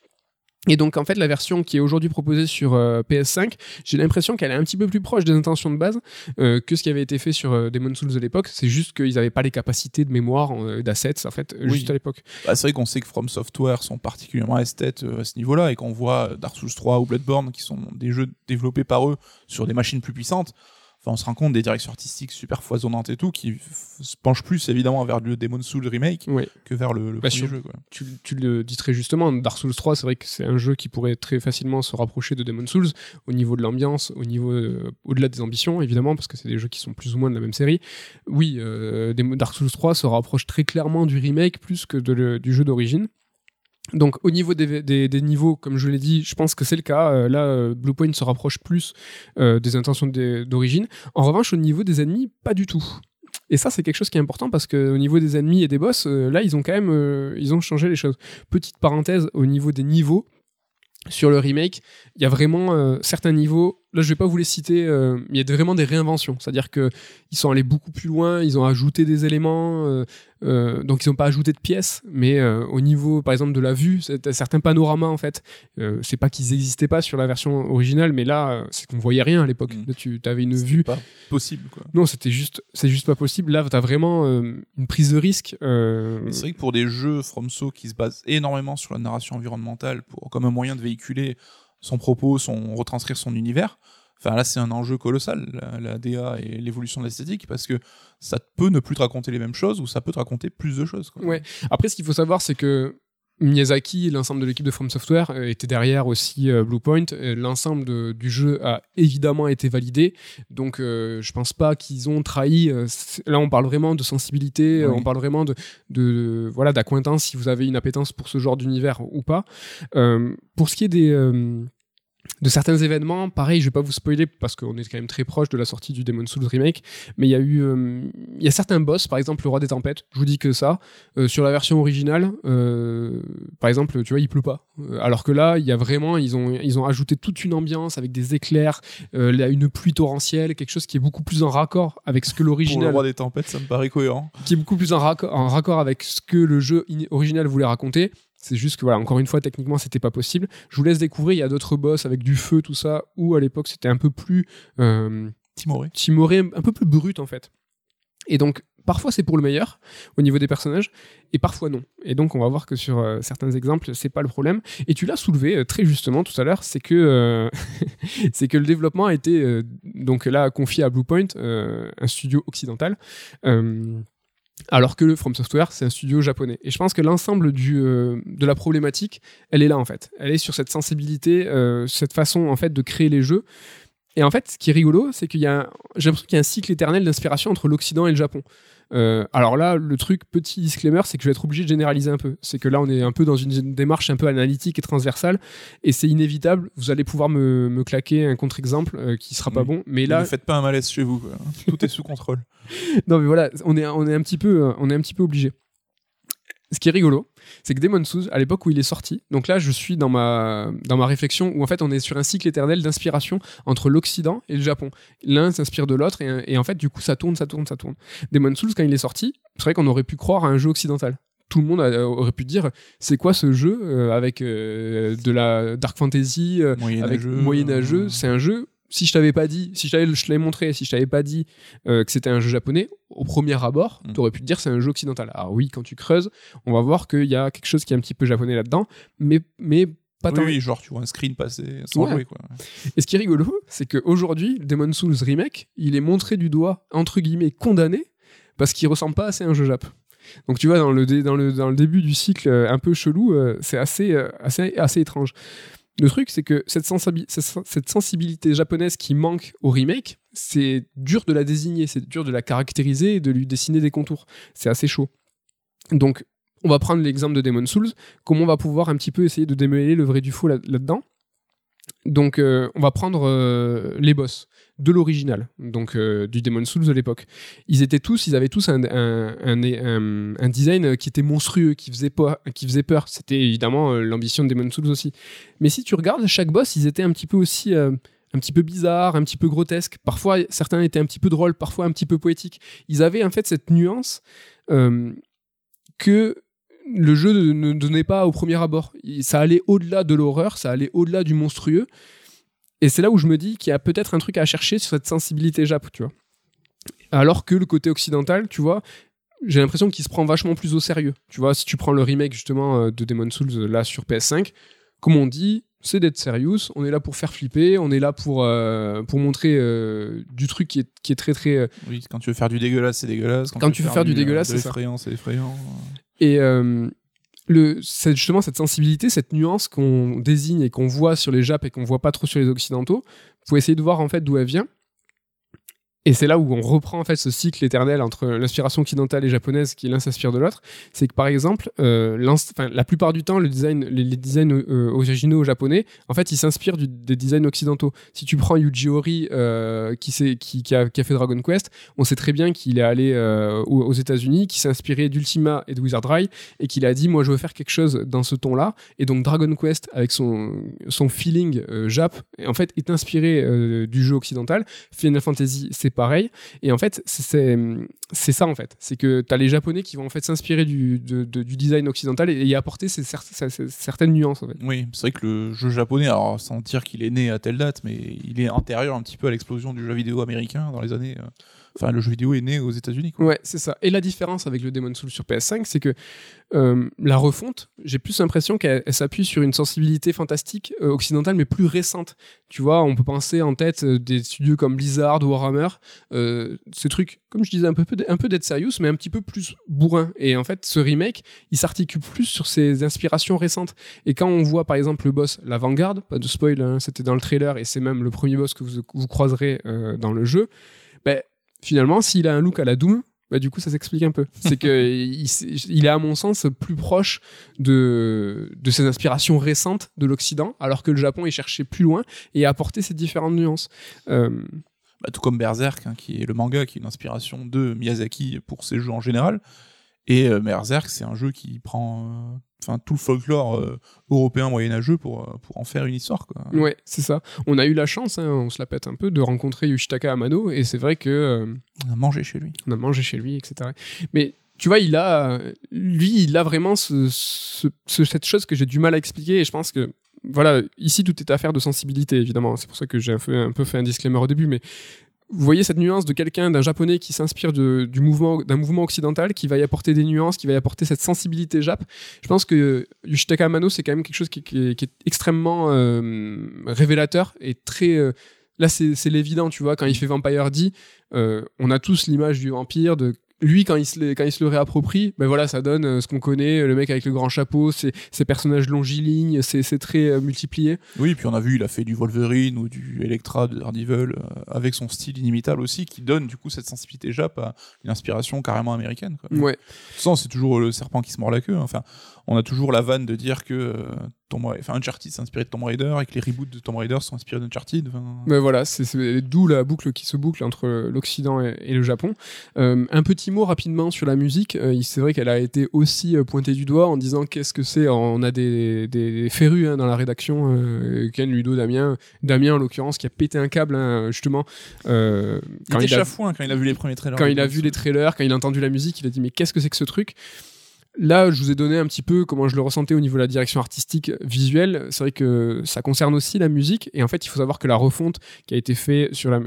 Et donc en fait la version qui est aujourd'hui proposée sur euh, PS5, j'ai l'impression qu'elle est un petit peu plus proche des intentions de base euh, que ce qui avait été fait sur euh, Demon's Souls de l'époque. C'est juste qu'ils n'avaient pas les capacités de mémoire, euh, d'assets en fait, oui. juste à l'époque. Bah, c'est vrai qu'on sait que From Software sont particulièrement esthètes à ce niveau-là et qu'on voit Dark Souls 3 ou Bloodborne qui sont des jeux développés par eux sur des machines plus puissantes. Enfin, on se rend compte des directions artistiques super foisonnantes et tout, qui se penchent plus évidemment vers le Demon's Souls remake oui. que vers le, le bah, premier jeu. Quoi. Tu, tu, le dis très justement, Dark Souls 3, c'est vrai que c'est un jeu qui pourrait très facilement se rapprocher de Demon's Souls au niveau de l'ambiance, au niveau euh, au-delà des ambitions évidemment, parce que c'est des jeux qui sont plus ou moins de la même série. Oui, euh, Dark Souls 3 se rapproche très clairement du remake plus que de le, du jeu d'origine. Donc au niveau des, niveaux, comme je l'ai dit, je pense que c'est le cas. Euh, là, euh, Bluepoint se rapproche plus euh, des intentions d'origine. En revanche, au niveau des ennemis, pas du tout. Et ça, c'est quelque chose qui est important parce qu'au niveau des ennemis et des boss, là, ils ont quand même changé les choses. Petite parenthèse, au niveau des niveaux, sur le remake, il y a vraiment certains niveaux. Là, je vais pas vous les citer. Euh, il y a vraiment des réinventions. C'est-à-dire que ils sont allés beaucoup plus loin. Ils ont ajouté des éléments. Euh, euh donc, ils n'ont pas ajouté de pièces. Mais euh, au niveau, par exemple, de la vue, certains panoramas, en fait, c'est pas qu'ils n'existaient pas sur la version originale, mais là, c'est qu'on voyait rien à l'époque. Mm. Tu avais une vue. Pas possible, quoi. Non, c'était juste, c'est juste pas possible. Là, tu as vraiment une prise de risque. C'est vrai que pour des jeux FromSo qui se basent énormément sur la narration environnementale, pour comme un moyen de véhiculer son propos, son retranscrire son univers. Enfin là, c'est un enjeu colossal, la, la DA et l'évolution de l'esthétique, parce que ça peut ne plus te raconter les mêmes choses ou ça peut te raconter plus de choses. Ouais. Après, ce qu'il faut savoir, c'est que Miyazaki et l'ensemble de l'équipe de From Software euh, étaient derrière aussi euh, Bluepoint. L'ensemble du jeu a évidemment été validé, donc euh, je pense pas qu'ils ont trahi. Euh, là, on parle vraiment de sensibilité, oui. on parle vraiment de, voilà d'acquaintance si vous avez une appétence pour ce genre d'univers ou pas. Euh, pour ce qui est des de certains événements, pareil, je vais pas vous spoiler parce qu'on est quand même très proche de la sortie du Demon's Souls remake, mais il y a eu, euh, il y a certains boss, par exemple le roi des tempêtes, je vous dis que ça, euh, sur la version originale, euh, par exemple, tu vois, il pleut pas, alors que là, il y a vraiment, ils ont, ils ont ajouté toute une ambiance avec des éclairs, une pluie torrentielle, quelque chose qui est beaucoup plus en raccord avec ce que l'original. le roi des tempêtes, ça me paraît cohérent. Qui est beaucoup plus en raccord, en raccord avec ce que le jeu original voulait raconter. C'est juste que voilà, encore une fois, techniquement, c'était pas possible. Je vous laisse découvrir. Il y a d'autres boss avec du feu, tout ça, où à l'époque c'était un peu plus euh, timoré, timoré, un peu plus brut en fait. Et donc parfois c'est pour le meilleur au niveau des personnages, et parfois non. Et donc on va voir que sur euh, certains exemples, c'est pas le problème. Et tu l'as soulevé euh, très justement tout à l'heure, c'est que euh, c'est que le développement a été donc là confié à Bluepoint, un studio occidental alors que le From Software, c'est un studio japonais. Et je pense que l'ensemble euh, de la problématique, elle est là en fait. Elle est sur cette sensibilité, euh, cette façon en fait de créer les jeux. Et en fait, ce qui est rigolo, c'est qu'il y a, j'ai l'impression qu'il y a un cycle éternel d'inspiration entre l'Occident et le Japon. Euh, alors là, le truc, petit disclaimer, c'est que je vais être obligé de généraliser un peu. C'est que là, on est un peu dans une démarche un peu analytique et transversale, et c'est inévitable. Vous allez pouvoir me, me claquer un contre-exemple euh, qui sera pas Oui. bon, mais là, ne faites pas un malaise chez vous. quoi. Tout est sous contrôle. non mais voilà, on est, on est un petit peu, euh, on est un petit peu obligé. Ce qui est rigolo, c'est que Demon's Souls, à l'époque où il est sorti, donc là je suis dans ma, dans ma réflexion où en fait on est sur un cycle éternel d'inspiration entre l'Occident et le Japon. L'un s'inspire de l'autre et, et en fait du coup ça tourne, ça tourne, ça tourne. Demon's Souls quand il est sorti, c'est vrai qu'on aurait pu croire à un jeu occidental. Tout le monde a, aurait pu dire c'est quoi ce jeu euh, avec euh, de la dark fantasy, euh, avec Moyenâgeux. moyenâgeux. C'est un jeu si je t'avais pas dit, si je t'avais, je l'avais montré, si je t'avais pas dit euh, que c'était un jeu japonais, au premier abord, Mm. tu aurais pu te dire c'est un jeu occidental. Alors oui, quand tu creuses, on va voir qu'il y a quelque chose qui est un petit peu japonais là-dedans, mais, mais pas tant. Oui, oui, genre tu vois un screen passer sans Ouais. jouer quoi. Et ce qui est rigolo, c'est qu'aujourd'hui, Demon Souls Remake, il est montré du doigt, entre guillemets, condamné, parce qu'il ressemble pas assez à un jeu Jap. Donc tu vois, dans le, dans le, dans le début du cycle euh, un peu chelou, euh, c'est assez, euh, assez, assez étrange. Le truc, c'est que cette, sensibi- cette- cette sensibilité japonaise qui manque au remake, c'est dur de la désigner, c'est dur de la caractériser et de lui dessiner des contours. C'est assez chaud. Donc, on va prendre l'exemple de Demon Souls, comment on va pouvoir un petit peu essayer de démêler le vrai du faux là- là-dedans. Donc, euh, on va prendre euh, les boss de l'original, donc euh, du Demon Souls de l'époque. Ils étaient tous, ils avaient tous un, design qui était monstrueux, qui faisait, peur- faisait peur. C'était évidemment euh, l'ambition de Demon Souls aussi. Mais si tu regardes chaque boss, ils étaient un petit peu aussi. euh, un petit peu bizarres, un petit peu grotesques. Parfois, certains étaient un petit peu drôles, parfois un petit peu poétiques. Ils avaient en fait cette nuance que le jeu ne- donnait pas au premier abord. Ça allait au-delà de l'horreur, ça allait au-delà du monstrueux. Et c'est là où je me dis qu'il y a peut-être un truc à chercher sur cette sensibilité Jap, tu vois. Alors que le côté occidental, tu vois, j'ai l'impression qu'il se prend vachement plus au sérieux. Tu vois, si tu prends le remake justement euh, de Demon Souls euh, là sur PS5, comme on dit, c'est d'être serious, on est là pour faire flipper, on est là pour, euh, pour montrer euh, du truc qui est, qui est très très... Oui, quand tu veux faire du dégueulasse, c'est dégueulasse. Quand tu veux faire du dégueulasse, c'est ça. l'effrayant, c'est effrayant. Et euh, justement cette sensibilité, cette nuance qu'on désigne et qu'on voit sur les Japs et qu'on voit pas trop sur les Occidentaux, faut essayer de voir en fait d'où elle vient. Et c'est là où on reprend en fait ce cycle éternel entre l'inspiration occidentale et japonaise qui l'un s'inspire de l'autre. C'est que par exemple, euh, la plupart du temps, le design, les, designs euh, originaux japonais, en fait, ils s'inspirent des designs occidentaux. Si tu prends Yuji Horii, euh, qui, a, fait Dragon Quest, on sait très bien qu'il est allé euh, aux, États-Unis, qu'il s'est inspiré d'Ultima et de Wizardry, et qu'il a dit moi je veux faire quelque chose dans ce ton-là. Et donc Dragon Quest, avec son, son feeling Jap, en fait, est inspiré du jeu occidental. Final Fantasy, c'est pareil. Et en fait, c'est- ça en fait. C'est que tu as les Japonais qui vont en fait s'inspirer du, du design occidental et y apporter ces- certaines nuances en fait. Oui, c'est vrai que le jeu japonais, alors sans dire qu'il est né à telle date, mais il est antérieur un petit peu à l'explosion du jeu vidéo américain dans les années. euh, Enfin, le jeu vidéo est né aux États-Unis. Ouais, c'est ça. Et la différence avec le Demon Souls sur PS5, c'est que euh, la refonte, j'ai plus l'impression qu'elle elle s'appuie sur une sensibilité fantastique euh, occidentale, mais plus récente. Tu vois, on peut penser en tête euh, des studios comme Blizzard ou Warhammer, ces trucs, comme je disais, un peu, un peu Dead Serious, mais un petit peu plus bourrin. Et en fait, ce remake, il s'articule plus sur ses inspirations récentes. Et quand on voit par exemple le boss, la Vanguard, pas de spoil, hein, c'était dans le trailer et c'est même le premier boss que vous, vous croiserez dans le jeu, finalement, s'il a un look à la Doom, bah, du coup, ça s'explique un peu. C'est que il, il est, à mon sens, plus proche de, de ses inspirations récentes de l'Occident, alors que le Japon, il cherchait plus loin et a apporté ces différentes nuances. Euh, Bah, tout comme Berserk, hein, qui est le manga qui est une inspiration de Miyazaki pour ses jeux en général. Et euh, Berserk, c'est un jeu qui prend euh, enfin tout le folklore euh, européen moyenâgeux pour, euh, pour en faire une histoire. Quoi. ouais, c'est ça. On a eu la chance, hein, on se la pète un peu, de rencontrer Yoshitaka Amano, et c'est vrai que euh, On a mangé chez lui. on a mangé chez lui, etc. Mais tu vois, il a, lui, il a vraiment ce, ce- ce- cette chose que j'ai du mal à expliquer, et je pense que voilà, ici tout est affaire de sensibilité, évidemment. C'est pour ça que j'ai un peu, un peu fait un disclaimer au début, mais vous voyez cette nuance de quelqu'un, d'un japonais qui s'inspire du mouvement, d'un mouvement occidental, qui va y apporter des nuances, qui va y apporter cette sensibilité jap. Je pense que Yoshitaka Amano, c'est quand même quelque chose qui, est, extrêmement euh, révélateur et très. euh, là, c'est c'est l'évident, tu vois, quand il fait Vampire D, euh, on a tous l'image du vampire, de lui quand il se, le- quand il se le réapproprie, ben voilà, ça donne euh, ce qu'on connaît, le mec avec le grand chapeau, ses, ses personnages longilignes, ses, ses traits euh, multipliés. Oui, puis on a vu, il a fait du Wolverine ou du Electra de Daredevil euh, avec son style inimitable aussi, qui donne du coup cette sensibilité jap à une inspiration carrément américaine. Quoi. Ouais. Façon, c'est toujours le serpent qui se mord la queue. hein. Enfin, on a toujours la vanne de dire que euh, Tomb enfin, Uncharted s'est inspiré de Tomb Raider et que les reboots de Tomb Raider sont inspirés d'Uncharted. Ben voilà, c'est d'où la boucle qui se boucle entre l'Occident et, et le Japon. Euh, un petit mot rapidement sur la musique. Euh, c'est vrai qu'elle a été aussi pointée du doigt en disant qu'est-ce que c'est. On a des, des, des férus hein, dans la rédaction. Ken, Ludo, Damien. Damien, en l'occurrence, qui a pété un câble, hein, justement. Euh, il était a- chafouin quand il a vu les premiers trailers. quand il a vu les trailers, quand il a entendu la musique, il a dit mais qu'est-ce que c'est que ce truc? Là, je vous ai donné un petit peu comment je le ressentais au niveau de la direction artistique visuelle. C'est vrai que ça concerne aussi la musique. Et en fait, il faut savoir que la refonte qui a été faite sur la,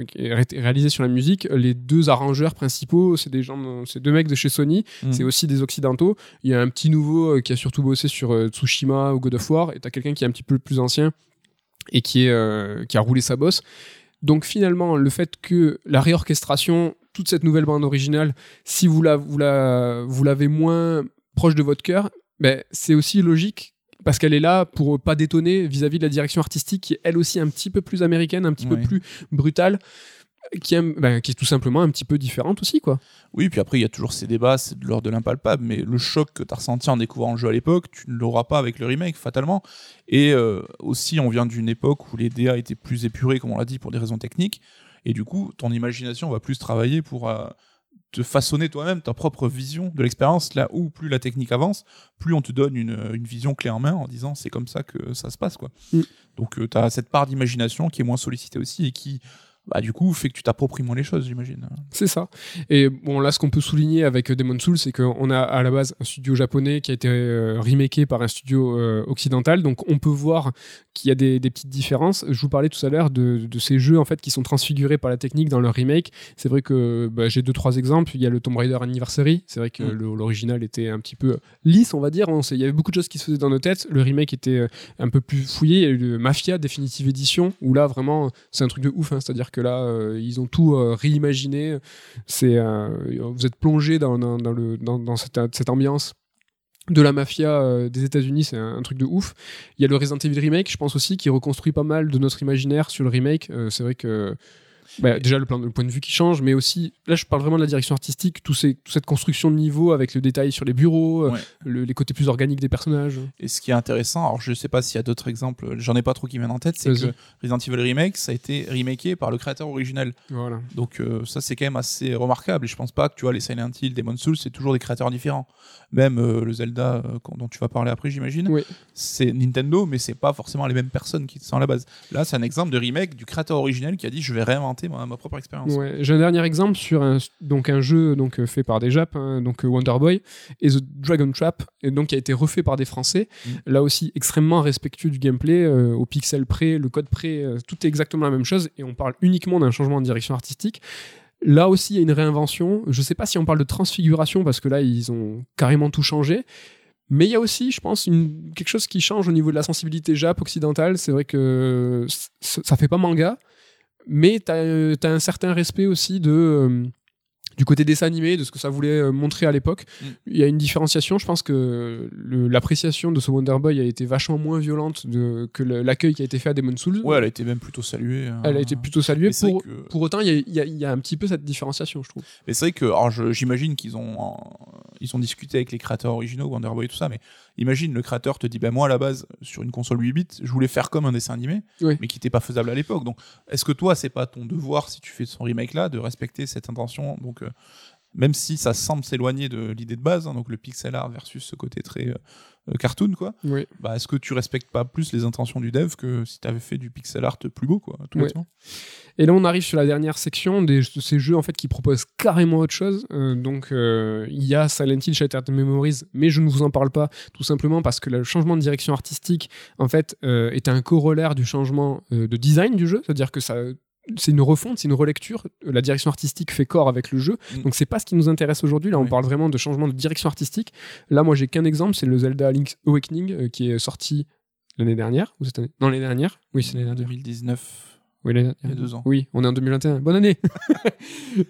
réalisée sur la musique, les deux arrangeurs principaux, c'est des gens, c'est deux mecs de chez Sony. Mm. C'est aussi des occidentaux. Il y a un petit nouveau euh, qui a surtout bossé sur euh, Tsushima ou God of War. Et t'as quelqu'un qui est un petit peu plus ancien et qui est euh, qui a roulé sa bosse. Donc finalement, le fait que la réorchestration, toute cette nouvelle bande originale, si vous la, vous la, vous l'avez moins proche de votre cœur, ben, c'est aussi logique parce qu'elle est là pour pas détonner vis-à-vis de la direction artistique qui est elle aussi un petit peu plus américaine, un petit peu plus brutale. Qui, ben, qui, est tout simplement un petit peu différente aussi quoi. Oui, puis après il y a toujours ces débats, c'est de l'ordre de l'impalpable, mais le choc que tu as ressenti en découvrant le jeu à l'époque, tu ne l'auras pas avec le remake fatalement. Et euh, aussi on vient d'une époque où les DA étaient plus épurés comme on l'a dit pour des raisons techniques, et du coup ton imagination va plus travailler pour euh, te façonner toi-même ta propre vision de l'expérience. Là où plus la technique avance, plus on te donne une, une vision clé en main en disant c'est comme ça que ça se passe. quoi. Mm. Donc euh, tu as cette part d'imagination qui est moins sollicitée aussi et qui bah, du coup, fait que tu t'appropries moins les choses, j'imagine. C'est ça. Et bon, là, ce qu'on peut souligner avec euh, Demon Souls, c'est qu'on a à la base un studio japonais qui a été euh, remaké par un studio euh, occidental. Donc, on peut voir qu'il y a des, petites différences. Je vous parlais tout à l'heure de, ces jeux en fait qui sont transfigurés par la technique dans leur remake. C'est vrai que bah, j'ai deux trois exemples. Il y a le Tomb Raider Anniversary. C'est vrai que mm. l'original était un petit peu lisse, on va dire. il y avait beaucoup de choses qui se faisaient dans nos têtes. Le remake était un peu plus fouillé. Il y a eu le Mafia Definitive Edition où là vraiment c'est un truc de ouf. Hein. C'est-à-dire que là, euh, ils ont tout euh, réimaginé. Euh, vous êtes plongé dans, cette, ambiance de la mafia des États-Unis, c'est un, truc de ouf. Il y a le Resident Evil remake, je pense aussi, qui reconstruit pas mal de notre imaginaire sur le remake. c'est vrai que bah, déjà le, le, point de vue qui change, mais aussi, là je parle vraiment de la direction artistique, tout ces, toute cette construction de niveau avec le détail sur les bureaux, euh, les côtés plus organiques des personnages. Et ce qui est intéressant, alors je sais pas s'il y a d'autres exemples, j'en ai pas trop qui viennent en tête, c'est que Resident Evil Remake, ça a été remaké par le créateur original. Voilà. Donc euh, ça c'est quand même assez remarquable, et je pense pas que tu vois les Silent Hill, Demon Souls, c'est toujours des créateurs différents. Même euh, le Zelda dont tu vas parler après j'imagine, c'est Nintendo, mais c'est pas forcément les mêmes personnes qui sont à la base. Là c'est un exemple de remake du créateur original qui a dit je vais réinventer ma, propre expérience. J'ai un dernier exemple sur un, donc un jeu donc, euh, fait par des Japs, hein, donc euh, Wonder Boy, et The Dragon Trap, et donc qui a été refait par des Français. Mm. Là aussi, extrêmement respectueux du gameplay, euh, au pixel près, le code près, tout est exactement la même chose, et on parle uniquement d'un changement de direction artistique. Là aussi, il y a une réinvention. Je ne sais pas si on parle de transfiguration, parce que là, ils ont carrément tout changé. Mais il y a aussi, je pense, une, quelque chose qui change au niveau de la sensibilité Jap occidentale. C'est vrai que ça fait pas manga, mais tu as, euh, un certain respect aussi de euh, du côté dessin animé, de ce que ça voulait euh, montrer à l'époque. Mm. Il y a une différenciation. Je pense que l'appréciation de ce Wonder Boy a été vachement moins violente de, que l'accueil qui a été fait à Demon Souls. Ouais, elle a été même plutôt saluée. Hein. Elle a été plutôt saluée. Pour, pour, autant, il y, a, il y, a, un petit peu cette différenciation, je trouve. Mais c'est vrai que, j'imagine qu'ils ont, ils ont discuté avec les créateurs originaux, Wonder Boy et tout ça, mais Imagine, le créateur te dit, ben moi à la base, sur une console 8 bits, je voulais faire comme un dessin animé, mais qui n'était pas faisable à l'époque. Donc, est-ce que toi, c'est pas ton devoir, si tu fais son remake là, de respecter cette intention Donc, euh, même si ça semble s'éloigner de l'idée de base, hein, donc le pixel art versus ce côté très euh, euh, cartoon, quoi. Bah, est-ce que tu respectes pas plus les intentions du dev que si tu avais fait du pixel art plus beau, quoi, tout Et là, on arrive sur la dernière section de ces jeux en fait qui proposent carrément autre chose. Euh, donc, il y a Silent Hill Shattered Memories, mais je ne vous en parle pas tout simplement parce que le changement de direction artistique en fait est un corollaire du changement de design du jeu, c'est-à-dire que ça c'est une refonte, c'est une relecture. La direction artistique fait corps avec le jeu. Donc, mm. Donc c'est pas ce qui nous intéresse aujourd'hui. Là, on parle vraiment de changement de direction artistique. Là, moi, j'ai qu'un exemple, c'est le Zelda Link's Awakening euh, qui est sorti l'année dernière ou cette année? Non, l'année dernière. Oui, c'est l'année dernière. 2019. Oui, il y a deux ans. Oui, on est en 2021. Bonne année.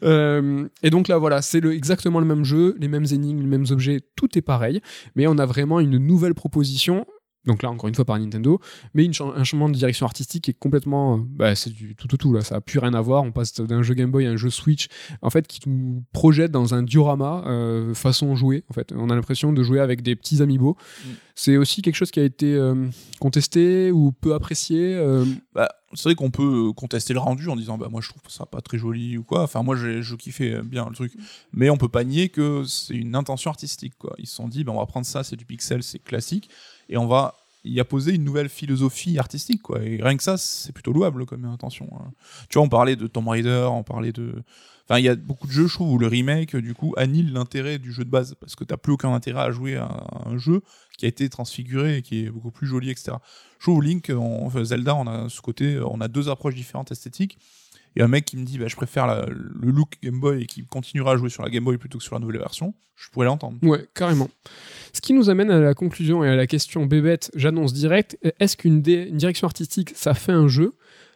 Euh, et donc là, voilà, c'est exactement le même jeu, les mêmes énigmes, les mêmes objets, tout est pareil, mais on a vraiment une nouvelle proposition donc là, encore une fois, par Nintendo, mais une un changement de direction artistique qui est complètement. Bah, c'est du tout, tout, tout, là. Ça n'a plus rien à voir. On passe d'un jeu Game Boy à un jeu Switch, en fait, qui nous projette dans un diorama euh, façon jouer. En fait, on a l'impression de jouer avec des petits amiibo. Mm. C'est aussi quelque chose qui a été euh, contesté ou peu apprécié. Euh. Bah, c'est vrai qu'on peut contester le rendu en disant bah moi je trouve ça pas très joli ou quoi. Enfin moi je, je kiffais bien le truc, mais on peut pas nier que c'est une intention artistique quoi. Ils se sont dit bah, on va prendre ça, c'est du pixel, c'est classique et on va il a posé une nouvelle philosophie artistique, quoi. Et rien que ça, c'est plutôt louable comme intention. hein. Tu vois, on parlait de Tomb Raider, on parlait de. Enfin, il y a beaucoup de jeux, je trouve, où le remake, du coup, annule l'intérêt du jeu de base. Parce que t'as plus aucun intérêt à jouer à un jeu qui a été transfiguré et qui est beaucoup plus joli, etc. Je trouve Link, on- Zelda, on a ce côté, on a deux approches différentes esthétiques. Et un mec qui me dit, bah, je préfère la- le look Game Boy et qui continuera à jouer sur la Game Boy plutôt que sur la nouvelle version, je pourrais l'entendre. Ouais, carrément. Ce qui nous amène à la conclusion et à la question bébête, j'annonce direct, est-ce qu'une direction artistique, ça fait un jeu?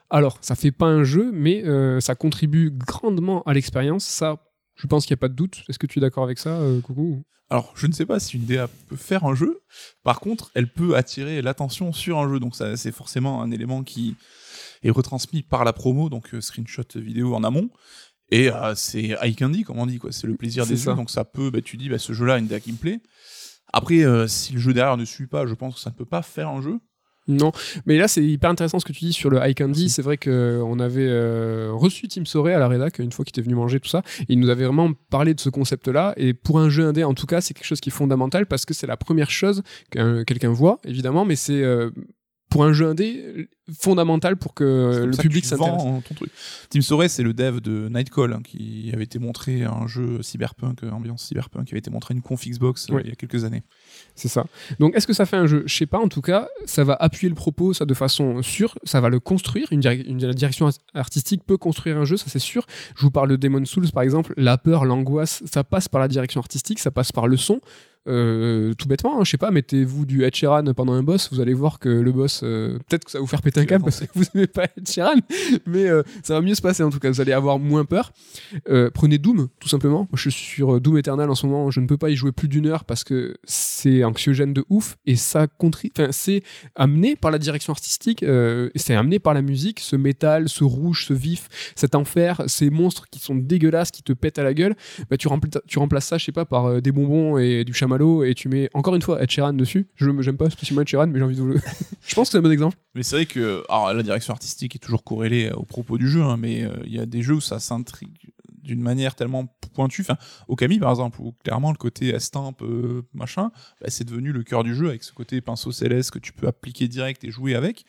Alors, ça fait pas un jeu, mais euh, ça contribue grandement à l'expérience. Ça, je pense qu'il n'y a pas de doute. Est-ce que tu es d'accord avec ça, euh, Coucou? Alors, je ne sais pas si une DA peut faire un jeu. Par contre, elle peut attirer l'attention sur un jeu. Donc, ça, c'est forcément un élément qui est retransmis par la promo, donc euh, screenshot vidéo en amont. Et euh, c'est eye candy, comme on dit, quoi. C'est le plaisir des ça. jeux. Donc, ça peut, bah, tu dis, bah, ce jeu-là a une me plaît. Après, euh, si le jeu derrière ne suit pas, je pense que ça ne peut pas faire un jeu. Non, mais là c'est hyper intéressant ce que tu dis sur le high candy. C'est vrai qu'on avait euh, reçu Tim Soré à la rédac une fois qu'il était venu manger tout ça. Et il nous avait vraiment parlé de ce concept-là. Et pour un jeu indé, en tout cas, c'est quelque chose qui est fondamental parce que c'est la première chose que quelqu'un voit, évidemment, mais c'est euh, pour un jeu indé fondamental pour que le public s'intéresse. ton truc. Tim Sorey, c'est le dev de Nightcall, hein, qui avait été montré un jeu cyberpunk, euh, ambiance cyberpunk, qui avait été montré une conf Xbox euh, Oui. il y a quelques années. C'est ça. Donc, est-ce que ça fait un jeu? Je sais pas. En tout cas, ça va appuyer le propos, ça de façon sûre. Ça va le construire. Une, une- la direction artistique peut construire un jeu, ça c'est sûr. Je vous parle de Demon Souls, par exemple. La peur, l'angoisse, ça passe par la direction artistique, ça passe par le son. Euh, tout bêtement, hein, je sais pas, mettez-vous du Ed Sheeran pendant un boss, vous allez voir que le boss, euh, peut-être que ça va vous faire péter un câble parce que vous aimez pas Ed Sheeran, mais euh, ça va mieux se passer en tout cas, vous allez avoir moins peur. Prenez Doom, tout simplement. Je suis sur Doom Eternal en ce moment, je ne peux pas y jouer plus d'une heure parce que c'est anxiogène de ouf et ça contri- enfin, c'est amené par la direction artistique, c'est amené par la musique, ce métal, ce rouge, ce vif, cet enfer, ces monstres qui sont dégueulasses, qui te pètent à la gueule. Bah, tu, rempla- tu remplaces ça, je sais pas, par des bonbons et du chamallow et tu mets encore une fois Ed Sheeran dessus. Je j'aime pas spécialement Ed Sheeran, mais j'ai envie de vous le. je pense que c'est un bon exemple. Mais c'est vrai que alors, la direction artistique est toujours corrélée au propos du jeu, hein, mais euh, il y a des jeux où ça s'intrigue d'une manière tellement pointue. Enfin, Okami, par exemple, où clairement le côté estampe, euh, machin, bah, c'est devenu le cœur du jeu avec ce côté pinceau céleste que tu peux appliquer direct et jouer avec.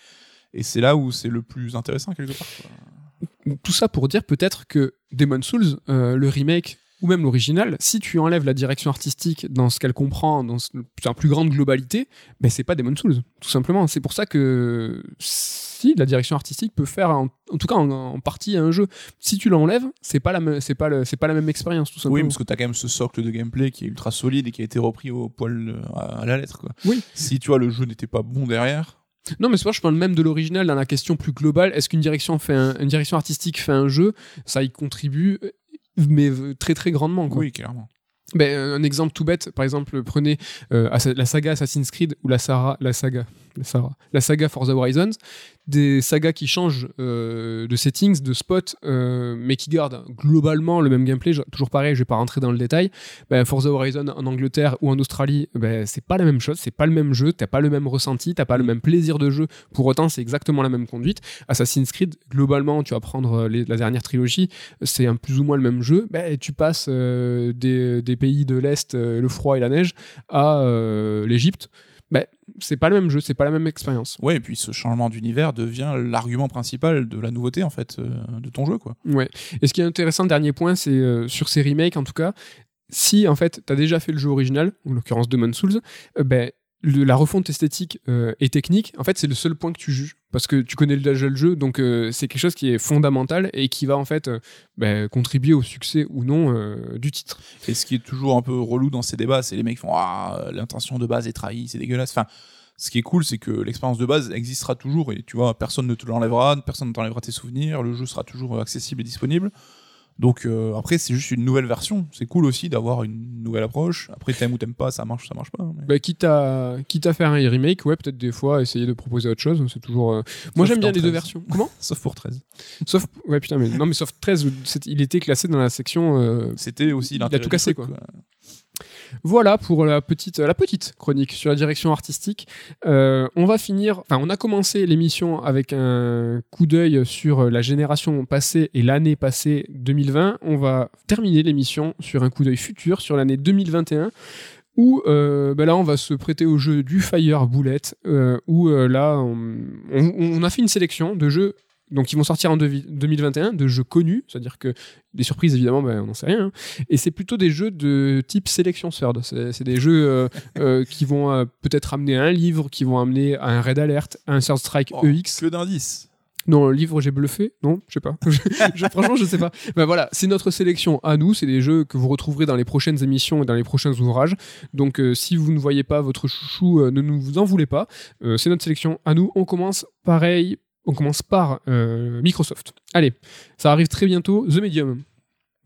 Et c'est là où c'est le plus intéressant quelque part. quoi. Tout ça pour dire peut-être que Demon Souls, euh, le remake ou même l'original, si tu enlèves la direction artistique dans ce qu'elle comprend, dans sa plus grande globalité, ben c'est pas Demon Souls, tout simplement. C'est pour ça que si la direction artistique peut faire, en, en tout cas en, en partie un jeu, si tu l'enlèves, c'est pas la même, c'est pas le- c'est pas la même expérience, tout simplement. Oui, parce que t'as quand même ce socle de gameplay qui est ultra solide et qui a été repris au poil euh, à, à la lettre. Quoi. Oui. Si tu vois le jeu n'était pas bon derrière, Non, mais c'est pas, je parle même de l'original dans la question plus globale. Est-ce qu'une direction fait un- une direction artistique fait un jeu? Ça y contribue, mais très très grandement. Quoi. oui, clairement. Ben, un exemple tout bête, par exemple, prenez euh, la saga Assassin's Creed ou la, Sarah, la saga, la, saga Forza Horizons, des sagas qui changent euh, de settings, de spots, euh, mais qui gardent globalement le même gameplay. Toujours pareil, je vais pas rentrer dans le détail. Ben, Forza Horizon en Angleterre ou en Australie, ben, c'est pas la même chose, c'est pas le même jeu, t'as pas le même ressenti, t'as pas le même plaisir de jeu. Pour autant, c'est exactement la même conduite. Assassin's Creed, globalement, tu vas prendre euh, la dernière trilogie, c'est un plus ou moins le même jeu. Ben, tu passes des, des pays de l'Est, le froid et la neige, à l'Égypte. C'est pas le même jeu, c'est pas la même expérience. Ouais, et puis ce changement d'univers devient l'argument principal de la nouveauté en fait euh, de ton jeu quoi. Ouais. Et ce qui est intéressant, dernier point, c'est euh, sur ces remakes en tout cas, si en fait t'as déjà fait le jeu original, en l'occurrence Demon Souls, euh, ben la refonte esthétique euh, et technique, en fait, c'est le seul point que tu juges. Parce que tu connais déjà le jeu, donc euh, c'est quelque chose qui est fondamental et qui va en fait euh, ben, contribuer au succès ou non du titre. Et ce qui est toujours un peu relou dans ces débats, c'est les mecs qui font ah l'intention de base est trahie, c'est dégueulasse. Enfin, ce qui est cool, c'est que l'expérience de base existera toujours et tu vois personne ne te l'enlèvera, personne ne t'enlèvera tes souvenirs, le jeu sera toujours accessible et disponible. Donc euh, après c'est juste une nouvelle version. C'est cool aussi d'avoir une nouvelle approche. Après t'aimes ou t'aimes pas, ça marche, ça marche pas. mais- Ben, quitte, à, quitte à faire un remake, ouais, peut-être des fois essayer de proposer autre chose. C'est toujours. euh, Moi j'aime bien les deux 13. versions. Comment Sauf pour 13. Sauf. Ouais, putain, mais non, mais sauf 13, c'est- il était classé dans la section euh, C'était aussi Il a tout cassé, truc, quoi. Voilà pour la petite, chronique sur la direction artistique. Euh, on va finir, on a commencé l'émission avec un coup d'œil sur la génération passée et l'année passée 2020. On va terminer l'émission sur un coup d'œil futur sur l'année 2021 Où euh, bah là, on va se prêter au jeu du Fire Bullet, euh, où là, on a fait une sélection de jeux. Donc, ils vont sortir en devi- 2021 de jeux connus, c'est-à-dire que des surprises, évidemment, ben, on n'en sait rien. hein. Et c'est plutôt des jeux de type sélection third. C'est des jeux euh, euh, qui vont euh, peut-être amener un livre, qui vont amener à un Red Alert, à un Third Strike Oh, EX. Que d'indices. Non, le livre, j'ai bluffé. Non, je sais pas. Je- franchement, je sais pas. Ben voilà, c'est notre sélection à nous. C'est des jeux que vous retrouverez dans les prochaines émissions et dans les prochains ouvrages. Donc, euh, si vous ne voyez pas votre chouchou, euh, ne nous vous en voulez pas. Euh, c'est notre sélection à nous. On commence pareil. On commence par euh, Microsoft. Allez, ça arrive très bientôt. The Medium.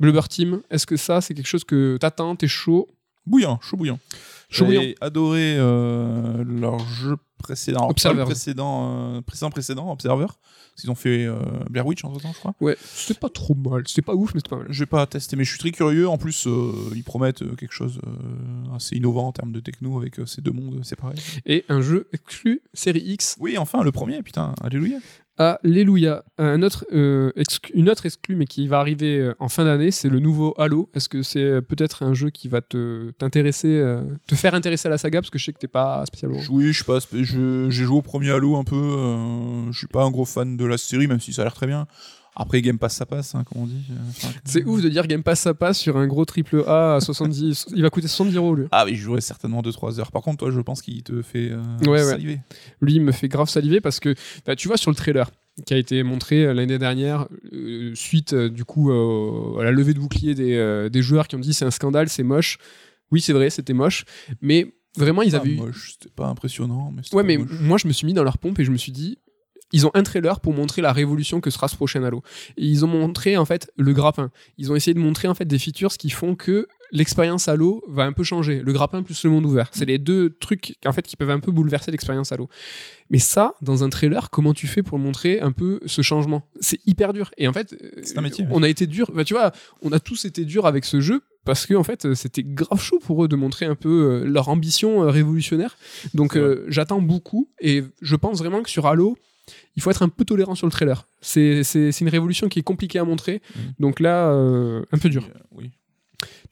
Blubber Team, est-ce que ça, c'est quelque chose que t'attends T'es chaud? Bouillant, chaud bouillant. Chaud bouillant. J'ai adoré euh, leur jeu précédent. Observer. précédent, euh, précédent, précédent, Observer. Parce qu'ils ont fait euh, Blair Witch entre temps, je crois. Ouais, c'était pas trop mal. C'était pas ouf, mais c'était pas mal. Je vais pas tester, mais je suis très curieux. En plus, euh, ils promettent euh, quelque chose assez innovant en termes de techno avec ces deux mondes séparés. Et un jeu exclu série X Oui, enfin, le premier, putain, alléluia. Alléluia. Un autre, euh, exclu- une autre exclue, mais qui va arriver en fin d'année, c'est le nouveau Halo. Est-ce que c'est peut-être un jeu qui va te t'intéresser, euh, te faire intéresser à la saga? Parce que je sais que t'es pas spécialement. Oui, je sais pas, je- j'ai joué au premier Halo un peu. euh, je suis pas un gros fan de la série, même si ça a l'air très bien. Après, Game Pass, ça passe, hein, comme on dit. euh, enfin, C'est ouf de dire Game Pass ça passe sur un gros triple A à 70. il va coûter 70 euros lui. Ah, mais je jouerai certainement 2-3 heures. Par contre, toi, je pense qu'il te fait euh, Ouais, ouais. saliver. Lui, il me fait grave saliver parce que bah, tu vois sur le trailer qui a été montré euh, l'année dernière, euh, suite du coup à la levée de bouclier des, des joueurs qui ont dit c'est un scandale, c'est moche. Oui, c'est vrai, c'était moche, mais vraiment ils avaient moche, c'était pas impressionnant. Mais c'était Ouais, mais moche. moi je me suis mis dans leur pompe et je me suis dit. Ils ont un trailer pour montrer la révolution que sera ce prochain Halo. Et ils ont montré en fait le grappin. Ils ont essayé de montrer en fait des features qui font que l'expérience Halo va un peu changer. Le grappin plus le monde ouvert. C'est les deux trucs en fait qui peuvent un peu bouleverser l'expérience Halo. Mais ça, dans un trailer, comment tu fais pour montrer un peu ce changement? C'est hyper dur. Et en fait, euh, métier, On a été dur. Bah, tu vois, on a tous été dur avec ce jeu parce que en fait, euh, c'était grave chaud pour eux de montrer un peu euh, leur ambition euh, révolutionnaire. Donc, euh, j'attends beaucoup et je pense vraiment que sur Halo, il faut être un peu tolérant sur le trailer. C'est une révolution qui est compliquée à montrer. Mhm. Donc là, euh, un peu dur. Oui.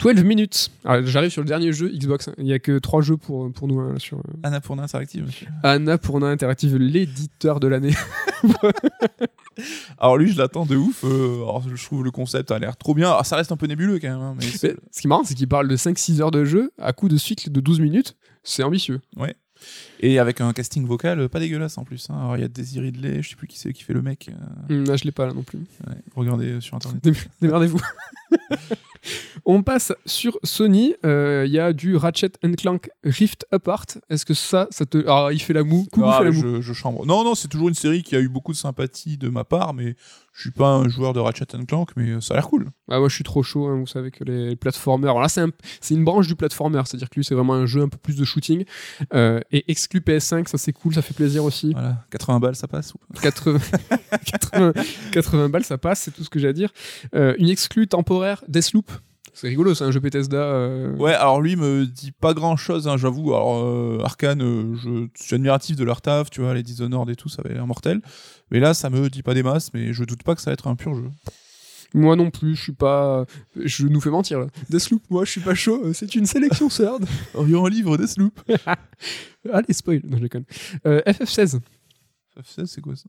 12 minutes. Alors, J'arrive sur le dernier jeu Xbox. Il y a que trois jeux pour, pour nous hein, sur euh, Annapurna Interactive. Anna pour Interactive, l'éditeur de l'année. Alors lui, je l'attends de ouf. euh, alors, je trouve le concept a l'air trop bien. Alors, ça reste un peu nébuleux quand même. hein, mais c'est- Mais ce qui est marrant, c'est qu'il parle de 5-6 heures de jeu à coup de cycle de 12 minutes. C'est ambitieux. Et avec un casting vocal pas dégueulasse en plus. hein. Alors il y a Daisy Ridley, je sais plus qui c'est qui fait le mec. euh, Hum, là, je l'ai pas là non plus. ouais, regardez euh, sur internet. Dé- Démerdez-vous. On passe sur Sony. Euh, Il y a du Ratchet Clank Rift Apart. Est-ce que ça, ça te. Ah, il fait la moue. Coucou, Ah, fait la mais moue. je, je chambre. Non, non, c'est toujours une série qui a eu beaucoup de sympathie de ma part, mais je suis pas un joueur de Ratchet Clank, mais ça a l'air cool. Ah, moi, je suis trop chaud. hein, vous savez que les platformers. Alors là, c'est un- c'est une branche du platformer. C'est-à-dire que lui, c'est vraiment un jeu un peu plus de shooting. Euh, et exclu PS5, ça c'est cool. Ça fait plaisir aussi. Voilà, 80 balles, ça passe. ou pas? 80, 80, 80 balles, ça passe, c'est tout ce que j'ai à dire. Euh, une exclue temporaire, Deathloop. C'est rigolo, c'est un jeu Bethesda. euh, Ouais, alors lui me dit pas grand chose, j'avoue. Alors, euh, Arkane, euh, je suis admiratif de leur taf, tu vois, les Dishonored et tout, ça avait l'air mortel. Mais là, ça me dit pas des masses, mais je doute pas que ça va être un pur jeu. Moi non plus, je suis pas. Je nous fais mentir là. Deathloop, moi je suis pas chaud, euh, c'est une sélection y a un livre Deathloop. Allez, spoil, non je déconne. Euh, FF16, FF16, c'est quoi ça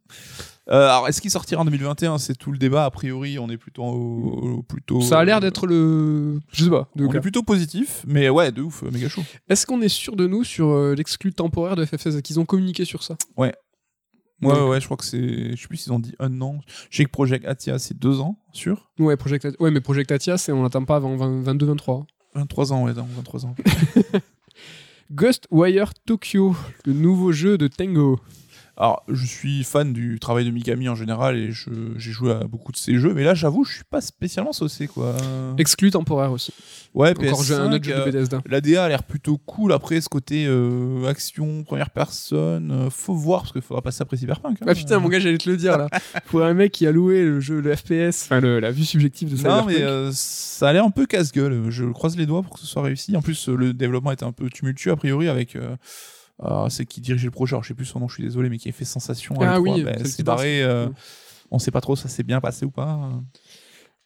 Euh, Alors, est-ce qu'il sortira en 2021 C'est tout le débat. A priori, on est plutôt. au- au- plutôt ça a l'air d'être le. Je sais pas. de On cas. est plutôt positif, mais ouais, de ouf, euh, méga chaud. Est-ce qu'on est sûr de nous sur euh, l'exclu temporaire de FF16 Qu'ils ont communiqué sur ça? Ouais, Donc- ouais, ouais, je crois que c'est. Je sais plus s'ils ont dit un an. Je sais que Project Atia, c'est deux ans, sûr? Ouais, Project ouais mais Project Atia, c'est- on l'attend pas avant 22-23. 23 ans, ouais, dans 23 ans. Ghostwire Tokyo, le nouveau jeu de Tango. Alors, je suis fan du travail de Mikami en général et j'ai joué à beaucoup de ces jeux, mais là, j'avoue, je suis pas spécialement saucé, quoi. Exclu temporaire aussi. Ouais, Encore j'ai un autre jeu de PS5, euh, Bethesda. L'ADA a l'air plutôt cool. Après, ce côté euh, action, première personne, euh, faut voir parce qu'il faudra passer après Cyberpunk. hein. Ah putain, mon gars, j'allais te le dire là. Pour un mec qui a loué le jeu, le FPS, enfin la vue subjective de Non, Cyberpunk. mais euh, ça a l'air un peu casse-gueule. Je croise les doigts pour que ce soit réussi. En plus, le développement était un peu tumultueux a priori avec. Euh, euh, c'est qui dirigeait le projet, alors je sais plus son nom, je suis désolé, mais qui a fait sensation. à Ah L3. oui, Ben, c'est barré. euh, on sait pas trop ça s'est bien passé ou pas.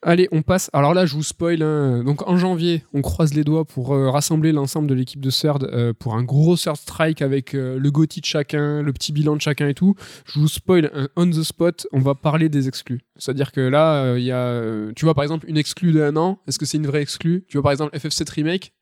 Allez, on passe. Alors là, je vous spoil. hein. Donc en janvier, on croise les doigts pour euh, rassembler l'ensemble de l'équipe de Third euh, pour un gros Third Strike avec euh, le GOTY de chacun, le petit bilan de chacun et tout. Je vous spoil un on the spot. On va parler des exclus. C'est-à-dire que là, il y a, tu vois par exemple une exclue d'un an. Est-ce que c'est une vraie exclue? Tu vois par exemple FF7 remake.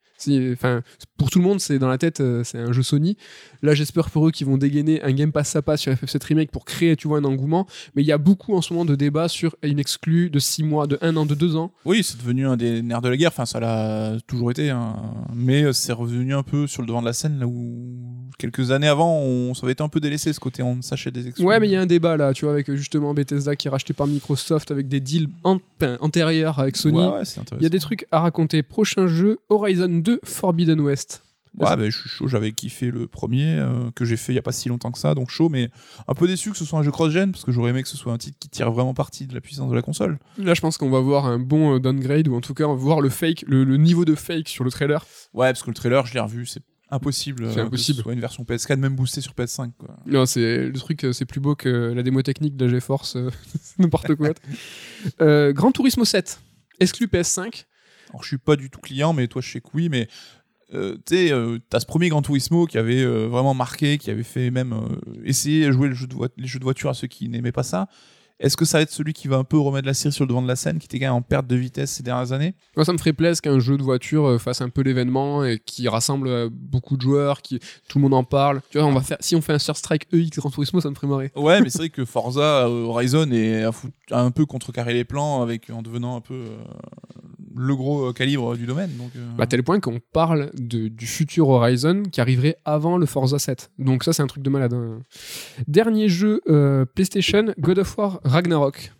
Enfin, pour tout le monde, c'est dans la tête, euh, c'est un jeu Sony. Là, j'espère pour eux qu'ils vont dégainer un Game Pass sympa sur FF7 Remake pour créer, tu vois, un engouement. Mais il y a beaucoup en ce moment de débats sur une exclue de 6 mois, de 1 an, de 2 ans. Oui, c'est devenu un des nerfs de la guerre. Enfin, ça l'a toujours été. hein. Mais euh, c'est revenu un peu sur le devant de la scène là où quelques années avant, on, ça avait été un peu délaissé ce côté. On s'achète des exclus. Ouais, mais il y a un débat là, tu vois, avec justement Bethesda qui est racheté par Microsoft avec des deals an- antérieurs avec Sony. Ouais, ouais, c'est Il y a des trucs à raconter. Prochain jeu, Horizon 2 Forbidden West. Ouais, bah, je suis chaud. J'avais kiffé le premier euh, que j'ai fait il y a pas si longtemps que ça, donc chaud, mais un peu déçu que ce soit un jeu cross-gen parce que j'aurais aimé que ce soit un titre qui tire vraiment parti de la puissance de la console. Là, je pense qu'on va voir un bon euh, downgrade, ou en tout cas, on va voir le fake, le, le niveau de fake sur le trailer. Ouais, parce que le trailer, je l'ai revu, c'est impossible. C'est euh, impossible. Que ce soit une version PS4, même boostée sur PS5. Quoi. Non, c'est le truc, c'est plus beau que la démo technique de la GeForce, c'est n'importe quoi. euh, Gran Turismo 7, exclu PS5. Alors, je suis pas du tout client, mais toi, je sais que oui, mais. euh, tu sais, euh, t'as ce premier Gran Turismo qui avait euh, vraiment marqué, qui avait fait même euh, essayer de jouer le jeu de voi- les jeux de voiture à ceux qui n'aimaient pas ça. Est-ce que ça va être celui qui va un peu remettre la série sur le devant de la scène, qui était quand même en perte de vitesse ces dernières années? Moi, ça me ferait plaisir qu'un jeu de voiture euh, fasse un peu l'événement et qui rassemble beaucoup de joueurs, qui tout le monde en parle. Tu vois, on va faire, si on fait un Sur Strike EX Gran Turismo, ça me ferait marrer. Ouais, mais c'est vrai que Forza Horizon est a, un peu contrecarré les plans avec en devenant un peu le gros euh, calibre du domaine. Donc, euh, À tel point qu'on parle de- du futur Horizon qui arriverait avant le Forza 7. Donc ça, c'est un truc de malade. hein. Dernier jeu euh, PlayStation, God of War Ragnarok.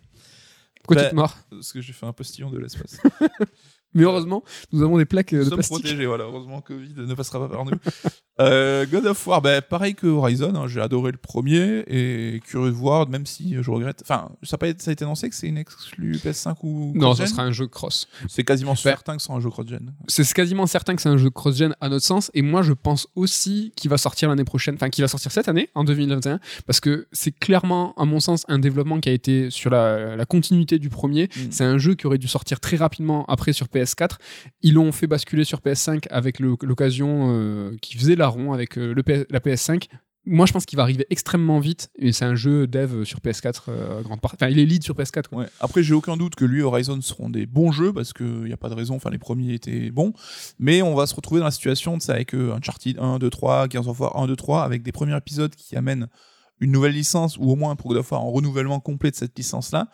Pourquoi Bah, marres parce que j'ai fait un postillon de l'espace. Mais heureusement, nous avons des plaques euh, Nous de sommes plastique. protégés, voilà. Heureusement, Covid ne passera pas par nous. Euh, God of War, bah, pareil que Horizon, hein, j'ai adoré le premier et curieux de voir, même si je regrette. Enfin, ça a, été, ça annoncé que c'est une exclue PS5 ou. Non, ce sera un jeu cross. C'est quasiment certain que c'est un jeu cross-gen. C'est quasiment certain que c'est un jeu cross-gen à notre sens. Et moi, je pense aussi qu'il va sortir l'année prochaine, enfin, qu'il va sortir cette année, en 2021, parce que c'est clairement, à mon sens, un développement qui a été sur la, la continuité du premier. Mm. C'est un jeu qui aurait dû sortir très rapidement après sur PS4. Ils l'ont fait basculer sur PS5 avec l'occasion euh, qui faisait avec euh, la PS5. Moi, je pense qu'il va arriver extrêmement vite. Et c'est un jeu dev sur PS4, euh, grande partie. Enfin, il est lead sur PS4. quoi. Ouais. Après, j'ai aucun doute que lui et Horizon seront des bons jeux parce qu'il n'y a pas de raison. Enfin, les premiers étaient bons. Mais on va se retrouver dans la situation, tu sais, avec euh, Uncharted 1, 2, 3, Gears of War 1, 2, 3, avec des premiers épisodes qui amènent une nouvelle licence ou au moins pour God of War un renouvellement complet de cette licence-là.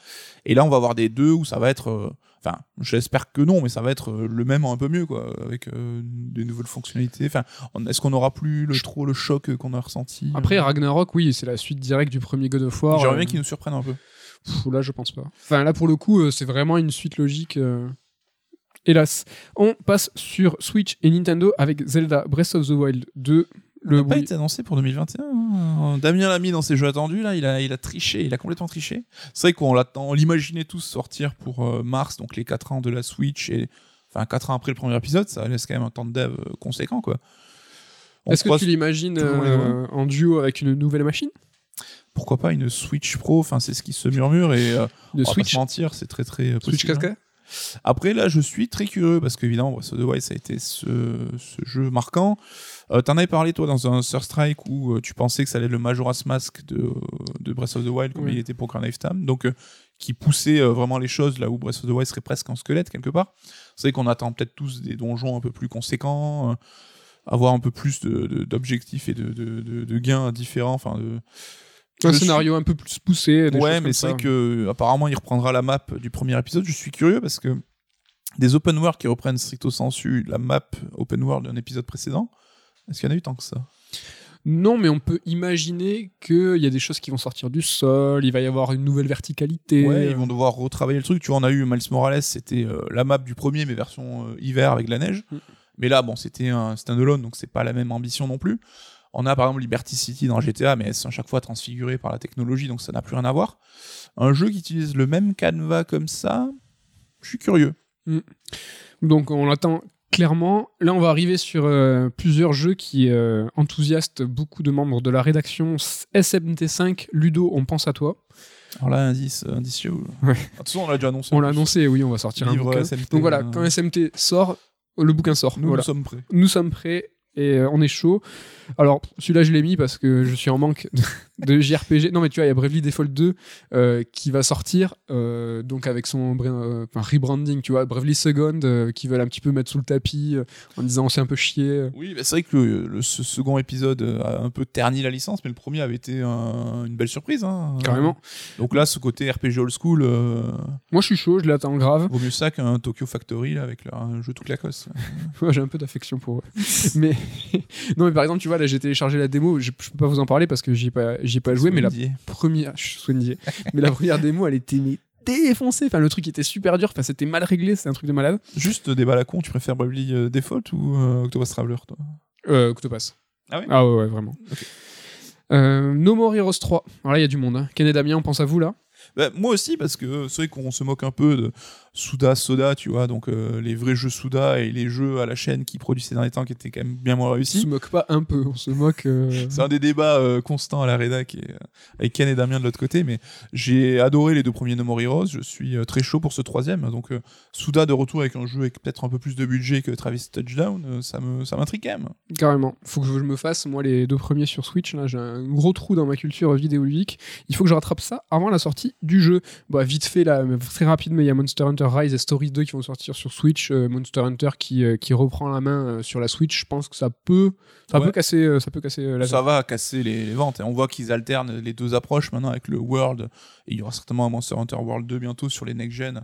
Et là, on va avoir des deux où ça va être. Enfin, j'espère que non, mais ça va être euh, le même un peu mieux, quoi, avec euh, des nouvelles fonctionnalités. Enfin, est-ce qu'on n'aura plus le, trop le choc euh, qu'on a ressenti Après, Ragnarok, oui, c'est la suite directe du premier God of War. J'aimerais bien qu'ils nous surprennent un peu. Pff, là, je pense pas. Enfin, là, pour le coup, c'est vraiment une suite logique. euh, Hélas. On passe sur Switch et Nintendo avec Zelda Breath of the Wild 2. Le n'a pas été annoncé pour 2021. hein. Damien l'a mis dans ses jeux attendus, là, il a, il a triché, il a complètement triché. C'est vrai qu'on l'attend, on l'imaginait tous sortir pour euh, mars, donc les 4 ans de la Switch, et enfin 4 ans après le premier épisode, ça laisse quand même un temps de dev euh, conséquent, quoi. On Est-ce que tu l'imagines euh, en duo avec une nouvelle machine? Pourquoi pas une Switch Pro, enfin c'est ce qui se murmure, et euh, De on va pas Switch se mentir, c'est très très Switch hein. cascade Après, là, je suis très curieux parce qu'évidemment, Breath of the Wild, ça a été ce, ce jeu marquant. Euh, T'en avais parlé, toi, dans un Sur Strike où euh, tu pensais que ça allait être le Majora's Mask de, de Breath of the Wild, comme Oui. il était pour Grand Tam. Donc, euh, qui poussait vraiment les choses là où Breath of the Wild serait presque en squelette, quelque part. C'est vrai qu'on attend peut-être tous des donjons un peu plus conséquents, avoir un peu plus d'objectifs et de, de, de- de gains différents. Enfin, de. Un suis- scénario un peu plus poussé. des Ouais, mais c'est vrai que apparemment il reprendra la map du premier épisode. Je suis curieux parce que des open world qui reprennent stricto sensu la map open world d'un épisode précédent, est-ce qu'il y en a eu tant que ça? Non, mais on peut imaginer qu'il y a des choses qui vont sortir du sol, il va y avoir une nouvelle verticalité. Ouais, ils vont devoir retravailler le truc. Tu vois, on a eu Miles Morales, c'était euh, la map du premier, mais version euh, hiver avec la neige. Mm. Mais là, bon, c'était un standalone, donc c'est pas la même ambition non plus. On a par exemple Liberty City dans GTA, mais c'est à chaque fois transfiguré par la technologie, donc ça n'a plus rien à voir. Un jeu qui utilise le même canevas comme ça, je suis curieux. Donc on l'attend clairement. Là, on va arriver sur euh, plusieurs jeux qui euh, enthousiastent beaucoup de membres de la rédaction SMT5. Ludo, on pense à toi. Alors là, indice, euh, indice chaud. Ouais. De toute façon, on l'a déjà annoncé. On l'a annoncé, oui, on va sortir un Livre bouquin. SMT, Donc voilà, euh, quand SMT sort, le bouquin sort. Nous, voilà. nous sommes prêts. Nous sommes prêts et euh, on est chaud. Alors, celui-là, je l'ai mis parce que je suis en manque de, JRPG. Non, mais tu vois, il y a Bravely Default 2 euh, qui va sortir, euh, donc avec son euh, enfin, rebranding, tu vois, Bravely Second, qui veulent un petit peu mettre sous le tapis en disant c'est un peu chier. Oui, bah, c'est vrai que le, le- ce second épisode a un peu terni la licence, mais le premier avait été un- une belle surprise. hein. Carrément. Donc là, ce côté RPG old school, Moi, je suis chaud, je l'attends grave. vaut mieux ça qu'un Tokyo Factory là, avec leur, un jeu tout claquos. Moi, j'ai un peu d'affection pour eux. mais non, mais par exemple, tu vois, là, j'ai téléchargé la démo. Je, je peux pas vous en parler parce que j'y ai pas, j'y ai pas joué, mais la première, je suis mais la première démo, elle était défoncée. Enfin, le truc était super dur. Enfin, c'était mal réglé. C'est un truc de malade. Juste des balles à con, tu préfères Bravely euh, Default ou euh, Octopus Traveler toi? Euh, Octopass. Ah ouais? Ah ouais, ouais, vraiment. Ok. Euh, no More Heroes 3. Alors là, il y a du monde. Hein. Ken et Damien, on pense à vous là? Bah, moi aussi, parce que c'est vrai qu'on se moque un peu de Suda, Soda, tu vois, donc euh, les vrais jeux Suda et les jeux à la chaîne qui produisent ces derniers temps qui étaient quand même bien moins On réussis. se moque pas un peu. On se moque. euh, C'est un des débats euh, constants à la rédac et, avec Ken et Damien de l'autre côté, mais j'ai adoré les deux premiers No More Heroes, je suis très chaud pour ce troisième, donc Suda de retour avec un jeu avec peut-être un peu plus de budget que Travis Touchdown, ça me ça m'intrigue quand même. Carrément. Faut que je me fasse, moi, les deux premiers sur Switch. Là, j'ai un gros trou dans ma culture vidéoludique. Il faut que je rattrape ça avant la sortie du jeu. Bah, vite fait, là, très rapide, mais il y a Monster Hunter Rise et Stories 2 qui vont sortir sur Switch. Euh, Monster Hunter qui, euh, qui reprend la main euh, sur la Switch. Je pense que ça peut, ça Ouais. peut casser, ça peut casser la Ça va casser les, les ventes. Et on voit qu'ils alternent les deux approches maintenant avec le World. Et il y aura certainement un Monster Hunter World 2 bientôt sur les next-gen.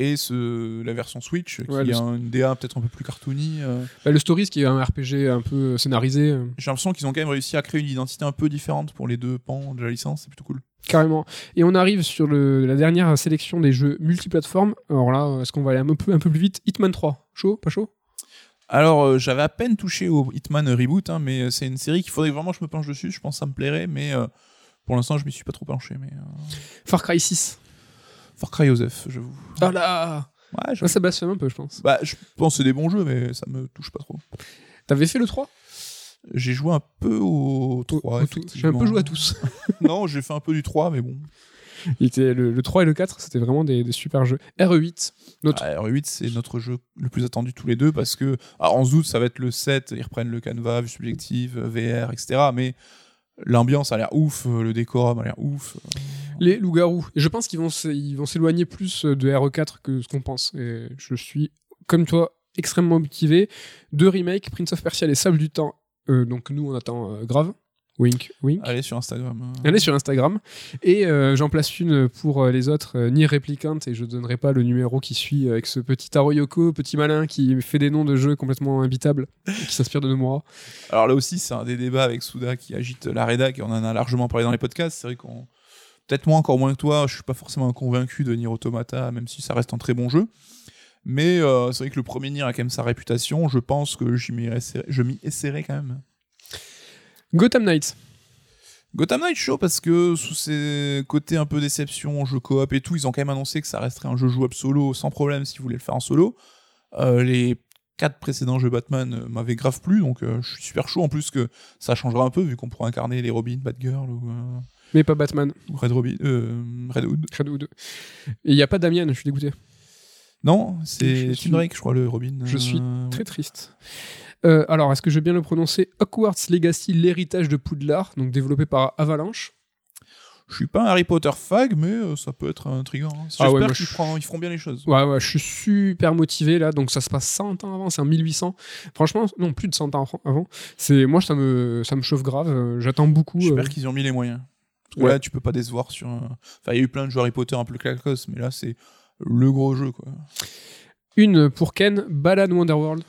Et ce, la version Switch, qui Ouais, le- a une DA peut-être un peu plus cartoony. euh. Bah, le Stories qui est un RPG un peu scénarisé. J'ai l'impression qu'ils ont quand même réussi à créer une identité un peu différente pour les deux pans de la licence. C'est plutôt cool. Carrément. Et on arrive sur le, la dernière sélection des jeux multiplateformes. Alors là, est-ce qu'on va aller un peu, un peu plus vite? Hitman 3. Chaud? Pas chaud? Alors, euh, j'avais à peine touché au Hitman Reboot, hein, mais euh, c'est une série qu'il faudrait vraiment que je me penche dessus. Je pense que ça me plairait, mais euh, pour l'instant, je m'y suis pas trop penché. Mais euh, Far Cry 6. Far Cry Joseph, j'avoue. Ah là Ouais, je... Ouais, Ça blasphème un peu, je pense. Bah, je pense que c'est des bons jeux, mais ça me touche pas trop. T'avais fait le 3 J'ai joué un peu au 3. Au tout. J'ai un peu joué à tous. non, j'ai fait un peu du 3, mais bon. Il était le, le 3 et le 4, c'était vraiment des, des super jeux. RE8, notre. Ah, R8, c'est notre jeu le plus attendu tous les deux parce que alors, en août, ça va être le 7, ils reprennent le canevas, vue subjective, VR, etc. Mais l'ambiance a l'air ouf, euh, le décor a l'air ouf. euh. Les loups-garous. Et je pense qu'ils vont s'éloigner plus de RE4 que ce qu'on pense. Et je suis, comme toi, extrêmement motivé. Deux remakes, Prince of Persia les Sables du Temps. Euh, donc nous, on attend euh, grave. Wink, wink. Allez sur Instagram. hein. Allez sur Instagram. Et euh, j'en place une pour euh, les autres, euh, Nier Replicant, et je donnerai pas le numéro qui suit avec ce petit Taro Yoko, petit malin qui fait des noms de jeux complètement imbitables, qui s'inspire de Nomura. Alors là aussi, c'est un des débats avec Souda qui agite la rédac et on en a largement parlé dans les podcasts. C'est vrai qu'on. Peut-être moi, encore moins que toi, je suis pas forcément convaincu de Nier Automata, même si ça reste un très bon jeu. Mais euh, c'est vrai que le premier Nier a quand même sa réputation. Je pense que je m'y essaierai quand même. Gotham Knights. Gotham Knight chaud parce que sous ses côtés un peu déception, jeu coop et tout, ils ont quand même annoncé que ça resterait un jeu jouable solo sans problème si vous voulez le faire en solo. Euh, les quatre précédents jeux Batman euh, m'avaient grave plu, donc euh, je suis super chaud en plus que ça changera un peu vu qu'on pourra incarner les Robin, Batgirl ou, euh, Mais pas Batman, Red Robin, Red Hood. Shadow 2. Et il n'y a pas Damien, je suis dégoûté. Non, c'est suis- Tim Drake, je crois, le Robin. Je suis euh, Très triste. Euh, alors, est-ce que je vais bien le prononcer? Hogwarts Legacy, l'héritage de Poudlard, donc développé par Avalanche. Je suis pas un Harry Potter fag, mais euh, ça peut être intriguant. hein. Ah J'espère ouais, qu'ils je- feront- bien les choses. Ouais, ouais, je suis super motivé là, donc ça se passe 100 ans avant, c'est en 1800. Franchement, non, plus de 100 ans avant. C'est moi, ça me, ça me chauffe grave. J'attends beaucoup. J'espère euh, qu'ils ont mis les moyens. Parce que Ouais. là, tu peux pas décevoir sur. un- Enfin, il y a eu plein de jeux Harry Potter un peu clacos, mais là, c'est le gros jeu, quoi. Une pour Ken, Balan Wonderworld.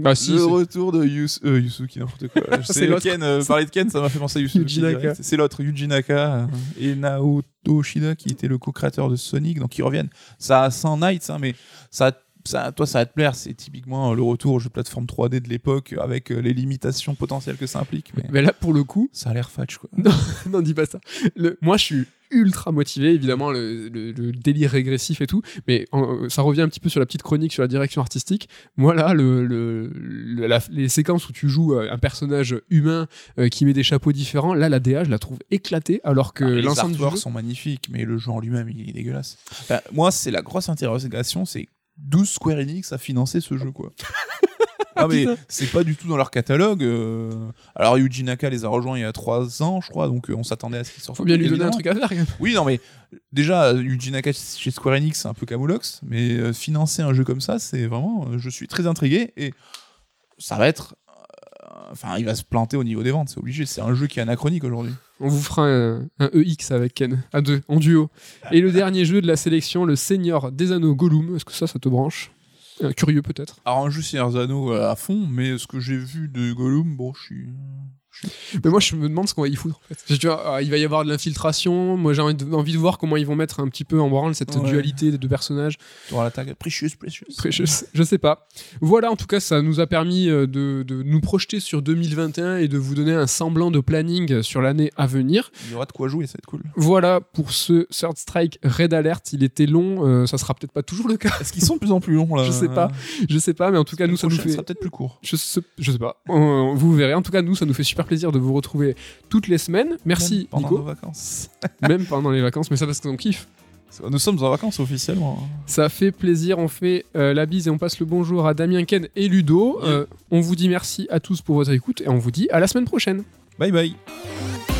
Bah si. le retour de Yus euh, Yusuki, n'importe quoi. C'est. Ken, euh, parler de Ken, ça m'a fait penser à Yusuki. Yuji Naka. direct. C'est l'autre, Yuji Naka euh, et Naoto Shida, qui était le co-créateur de Sonic, donc ils reviennent. Ça a 100 nights, hein, mais ça, ça, toi, ça va te plaire. C'est typiquement euh, le retour au jeu de plateforme 3D de l'époque, avec euh, les limitations potentielles que ça implique. Mais Mais là, pour le coup, ça a l'air fatch, quoi. non, dis pas ça. Le, moi, je suis ultra motivé, évidemment, le, le- le délire régressif et tout. Mais euh, ça revient un petit peu sur la petite chronique sur la direction artistique. Moi, là, le, le- le- la- les séquences où tu joues un personnage humain euh, qui met des chapeaux différents, là, la DA, je la trouve éclatée, alors que Ah, les l'ensemble artworks jeu. sont magnifiques, mais le jeu en lui-même, il est dégueulasse. Enfin, moi, c'est la grosse interrogation, c'est 12 Square Enix à financer ce jeu, quoi. Ah mais c'est pas du tout dans leur catalogue. euh. Alors Yuji Naka les a rejoints il y a 3 ans, je crois, donc euh, on s'attendait à ce qu'ils sortent. Faut bien lui donner un évidemment. truc à faire, quand même. Oui, non mais déjà Yuji Naka chez Square Enix c'est un peu camoulox, mais euh, financer un jeu comme ça, c'est vraiment, euh, je suis très intrigué et ça va être, enfin il va se planter au niveau des ventes, c'est obligé. C'est un jeu qui est anachronique aujourd'hui. On vous fera un, un EX avec Ken, à deux, en duo. Et le dernier jeu de la sélection, le Seigneur des Anneaux Gollum. Est-ce que ça, ça te branche? Euh, Curieux peut-être. Alors un jeu Seigneur des Anneaux euh, à fond, mais ce que j'ai vu de Gollum, bon, je suis. Mais moi, je me demande ce qu'on va y foutre. En fait. Tu vois, euh, il va y avoir de l'infiltration. Moi, j'ai envie de, envie de voir comment ils vont mettre un petit peu en branle cette Ouais. dualité des deux personnages. Tu auras la tag Precious, Precious. Precious, je sais pas. Voilà, en tout cas, ça nous a permis euh, de, de nous projeter sur 2021 et de vous donner un semblant de planning sur l'année à venir. Il y aura de quoi jouer, ça va être cool. Voilà pour ce Third Strike Red Alert. Il était long, euh, ça sera peut-être pas toujours le cas. Est-ce qu'ils sont de plus en plus longs là Je sais pas. Je sais pas, mais en tout cas, nous, ça nous fait. sera peut-être plus court. Je sais, je sais pas. Euh, vous verrez. En tout cas, nous, ça nous fait super plaisir de vous retrouver toutes les semaines. Merci, Même pendant Nico. nos vacances. Même pendant les vacances, mais ça parce qu'on kiffe. Nous sommes en vacances officiellement. Ça fait plaisir. On fait euh, la bise et on passe le bonjour à Damien, Ken et Ludo. Euh, on vous dit merci à tous pour votre écoute et on vous dit à la semaine prochaine. Bye bye.